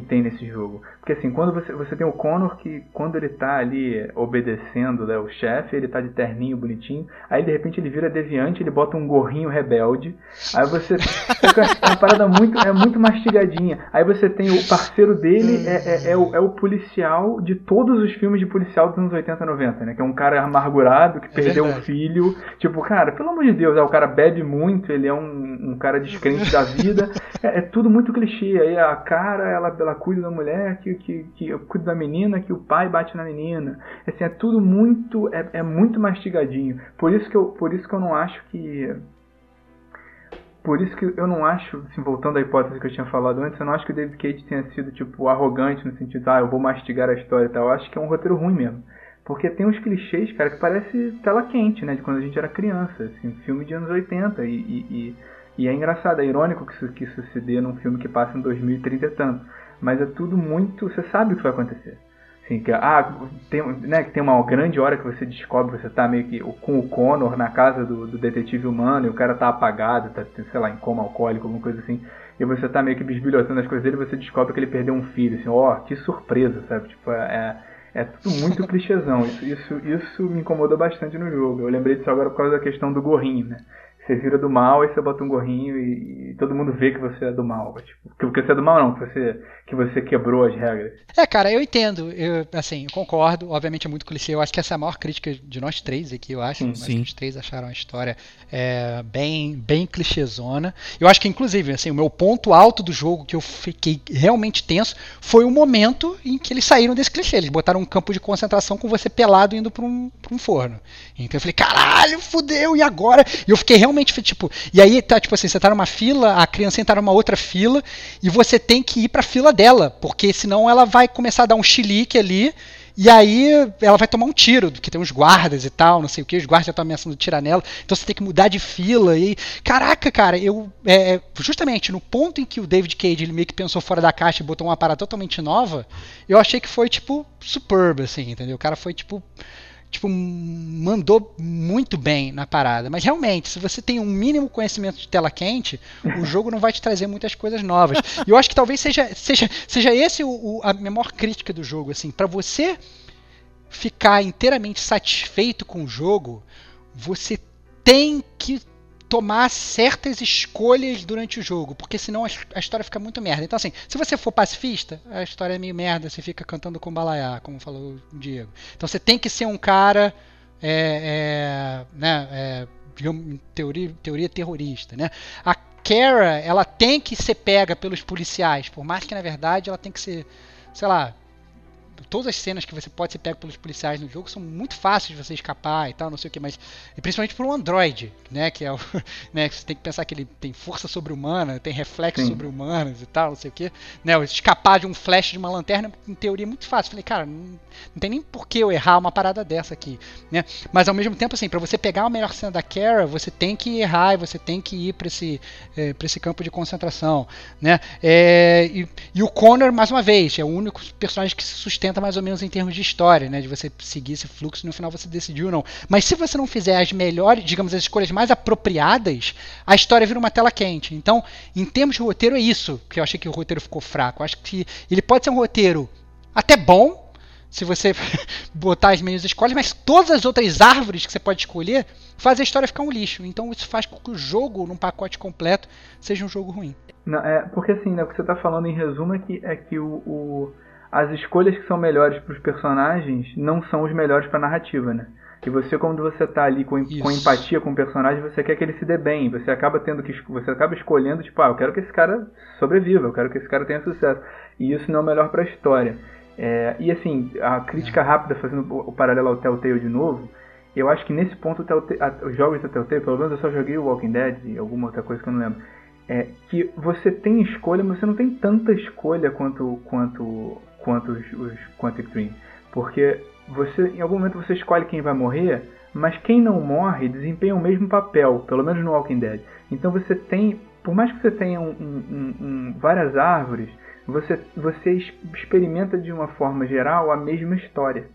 que tem nesse jogo. Porque assim, quando você, você tem o Connor que quando ele tá ali obedecendo né, o chefe, ele tá de terninho bonitinho, aí de repente ele vira deviante, ele bota um gorrinho rebelde, aí você é uma parada muito, é muito mastigadinha. Aí você tem o parceiro dele, é, é, é, o, é o policial de todos os filmes de policial dos anos 80 90, né? Que é um cara amargurado que é perdeu um filho. Tipo, cara, pelo amor de Deus, é, o cara bebe muito, ele é um, um cara descrente da vida. É, é tudo muito clichê. Aí a cara, ela, ela cuida da mulher, que, que, que cuida da menina, que o pai bate na menina. Assim, é tudo muito. É, é muito mastigadinho. Por isso, que eu, por isso que eu não acho que. Por isso que eu não acho, assim, voltando à hipótese que eu tinha falado antes, eu não acho que o David Cage tenha sido, tipo, arrogante no sentido, ah, eu vou mastigar a história e tal. Eu acho que é um roteiro ruim mesmo. Porque tem uns clichês, cara, que parece tela quente, né? De quando a gente era criança, assim, filme de anos 80. E, e, e, e é engraçado, é irônico que isso, que isso se dê num filme que passa em 2030 e tanto mas é tudo muito. Você sabe o que vai acontecer. Assim, que, ah, tem, né, que tem uma grande hora que você descobre, você tá meio que com o Connor na casa do, do detetive humano e o cara tá apagado, tá, sei lá, em coma alcoólico, alguma coisa assim, e você tá meio que bisbilhotando as coisas dele e você descobre que ele perdeu um filho, assim, ó, oh, que surpresa, sabe? Tipo, é, é, é tudo muito clichêzão. Isso, isso, isso me incomodou bastante no jogo. Eu lembrei disso agora por causa da questão do gorrinho, né? Você vira do mal e você bota um gorrinho e, e, todo mundo vê que você é do mal. Tipo, que você é do mal não, que você, que você quebrou as regras. É, cara, eu entendo. Eu, assim, eu concordo. Obviamente é muito clichê. Eu acho que essa é a maior crítica de nós três aqui, eu acho. Sim, sim. os três acharam a história é, bem, bem clichêzona. Eu acho que, inclusive, assim, o meu ponto alto do jogo, que eu fiquei realmente tenso, foi o momento em que eles saíram desse clichê. Eles botaram um campo de concentração com você pelado indo pra um, pra um forno. Então eu falei, caralho, fudeu, e agora? E eu fiquei realmente realmente tipo. E aí tá, tipo assim, você tá numa fila, a criança tá numa outra fila, e você tem que ir pra fila dela, porque senão ela vai começar a dar um chilique ali. E aí ela vai tomar um tiro, porque tem uns guardas e tal, não sei o que, os guardas já estão ameaçando tirar nela, então você tem que mudar de fila. E. Caraca, cara, eu. É, é, justamente no ponto em que o David Cage ele meio que pensou fora da caixa e botou uma parada totalmente nova, eu achei que foi, tipo, superb, assim, entendeu? O cara foi, tipo tipo, mandou muito bem na parada. Mas realmente, se você tem um mínimo conhecimento de tela quente, o jogo não vai te trazer muitas coisas novas. E eu acho que talvez seja, seja, seja esse o, o a maior crítica do jogo, assim, para você ficar inteiramente satisfeito com o jogo, você tem que tomar certas escolhas durante o jogo, porque senão a, história fica muito merda. Então, assim, se você for pacifista, a história é meio merda, você fica cantando com balaiá, como falou o Diego. Então, você tem que ser um cara, é, é, né, é, teoria, teoria terrorista, né? A Kara, ela tem que ser pega pelos policiais, por mais que, na verdade, ela tem que ser, sei lá, todas as cenas que você pode ser pego pelos policiais no jogo são muito fáceis de você escapar e tal, não sei o que, mas principalmente por um android, né, que é o, né, que você tem que pensar que ele tem força sobre-humana, tem reflexos sobre-humanos e tal, não sei o que, né, escapar de um flash de uma lanterna, em teoria é muito fácil. Falei, cara, não, não tem nem por que eu errar uma parada dessa aqui, né? Mas ao mesmo tempo assim, para você pegar a melhor cena da Kara, você tem que errar e você tem que ir para esse é, para esse campo de concentração, né? É, e, e o Connor mais uma vez é o único personagem que se sustenta mais ou menos em termos de história, né? De você seguir esse fluxo e no final você decidir ou não. Mas se você não fizer as melhores, digamos, as escolhas mais apropriadas, a história vira uma tela quente. Então, em termos de roteiro, é isso que eu achei que o roteiro ficou fraco. Eu acho que ele pode ser um roteiro até bom, se você botar as melhores escolhas, mas todas as outras árvores que você pode escolher faz a história ficar um lixo. Então isso faz com que o jogo, num pacote completo, seja um jogo ruim. Não, é, porque assim, né, o que você está falando em resumo é que, é que o, o as escolhas que são melhores para os personagens não são os melhores para a narrativa, né? E você, quando você tá ali com, com, empatia com o personagem, você quer que ele se dê bem. Você acaba tendo que. Você acaba escolhendo, tipo, ah, eu quero que esse cara sobreviva, eu quero que esse cara tenha sucesso. E isso não é o melhor para a história. É, e assim, a crítica rápida, fazendo o, paralelo ao Telltale de novo, eu acho que nesse ponto a, os jogos da Telltale, pelo menos eu só joguei o Walking Dead e alguma outra coisa que eu não lembro. É que você tem escolha, mas você não tem tanta escolha quanto, quanto quanto os, os Quantic Dream. Porque você, em algum momento você escolhe quem vai morrer, mas quem não morre desempenha o mesmo papel, pelo menos no Walking Dead. Então você tem, por mais que você tenha um, um, um, várias árvores, você, você experimenta de uma forma geral a mesma história.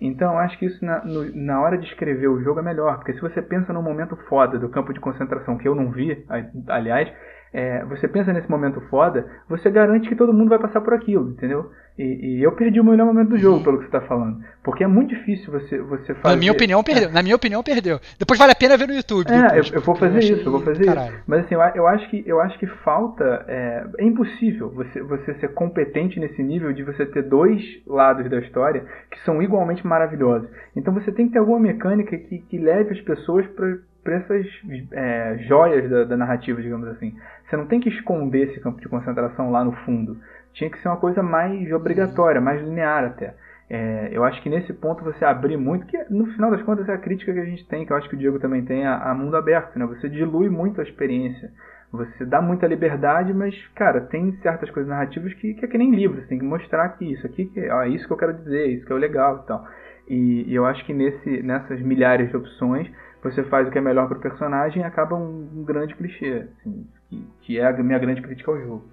Então acho que isso na, no, na hora de escrever o jogo é melhor, porque se você pensa num momento foda do campo de concentração que eu não vi, aliás, é, você pensa nesse momento foda, você garante que todo mundo vai passar por aquilo, entendeu? E, e eu perdi o melhor momento do jogo, pelo que você está falando. Porque é muito difícil você, você fazer. Na minha opinião, perdeu. É. Na minha opinião, perdeu. Depois vale a pena ver no YouTube. É, depois, eu, eu, vou fazer eu isso, eu vou fazer Caralho. isso. Mas assim, eu, eu, acho que, eu acho que falta. É, é impossível você, você ser competente nesse nível de você ter dois lados da história que são igualmente maravilhosos. Então você tem que ter alguma mecânica que, que leve as pessoas para para essas é, joias da, da, narrativa, digamos assim. Você não tem que esconder esse campo de concentração lá no fundo. Tinha que ser uma coisa mais obrigatória, mais linear até. É, eu acho que nesse ponto você abrir muito, que no final das contas é a crítica que a gente tem, que eu acho que o Diego também tem, a, a mundo aberto. Né? Você dilui muito a experiência. Você dá muita liberdade, mas, cara, tem certas coisas narrativas que, que é que nem livro. Você tem que mostrar que isso aqui, que, ó, isso que eu quero dizer, isso que é o legal e tal. E, e eu acho que nesse, nessas milhares de opções, você faz o que é melhor para o personagem e acaba um, um grande clichê, assim, que, que, é a minha grande crítica ao jogo.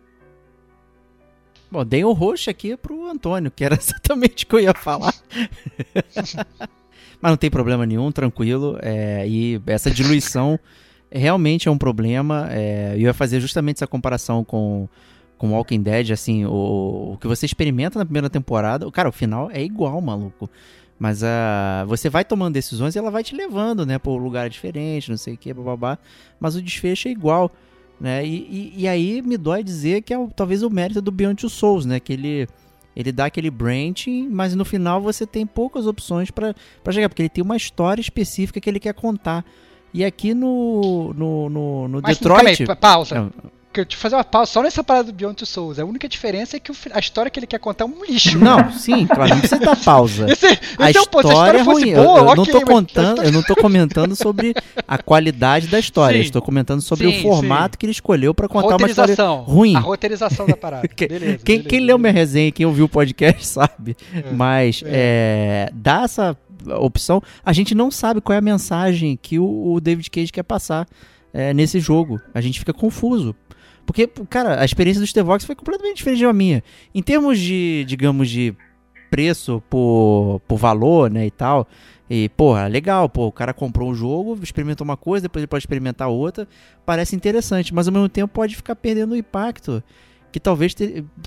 Bom, dei um roxo aqui pro Antônio, que era exatamente o que eu ia falar. Mas não tem problema nenhum, tranquilo. É, e essa diluição realmente é um problema. É, eu ia fazer justamente essa comparação com com Walking Dead, assim, o, o que você experimenta na primeira temporada, cara, o final é igual, maluco. Mas uh, você vai tomando decisões e ela vai te levando, né, para um lugar diferente, não sei o que, babá. Mas o desfecho é igual, né? E, e, e, aí me dói dizer que é o, talvez o mérito do Beyond Two Souls, né? Que ele, ele dá aquele branching, mas no final você tem poucas opções para chegar, porque ele tem uma história específica que ele quer contar. E aqui no, no, no, no mas, Detroit. Aí, pausa. Não, que eu te fazer uma pausa só nessa parada do Beyond Two Souls. A única diferença é que a história que ele quer contar é um lixo. Não, sim, claro, não precisa dar pausa. Esse, esse a, é história, a história é ruim. Boa, eu, eu okay, não tô contando, eu não tô comentando sobre a qualidade da história. Sim. Estou comentando sobre sim, o formato sim. que ele escolheu para contar uma história ruim. A roteirização da parada. beleza, quem, beleza, quem leu minha resenha, quem ouviu o podcast sabe. É, Mas é. É, dá essa opção. A gente não sabe qual é a mensagem que o, o David Cage quer passar é, nesse jogo. A gente fica confuso. Porque, cara, a experiência do Stevox foi completamente diferente da minha. Em termos de, digamos, de preço por, por valor, né, e tal. E, porra, legal, pô, o cara comprou um jogo, experimentou uma coisa, depois ele pode experimentar outra. Parece interessante, mas ao mesmo tempo pode ficar perdendo o impacto que talvez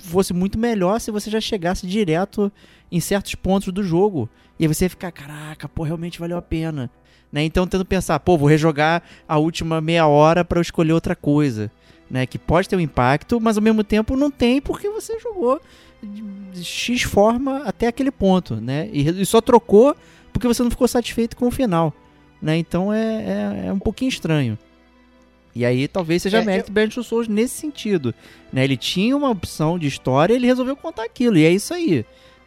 fosse muito melhor se você já chegasse direto em certos pontos do jogo. E aí você ia ficar, caraca, pô, realmente valeu a pena. Né? Então tento pensar, pô, vou rejogar a última meia hora para eu escolher outra coisa né? Que pode ter um impacto, mas ao mesmo tempo não tem porque você jogou de X forma até aquele ponto, né? E, e só trocou porque você não ficou satisfeito com o final, né? Então é, é, é um pouquinho estranho. E aí talvez seja é, mérito eu... Bernard Souls nesse sentido, né? Ele tinha uma opção de história, ele resolveu contar aquilo e é isso aí.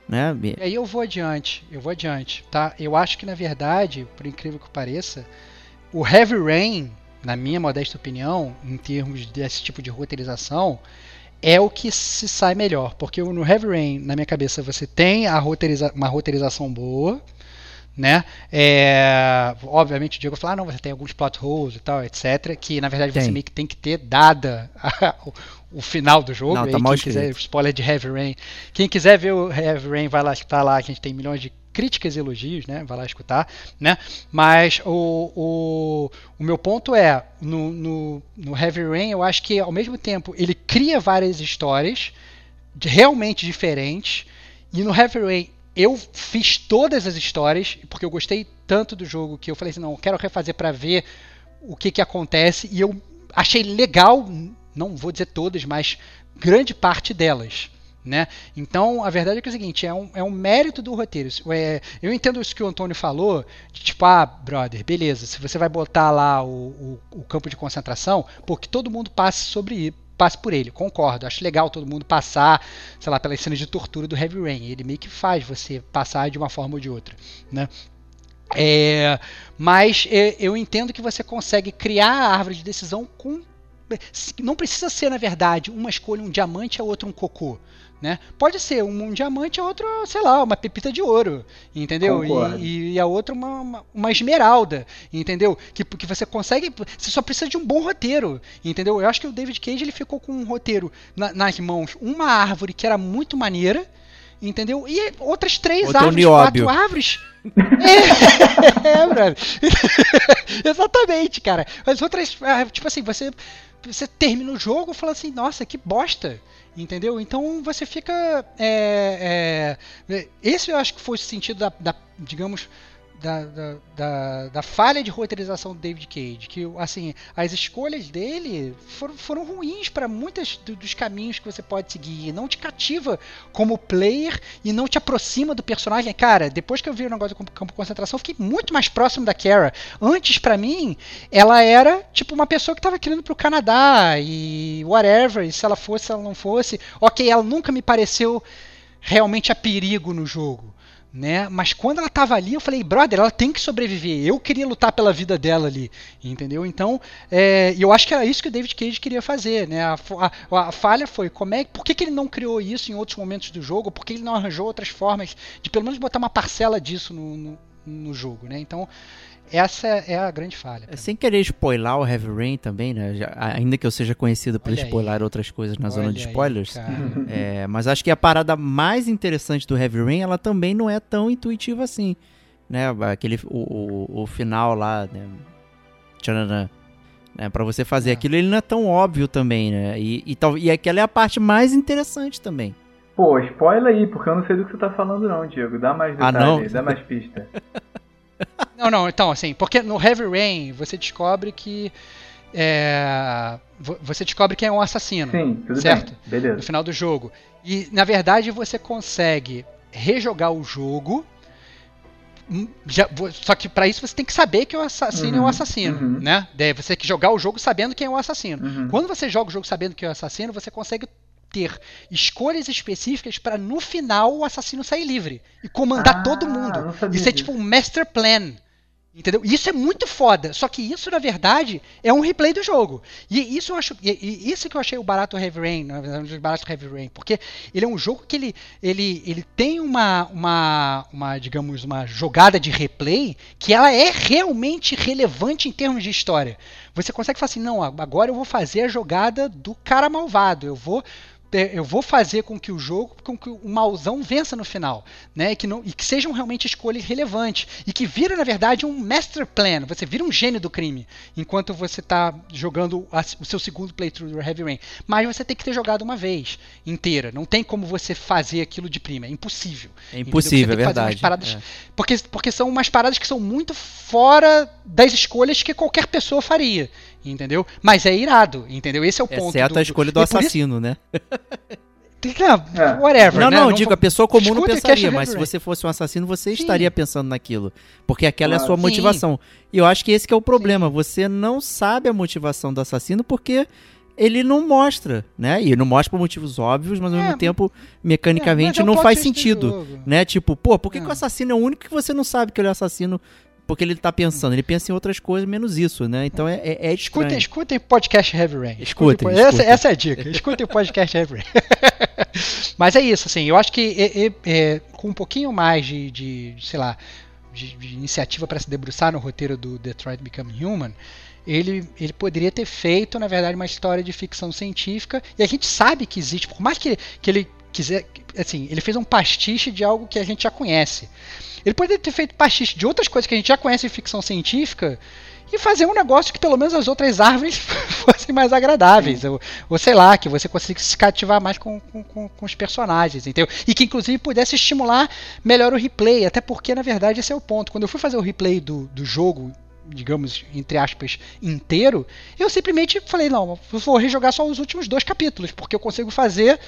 Né? E aí eu vou adiante, eu vou adiante, tá? Eu acho que na verdade, por incrível que pareça, o Heavy Rain na minha modesta opinião, em termos desse tipo de roteirização, é o que se sai melhor. Porque no Heavy Rain, na minha cabeça, você tem a roteiriza uma roteirização boa, né? É, obviamente o Diego fala, ah, não, você tem alguns plot holes e tal, etc. Que na verdade tem. você meio que tem que ter dada a, o, o, final do jogo. Não, tá aí, quem quiser, spoiler de Heavy Rain. Quem quiser ver o Heavy Rain, vai lá, tá lá, que a gente tem milhões de críticas e elogios, né? Vai lá escutar, né? Mas o, o, o meu ponto é, no, no, no Heavy Rain, eu acho que ao mesmo tempo ele cria várias histórias realmente diferentes, e no Heavy Rain eu fiz todas as histórias, porque eu gostei tanto do jogo que eu falei assim, não, eu quero refazer para ver o que, que acontece, e eu achei legal, não vou dizer todas, mas grande parte delas. Né? Então, a verdade é que é o seguinte, é um, é um mérito do roteiro. É, eu entendo isso que o Antônio falou, de tipo, ah, brother, beleza, se você vai botar lá o, o, o campo de concentração, porque todo mundo passe sobre passe por ele, concordo. Acho legal todo mundo passar, sei lá, pelas cenas de tortura do Heavy Rain. Ele meio que faz você passar de uma forma ou de outra, né? É, mas é, eu entendo que você consegue criar a árvore de decisão com não precisa ser na verdade uma escolha um diamante a outra um cocô né? Pode ser um, um diamante, a outra, sei lá, uma pepita de ouro, entendeu? E, e, a outra uma, uma, uma, esmeralda, entendeu? Que, que você consegue, você só precisa de um bom roteiro, entendeu? Eu acho que o David Cage ele ficou com um roteiro na, nas mãos, uma árvore que era muito maneira, entendeu? E outras três Outro árvores, quatro árvores. é, é, Exatamente, cara. As outras, ah, tipo assim, você você termina o jogo e fala assim, nossa, que bosta. Entendeu? Então você fica. É, é, esse eu acho que foi o sentido da, da digamos, da, da, da, da, falha de roteirização do David Cage, que assim as escolhas dele foram, foram ruins para muitos dos caminhos que você pode seguir, não te cativa como player e não te aproxima do personagem. Cara, depois que eu vi o negócio do campo de concentração, fiquei muito mais próximo da Kara. Antes, para mim, ela era tipo uma pessoa que estava querendo pro Canadá e whatever, e se ela fosse, se ela não fosse, ok, ela nunca me pareceu realmente a perigo no jogo né? Mas quando ela tava ali, eu falei, brother, ela tem que sobreviver. Eu queria lutar pela vida dela ali, entendeu? Então, é, eu acho que era isso que o David Cage queria fazer, né? A, a, a, falha foi, como é, por que, que ele não criou isso em outros momentos do jogo? Por que ele não arranjou outras formas de pelo menos botar uma parcela disso no, no, no jogo, né? Então, essa é a grande falha. Sem querer spoiler o Heavy Rain também, né? Já, ainda que eu seja conhecido por Olha spoiler aí. outras coisas na Olha zona de spoilers. Aí, é, mas acho que a parada mais interessante do Heavy Rain, ela também não é tão intuitiva assim. Né? Aquele, o, o, o final lá, né? Tchananã. Né, para você fazer é. aquilo, ele não é tão óbvio também, né? E, e, tal, e aquela é a parte mais interessante também. Pô, spoiler aí, porque eu não sei do que você tá falando não, Diego. Dá mais detalhe, ah, não? dá mais pista. Não, não, então, assim, porque no Heavy Rain você descobre que. É, você descobre quem é um assassino. Sim, tudo certo? Bem. Beleza. No final do jogo. E, na verdade, você consegue rejogar o jogo. Hum, já, só que para isso você tem que saber que o assassino uhum, é o assassino, uhum. né? Daí você tem que jogar o jogo sabendo quem é o assassino. Uhum. Quando você joga o jogo sabendo quem é o assassino, você consegue ter escolhas específicas para no final o assassino sair livre e comandar ah, todo mundo. Isso é tipo um master plan. Entendeu? Isso é muito foda. Só que isso, na verdade, é um replay do jogo. E isso eu acho. E, isso que eu achei o barato Heavy Rain, na verdade, o barato Heavy Rain. Porque ele é um jogo que ele, ele, ele tem uma, uma, uma, digamos, uma jogada de replay que ela é realmente relevante em termos de história. Você consegue falar assim, não, agora eu vou fazer a jogada do cara malvado. Eu vou eu vou fazer com que o jogo, com que o mauzão vença no final, né? E que, não, e que sejam realmente escolhas relevantes. E que vira, na verdade, um master plan. Você vira um gênio do crime enquanto você está jogando a, o seu segundo playthrough do Heavy Rain. Mas você tem que ter jogado uma vez inteira. Não tem como você fazer aquilo de prima. É impossível. É impossível, é verdade. Paradas, é. Porque, porque são umas paradas que são muito fora das escolhas que qualquer pessoa faria entendeu? Mas é irado, entendeu? Esse é o ponto. Exceto do, a escolha do assassino, isso... né? Não, é. whatever. Não, né? não, digo, a pessoa comum não pensaria, mas se você fosse um assassino, você sim. estaria pensando naquilo. Porque aquela claro. é a sua motivação. Sim. E eu acho que esse que é o problema. Sim. Você não sabe a motivação do assassino porque ele não mostra, né? E não mostra por motivos óbvios, mas ao é, mesmo tempo, mecanicamente, é, não faz sentido. Né? Tipo, pô, por que, que o assassino é o único que você não sabe que ele é assassino? Porque ele tá pensando, ele pensa em outras coisas menos isso, né? Então é, é, é Escutem, escutem podcast Heavy Rain. Escutem, escutem. Essa, essa, é a dica. Escutem o podcast Heavy Rain. Mas é isso, assim, eu acho que é, com um pouquinho mais de, de sei lá, de, de iniciativa para se debruçar no roteiro do Detroit Become Human, ele, ele poderia ter feito, na verdade, uma história de ficção científica, e a gente sabe que existe, por mais que, que ele quiser, assim, ele fez um pastiche de algo que a gente já conhece. Ele poderia ter feito pastiche de outras coisas que a gente já conhece em ficção científica e fazer um negócio que pelo menos as outras árvores fossem mais agradáveis. Ou, ou, sei lá, que você conseguisse se cativar mais com, com, com, os personagens, entendeu? E que inclusive pudesse estimular melhor o replay, até porque na verdade esse é o ponto. Quando eu fui fazer o replay do, do jogo, digamos, entre aspas, inteiro, eu simplesmente falei, não, vou rejogar só os últimos dois capítulos, porque eu consigo fazer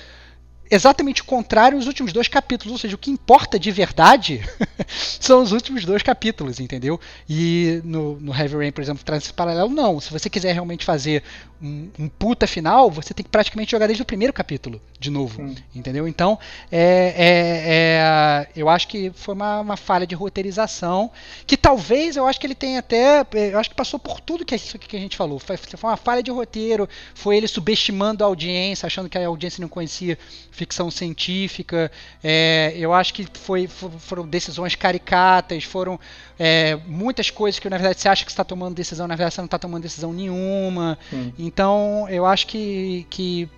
exatamente o contrário nos últimos dois capítulos. Ou seja, o que importa de verdade são os últimos dois capítulos, entendeu? E no, no Heavy Rain, por exemplo, traz esse paralelo, não. Se você quiser realmente fazer um, um, puta final, você tem que praticamente jogar desde o primeiro capítulo de novo, Sim. entendeu? Então, é, é, é, eu acho que foi uma, uma, falha de roteirização que talvez eu acho que ele tenha até, é, eu acho que passou por tudo que, isso que a gente falou. Foi, foi uma falha de roteiro, foi ele subestimando a audiência, achando que a audiência não conhecia ficção científica. É, eu acho que foi, foram decisões caricatas, foram é, muitas coisas que na verdade você acha que está tomando decisão, na verdade você não está tomando decisão nenhuma. Sim. Então eu acho que, que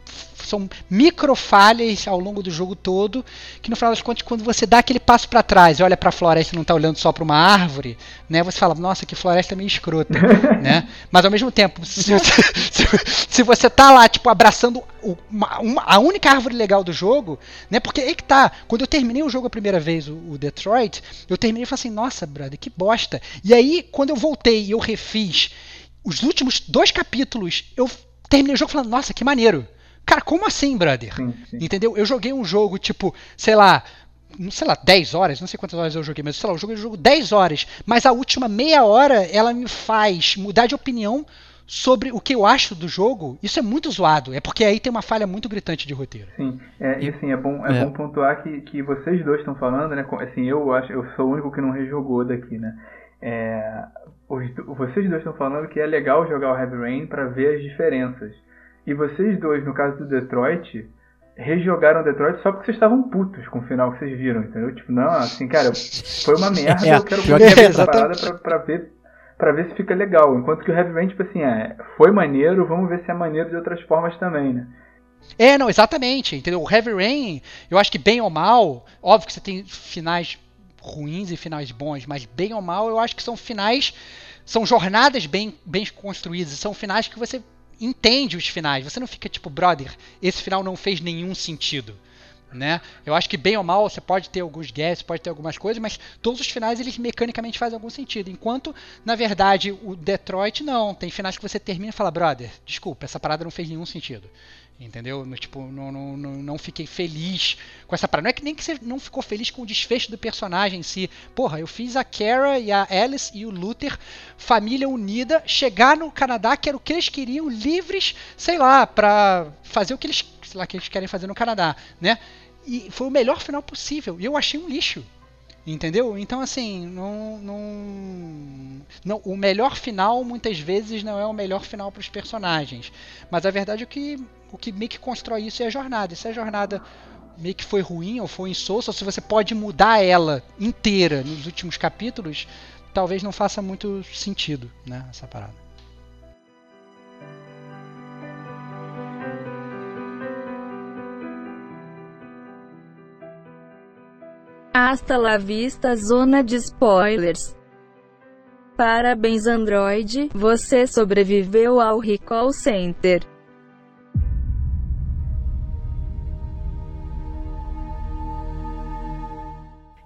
são microfalhas ao longo do jogo todo, que no final das contas, quando você dá aquele passo para trás e olha para a floresta e não está olhando só para uma árvore, né, você fala, nossa, que floresta meio escrota, né? Mas ao mesmo tempo, se, se, se você tá lá, tipo, abraçando uma, uma, a única árvore legal do jogo, né? Porque aí que tá, quando eu terminei o jogo a primeira vez, o, o Detroit, eu terminei e falei assim, nossa, brother, que bosta. E aí, quando eu voltei e eu refiz os últimos dois capítulos, eu terminei o jogo falando, nossa, que maneiro. Cara, como assim, brother? Sim, sim. Entendeu? Eu joguei um jogo, tipo, sei lá, não sei lá, 10 horas, não sei quantas horas eu joguei, mas sei lá, eu joguei o jogo 10 horas, mas a última meia hora ela me faz mudar de opinião sobre o que eu acho do jogo, isso é muito zoado. É porque aí tem uma falha muito gritante de roteiro. Sim, é, e assim, é bom, é, é. bom pontuar que, que vocês dois estão falando, né? Assim, eu acho, eu sou o único que não rejogou daqui, né? É, os, vocês dois estão falando que é legal jogar o Heavy Rain para ver as diferenças. E vocês dois, no caso do Detroit, rejogaram Detroit só porque vocês estavam putos com o final que vocês viram, entendeu? Tipo, não, assim, cara, foi uma merda, é, eu quero ver essa parada pra, pra, ver para ver se fica legal. Enquanto que o Heavy Rain, tipo assim, é, foi maneiro, vamos ver se é maneiro de outras formas também, né? É, não, exatamente, entendeu? O Heavy Rain, eu acho que bem ou mal, óbvio que você tem finais ruins e finais bons, mas bem ou mal, eu acho que são finais, são jornadas bem, bem construídas, são finais que você entende os finais. Você não fica tipo, brother, esse final não fez nenhum sentido. Né? Eu acho que bem ou mal você pode ter alguns guesses, pode ter algumas coisas, mas todos os finais eles mecanicamente fazem algum sentido. Enquanto, na verdade, o Detroit não. Tem finais que você termina e fala, brother, desculpa, essa parada não fez nenhum sentido. Entendeu? No, tipo, não, não, não, não, fiquei feliz com essa parada. Não é que nem que você não ficou feliz com o desfecho do personagem em si. Porra, eu fiz a Kara e a Alice e o Luther, família unida, chegar no Canadá, que era o que eles queriam, livres, sei lá, pra fazer o que eles, sei lá, que eles querem fazer no Canadá, né? E foi o melhor final possível. E eu achei um lixo. Entendeu? Então, assim, não, não, não, o melhor final muitas vezes não é o melhor final para os personagens. Mas a verdade é que o que meio que constrói isso é a jornada. Se a jornada meio que foi ruim ou foi insossa, ou se você pode mudar ela inteira nos últimos capítulos, talvez não faça muito sentido, né, essa parada. Hasta la vista zona de spoilers. Parabéns Android, você sobreviveu ao Recall Center.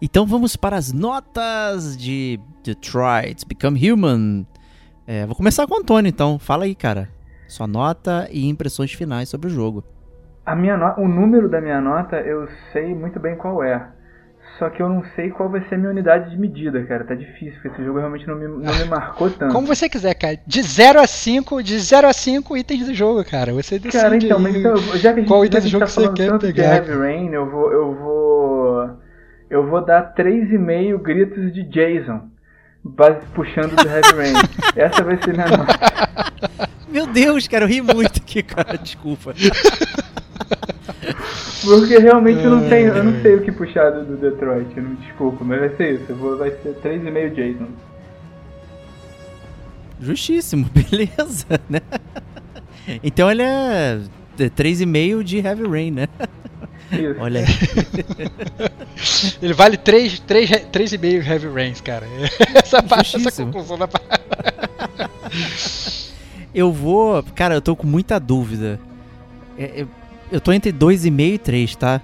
Então vamos para as notas de Detroit Become Human. É, vou começar com o Antônio então. Fala aí, cara. Sua nota e impressões finais sobre o jogo. A minha no... O número da minha nota eu sei muito bem qual é. Só que eu não sei qual vai ser a minha unidade de medida, cara. Tá difícil, porque esse jogo realmente não me, não me marcou tanto. Como você quiser, cara. De 0 a 5, de 0 a 5 itens do jogo, cara. Você decide cara, então, mas então, já que a gente, qual item do jogo tá você quer tanto pegar. de Heavy Rain, eu vou, eu vou, eu vou dar 3,5 gritos de Jason. Base, puxando do Heavy Rain. Essa vai ser minha nota. Meu Deus, cara, eu ri muito aqui, cara. Desculpa. Porque realmente eu não tenho, eu não sei o que puxar do, do Detroit, eu não desculpa, mas vai ser isso, vou, vai ser 3,5 Jason. Justíssimo, beleza, né? Então ele é 3,5 de Heavy Rain, né? Isso. Olha aí. ele vale 3,5 3, 3 Heavy Rains, cara. Essa, parte, essa conclusão da Eu vou. Cara, eu tô com muita dúvida. É, é, eu tô entre 2,5 e 3, tá?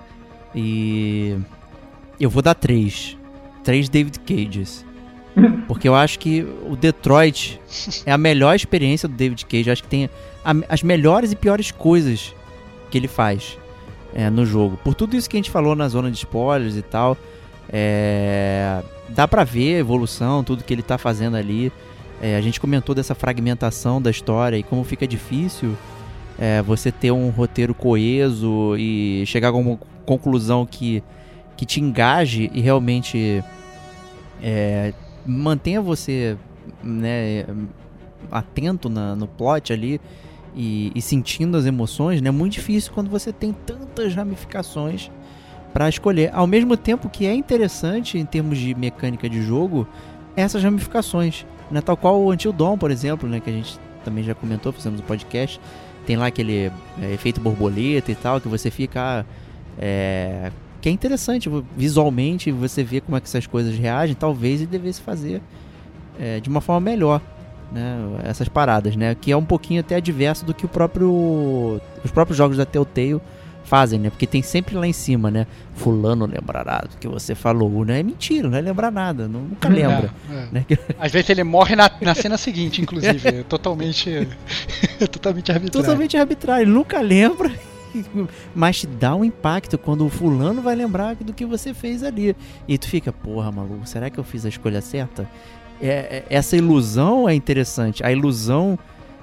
E. Eu vou dar 3. 3 David Cages. Porque eu acho que o Detroit é a melhor experiência do David Cage. Eu acho que tem a, as melhores e piores coisas que ele faz é, no jogo. Por tudo isso que a gente falou na zona de spoilers e tal, é, dá pra ver a evolução, tudo que ele tá fazendo ali. É, a gente comentou dessa fragmentação da história e como fica difícil é, você ter um roteiro coeso e chegar a uma conclusão que, que te engaje e realmente é, mantenha você né, atento na, no plot ali e, e sentindo as emoções, né? É muito difícil quando você tem tantas ramificações para escolher. Ao mesmo tempo que é interessante em termos de mecânica de jogo essas ramificações, né? Tal qual o Until Dawn, por exemplo, né? Que a gente também já comentou, fizemos um podcast. Tem lá aquele é, efeito borboleta e tal, que você fica. É, que é interessante visualmente você vê como é que essas coisas reagem. Talvez e devesse fazer é, de uma forma melhor. Né, essas paradas, né? Que é um pouquinho até adverso do que o próprio os próprios jogos da Telltale fazem, né? Porque tem sempre lá em cima, né? Fulano lembrará do que você falou, né? É mentira, não é lembrar nada, não, nunca é, lembra. É, é. Né? Às vezes ele morre na, na cena seguinte, inclusive. É totalmente. totalmente arbitrário. Totalmente arbitrário, ele nunca lembra. Mas te dá um impacto quando o fulano vai lembrar do que você fez ali. E tu fica, porra, maluco, será que eu fiz a escolha certa? É, essa ilusão é interessante. A ilusão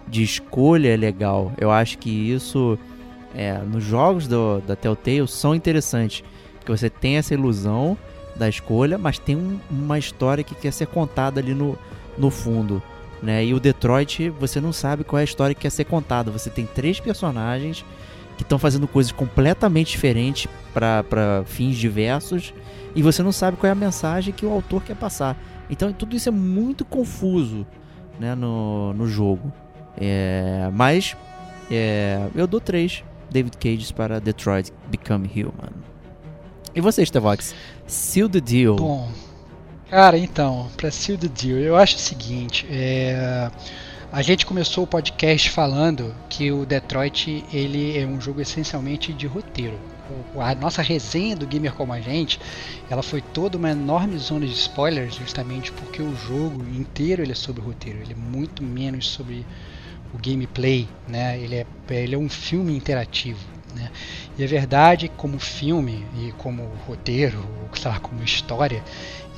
de escolha é legal. Eu acho que isso é, nos jogos do, da Telltale são interessantes. Porque você tem essa ilusão da escolha, mas tem um, uma história que quer ser contada ali no, no fundo. Né? E o Detroit, você não sabe qual é a história que quer ser contada. Você tem três personagens que estão fazendo coisas completamente diferentes para fins diversos e você não sabe qual é a mensagem que o autor quer passar. Então tudo isso é muito confuso né, no, no jogo. É, mas é, eu dou três David Cage para Detroit Become Human. E você, Stevox? Seal the Deal. Bom, cara, então, para Seal the Deal, eu acho o seguinte, é... A gente começou o podcast falando que o Detroit ele é um jogo essencialmente de roteiro. A nossa resenha do Gamer Como a Gente, ela foi toda uma enorme zona de spoilers, justamente porque o jogo inteiro ele é sobre roteiro, ele é muito menos sobre o gameplay, né? Ele é, ele é um filme interativo, né? E é verdade como filme e como roteiro, sei lá, como história,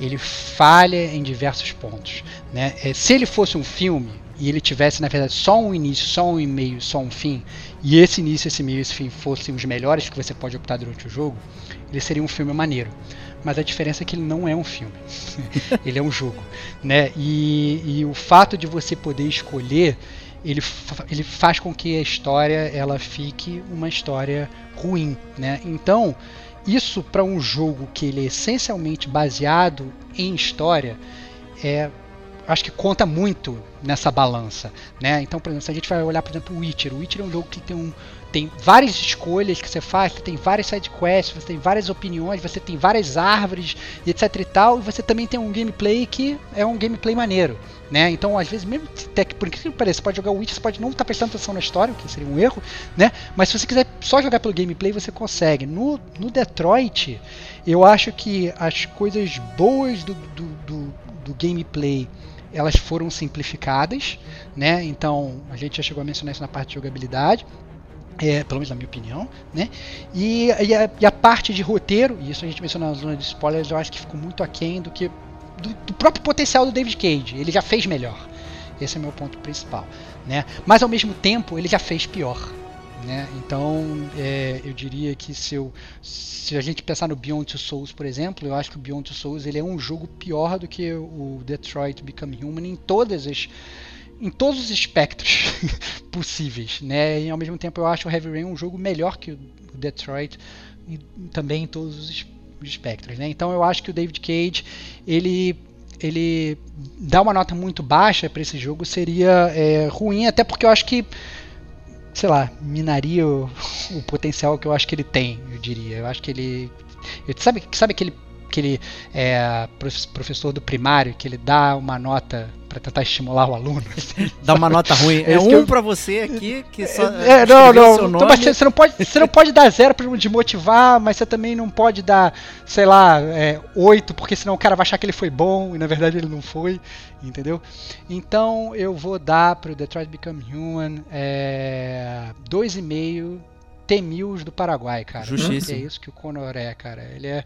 ele falha em diversos pontos, né? É, se ele fosse um filme e ele tivesse na verdade só um início, só um meio, só um fim, e esse início, esse meio, esse fim fossem os melhores que você pode optar durante o jogo, ele seria um filme maneiro. Mas a diferença é que ele não é um filme, ele é um jogo, né? E, e o fato de você poder escolher ele, ele faz com que a história ela fique uma história ruim, né? Então, isso para um jogo que ele é essencialmente baseado em história, é acho que conta muito nessa balança, né? Então, por exemplo, se a gente vai olhar, por exemplo, o Witcher, o Witcher é um jogo que tem um tem várias escolhas que você faz, você tem várias side quests, você tem várias opiniões, você tem várias árvores, etc e tal, e você também tem um gameplay que é um gameplay maneiro, né? Então, às vezes, mesmo até que, por incrível que pareça, você pode jogar o Witch, você pode não estar tá prestando atenção na história, o que seria um erro, né? Mas se você quiser só jogar pelo gameplay, você consegue. No, no Detroit, eu acho que as coisas boas do, do, do, do gameplay elas foram simplificadas, né? Então a gente já chegou a mencionar isso na parte de jogabilidade. É, pelo menos na minha opinião, né? E, e, a, e, a, parte de roteiro, e isso a gente mencionou na zona de spoilers, eu acho que ficou muito aquém do que do, do, próprio potencial do David Cage. Ele já fez melhor. Esse é meu ponto principal, né? Mas ao mesmo tempo ele já fez pior, né? Então é, eu diria que se, eu, se a gente pensar no Beyond Two Souls, por exemplo, eu acho que o Beyond Two Souls ele é um jogo pior do que o Detroit Become Human em todas as em todos os espectros possíveis, né? E ao mesmo tempo eu acho o Heavy Rain um jogo melhor que o Detroit e também em todos os espectros, né? Então eu acho que o David Cage ele ele dá uma nota muito baixa para esse jogo seria é, ruim, até porque eu acho que sei lá, minaria o, o, potencial que eu acho que ele tem, eu diria. Eu acho que ele. Eu, sabe, sabe aquele aquele é, professor do primário que ele dá uma nota para tentar estimular o aluno. Dá uma nota ruim. É, é um eu... para você aqui que só. É, não, não. Então, você, não pode, você não pode dar zero para de motivar, mas você também não pode dar, sei lá, é, oito, porque senão o cara vai achar que ele foi bom e na verdade ele não foi, entendeu? Então eu vou dar para o Detroit Become Human é, dois e meio T-1000 do Paraguai, cara. Justíssimo. É isso que o Conor é, cara. Ele é,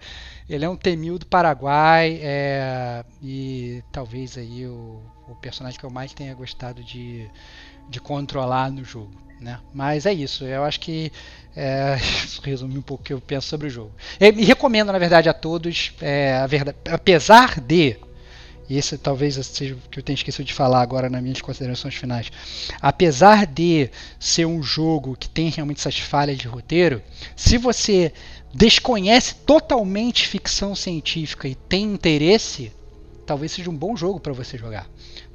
ele é um T-1000 do Paraguai é, e talvez aí o, o personagem que eu mais tenha gostado de, de controlar no jogo. Né? Mas é isso, eu acho que é, isso resume um pouco o que eu penso sobre o jogo. E recomendo, na verdade, a todos, é, a verdade, apesar de e esse talvez seja o que eu tenha esquecido de falar agora nas minhas considerações finais. Apesar de ser um jogo que tem realmente essas falhas de roteiro, se você desconhece totalmente ficção científica e tem interesse, talvez seja um bom jogo para você jogar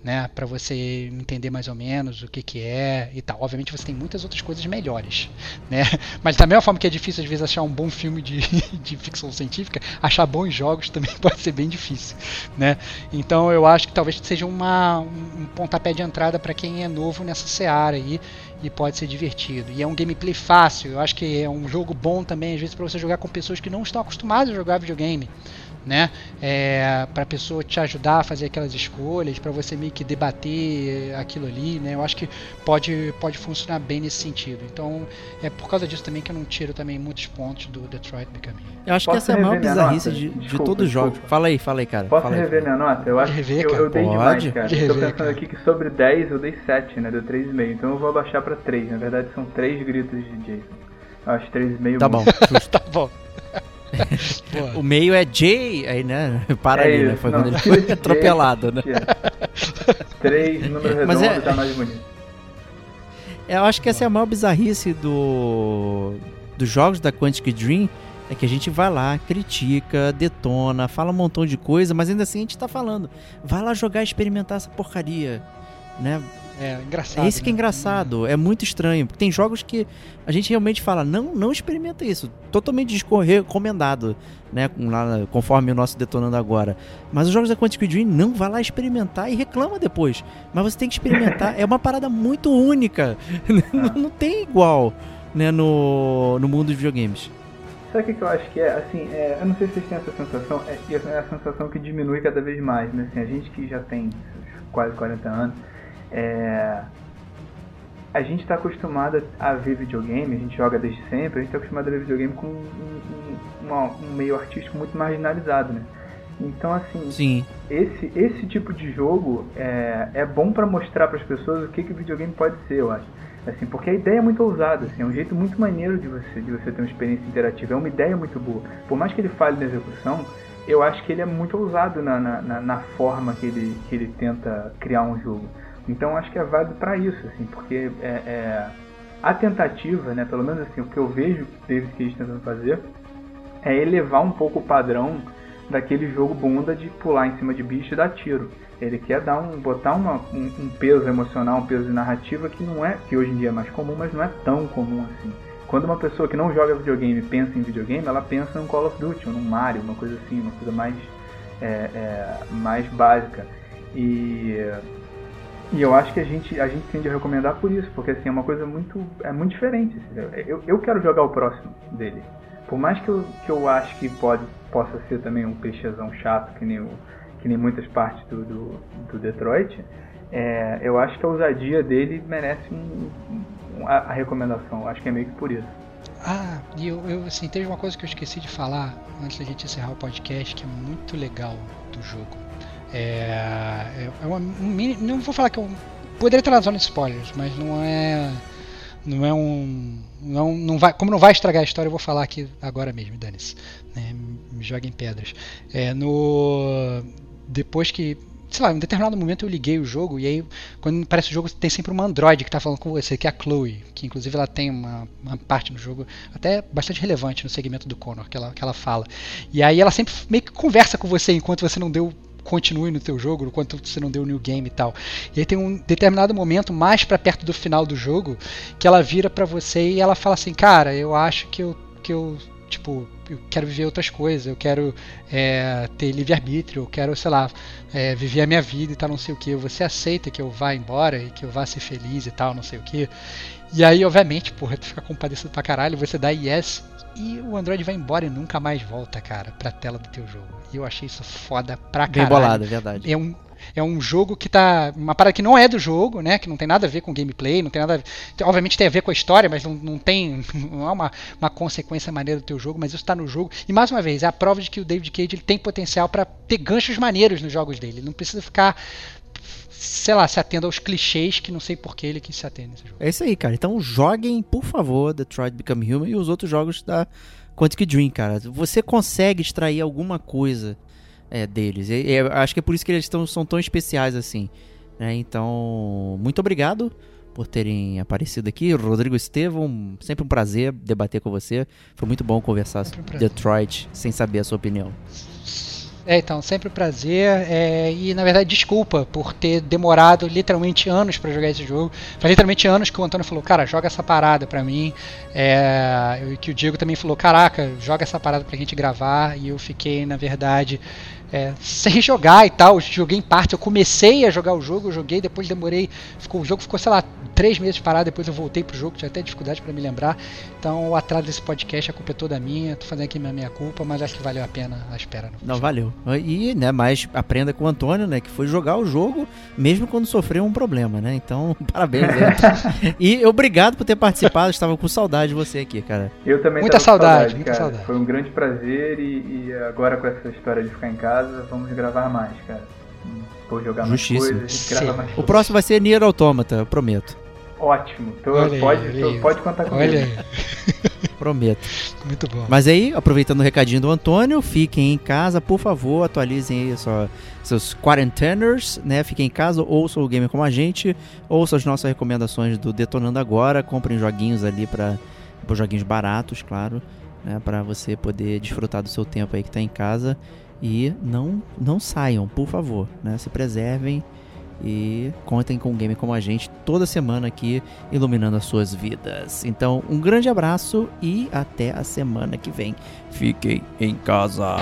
né, para você entender mais ou menos o que, que é e tal. Obviamente você tem muitas outras coisas melhores, né? Mas da mesma forma que é difícil às vezes achar um bom filme de, de ficção científica, achar bons jogos também pode ser bem difícil, né? Então eu acho que talvez seja uma, um pontapé de entrada para quem é novo nessa seara aí e pode ser divertido. E é um gameplay fácil, eu acho que é um jogo bom também às vezes para você jogar com pessoas que não estão acostumadas a jogar videogame né? É, para a pessoa te ajudar a fazer aquelas escolhas, para você meio que debater aquilo ali, né? Eu acho que pode, pode funcionar bem nesse sentido. Então é por causa disso também que eu não tiro também muitos pontos do Detroit Become Eu acho Posso que essa é a maior bizarrice de, de todos os jogos. Fala aí, fala aí, cara. Posso fala rever minha nota? Eu acho rever, que eu, eu dei Pode. demais, cara. Estou rever, pensando cara. aqui que sobre 10 eu dei 7, né? Deu 3,5. Então eu vou abaixar pra 3. Na verdade são 3 gritos de Jason. Eu acho 3,5 Tá muito. bom, tá bom. O meio é J, aí, né? Para É ali, né? Foi não, quando ele foi atropelado, né? 3, número Mas redondo, é- tá mais bonito. Eu acho que essa é a maior bizarrice do dos jogos da Quantic Dream. É que a gente vai lá, critica, detona, fala um montão de coisa, mas ainda assim a gente tá falando. Vai lá jogar e experimentar essa porcaria. Né? É engraçado. É isso que é né? engraçado, é muito estranho. Porque tem jogos que a gente realmente fala, não, não experimenta isso. Totalmente recomendado, né? Conforme o nosso detonando agora. Mas os jogos da Quantic Dream não vai lá experimentar e reclama depois. Mas você tem que experimentar. é uma parada muito única. não, não tem igual né, no, no mundo dos videogames. Sabe o que, eu acho que é? Assim, é, eu não sei se vocês têm essa sensação, é, é a sensação que diminui cada vez mais, né? Assim, a gente que já tem quase 40 anos, é, a gente está acostumado a ver videogame, a gente joga desde sempre, a gente está acostumado a ver videogame com um, um- um meio artístico muito marginalizado, né? Então, assim, Sim. esse, esse tipo de jogo é, é bom pra mostrar para as pessoas o que, que o videogame pode ser, eu acho. Assim, porque a ideia é muito ousada, assim, é um jeito muito maneiro de você, de você ter uma experiência interativa, é uma ideia muito boa. Por mais que ele fale na execução, eu acho que ele é muito ousado na, na, na- na forma que ele, que ele tenta criar um jogo. Então acho que é válido pra isso, assim, porque é, é- a tentativa, né, pelo menos assim, o que eu vejo o David Cage tentando fazer, é elevar um pouco o padrão daquele jogo bunda de pular em cima de bicho e dar tiro. Ele quer dar um, botar uma, um, um peso emocional, um peso de narrativa que não é, que hoje em dia é mais comum, mas não é tão comum assim. Quando uma pessoa que não joga videogame pensa em videogame, ela pensa num Call of Duty, ou num Mario, uma coisa assim, uma coisa mais, é, é, mais básica. E, e eu acho que a gente, a gente tende a recomendar por isso, porque assim, é uma coisa muito, é muito diferente. assim. Eu, eu quero jogar o próximo dele. Por mais que eu, que eu acho que pode, possa ser também um peixezão chato, que nem, o, que nem muitas partes do, do, do Detroit, é, eu acho que a ousadia dele merece um, um- a, a recomendação. Acho que é meio que por isso. Ah, e eu, eu assim, teve uma coisa que eu esqueci de falar antes da gente encerrar o podcast que é muito legal do jogo. É, é é uma um não vou falar que eu poderia estar na zona de spoilers, mas não é não é um não, não vai como não vai estragar a história eu vou falar aqui agora mesmo, dane-se, né, me joguem pedras. É no depois que sei lá, em determinado momento eu liguei o jogo e aí, quando parece o jogo, tem sempre uma android que está falando com você, que é a Chloe, que inclusive ela tem uma, uma parte no jogo até bastante relevante no segmento do Connor, que ela, que ela fala. E aí ela sempre meio que conversa com você enquanto você não deu continue no teu jogo, enquanto você não deu new game e tal. E aí tem um determinado momento mais para perto do final do jogo que ela vira para você e ela fala assim, cara, eu acho que eu que eu tipo eu quero viver outras coisas, eu quero é, ter livre-arbítrio, eu quero, sei lá, é, viver a minha vida e tal, não sei o que. Você aceita que eu vá embora e que eu vá ser feliz e tal, não sei o que. E aí, obviamente, porra, tu fica compadecido pra caralho, você dá yes e o Android vai embora e nunca mais volta, cara, pra tela do teu jogo. E eu achei isso foda pra Bem caralho. bolado, é verdade. É um, é um jogo que tá. Uma parada que não é do jogo, né? Que não tem nada a ver com gameplay, não tem nada ver. Obviamente tem a ver com a história, mas não, não tem. Não é uma, uma consequência maneira do teu jogo, mas isso tá no jogo. E mais uma vez, é a prova de que o David Cage ele tem potencial pra ter ganchos maneiros nos jogos dele. Ele não precisa ficar. Sei lá, se atendo aos clichês que não sei por que ele quis se atender nesse jogo. É isso aí, cara. Então joguem, por favor, Detroit Become Human e os outros jogos da Quantic Dream, cara. Você consegue extrair alguma coisa é, deles. E, e, acho que é por isso que eles tão, são tão especiais assim. Né? Então, muito obrigado por terem aparecido aqui. Rodrigo Estevão, sempre um prazer debater com você. Foi muito bom conversar sobre Detroit sem saber a sua opinião. É, então, sempre um prazer. É, e na verdade, desculpa por ter demorado literalmente anos para jogar esse jogo. Faz literalmente anos que o Antônio falou, cara, joga essa parada pra mim. É, que o Diego também falou, caraca, joga essa parada pra gente gravar. E eu fiquei, na verdade, é, sem jogar e tal. Joguei em parte. Eu comecei a jogar o jogo, eu joguei, depois demorei. Ficou, o jogo ficou, sei lá, três meses parado. Depois eu voltei pro jogo, tinha até dificuldade para me lembrar. Então, o atraso desse podcast, a culpa é toda minha. Tô fazendo aqui minha, minha culpa, mas acho que valeu a pena a espera. Não, valeu. E, né, mas aprenda com o Antônio, né, que foi jogar o jogo mesmo quando sofreu um problema, né? Então, parabéns. Né? e obrigado por ter participado. Estava com saudade de você aqui, cara. Eu também muita saudade, saudade, muita saudade. Foi um grande prazer e, e agora com essa história de ficar em casa casa, vamos gravar mais, cara. Vou jogar mais coisas, grava mais O próximo vai ser Nier Automata, eu prometo. Ótimo, tô, pode, aí, tô, pode contar comigo. Olha aí. Prometo. Muito bom. Mas aí, aproveitando o recadinho do Antônio, fiquem em casa, por favor, atualizem aí sua, seus quarenteners, né? Fiquem em casa, ouçam o game como a gente, ouçam as nossas recomendações do Detonando Agora, comprem joguinhos ali para joguinhos baratos, claro, né? Para você poder desfrutar do seu tempo aí que tá em casa. E não, não saiam, por favor, né? Se preservem e contem com um game como a gente toda semana aqui iluminando as suas vidas. Então, um grande abraço e até a semana que vem. Fiquem em casa.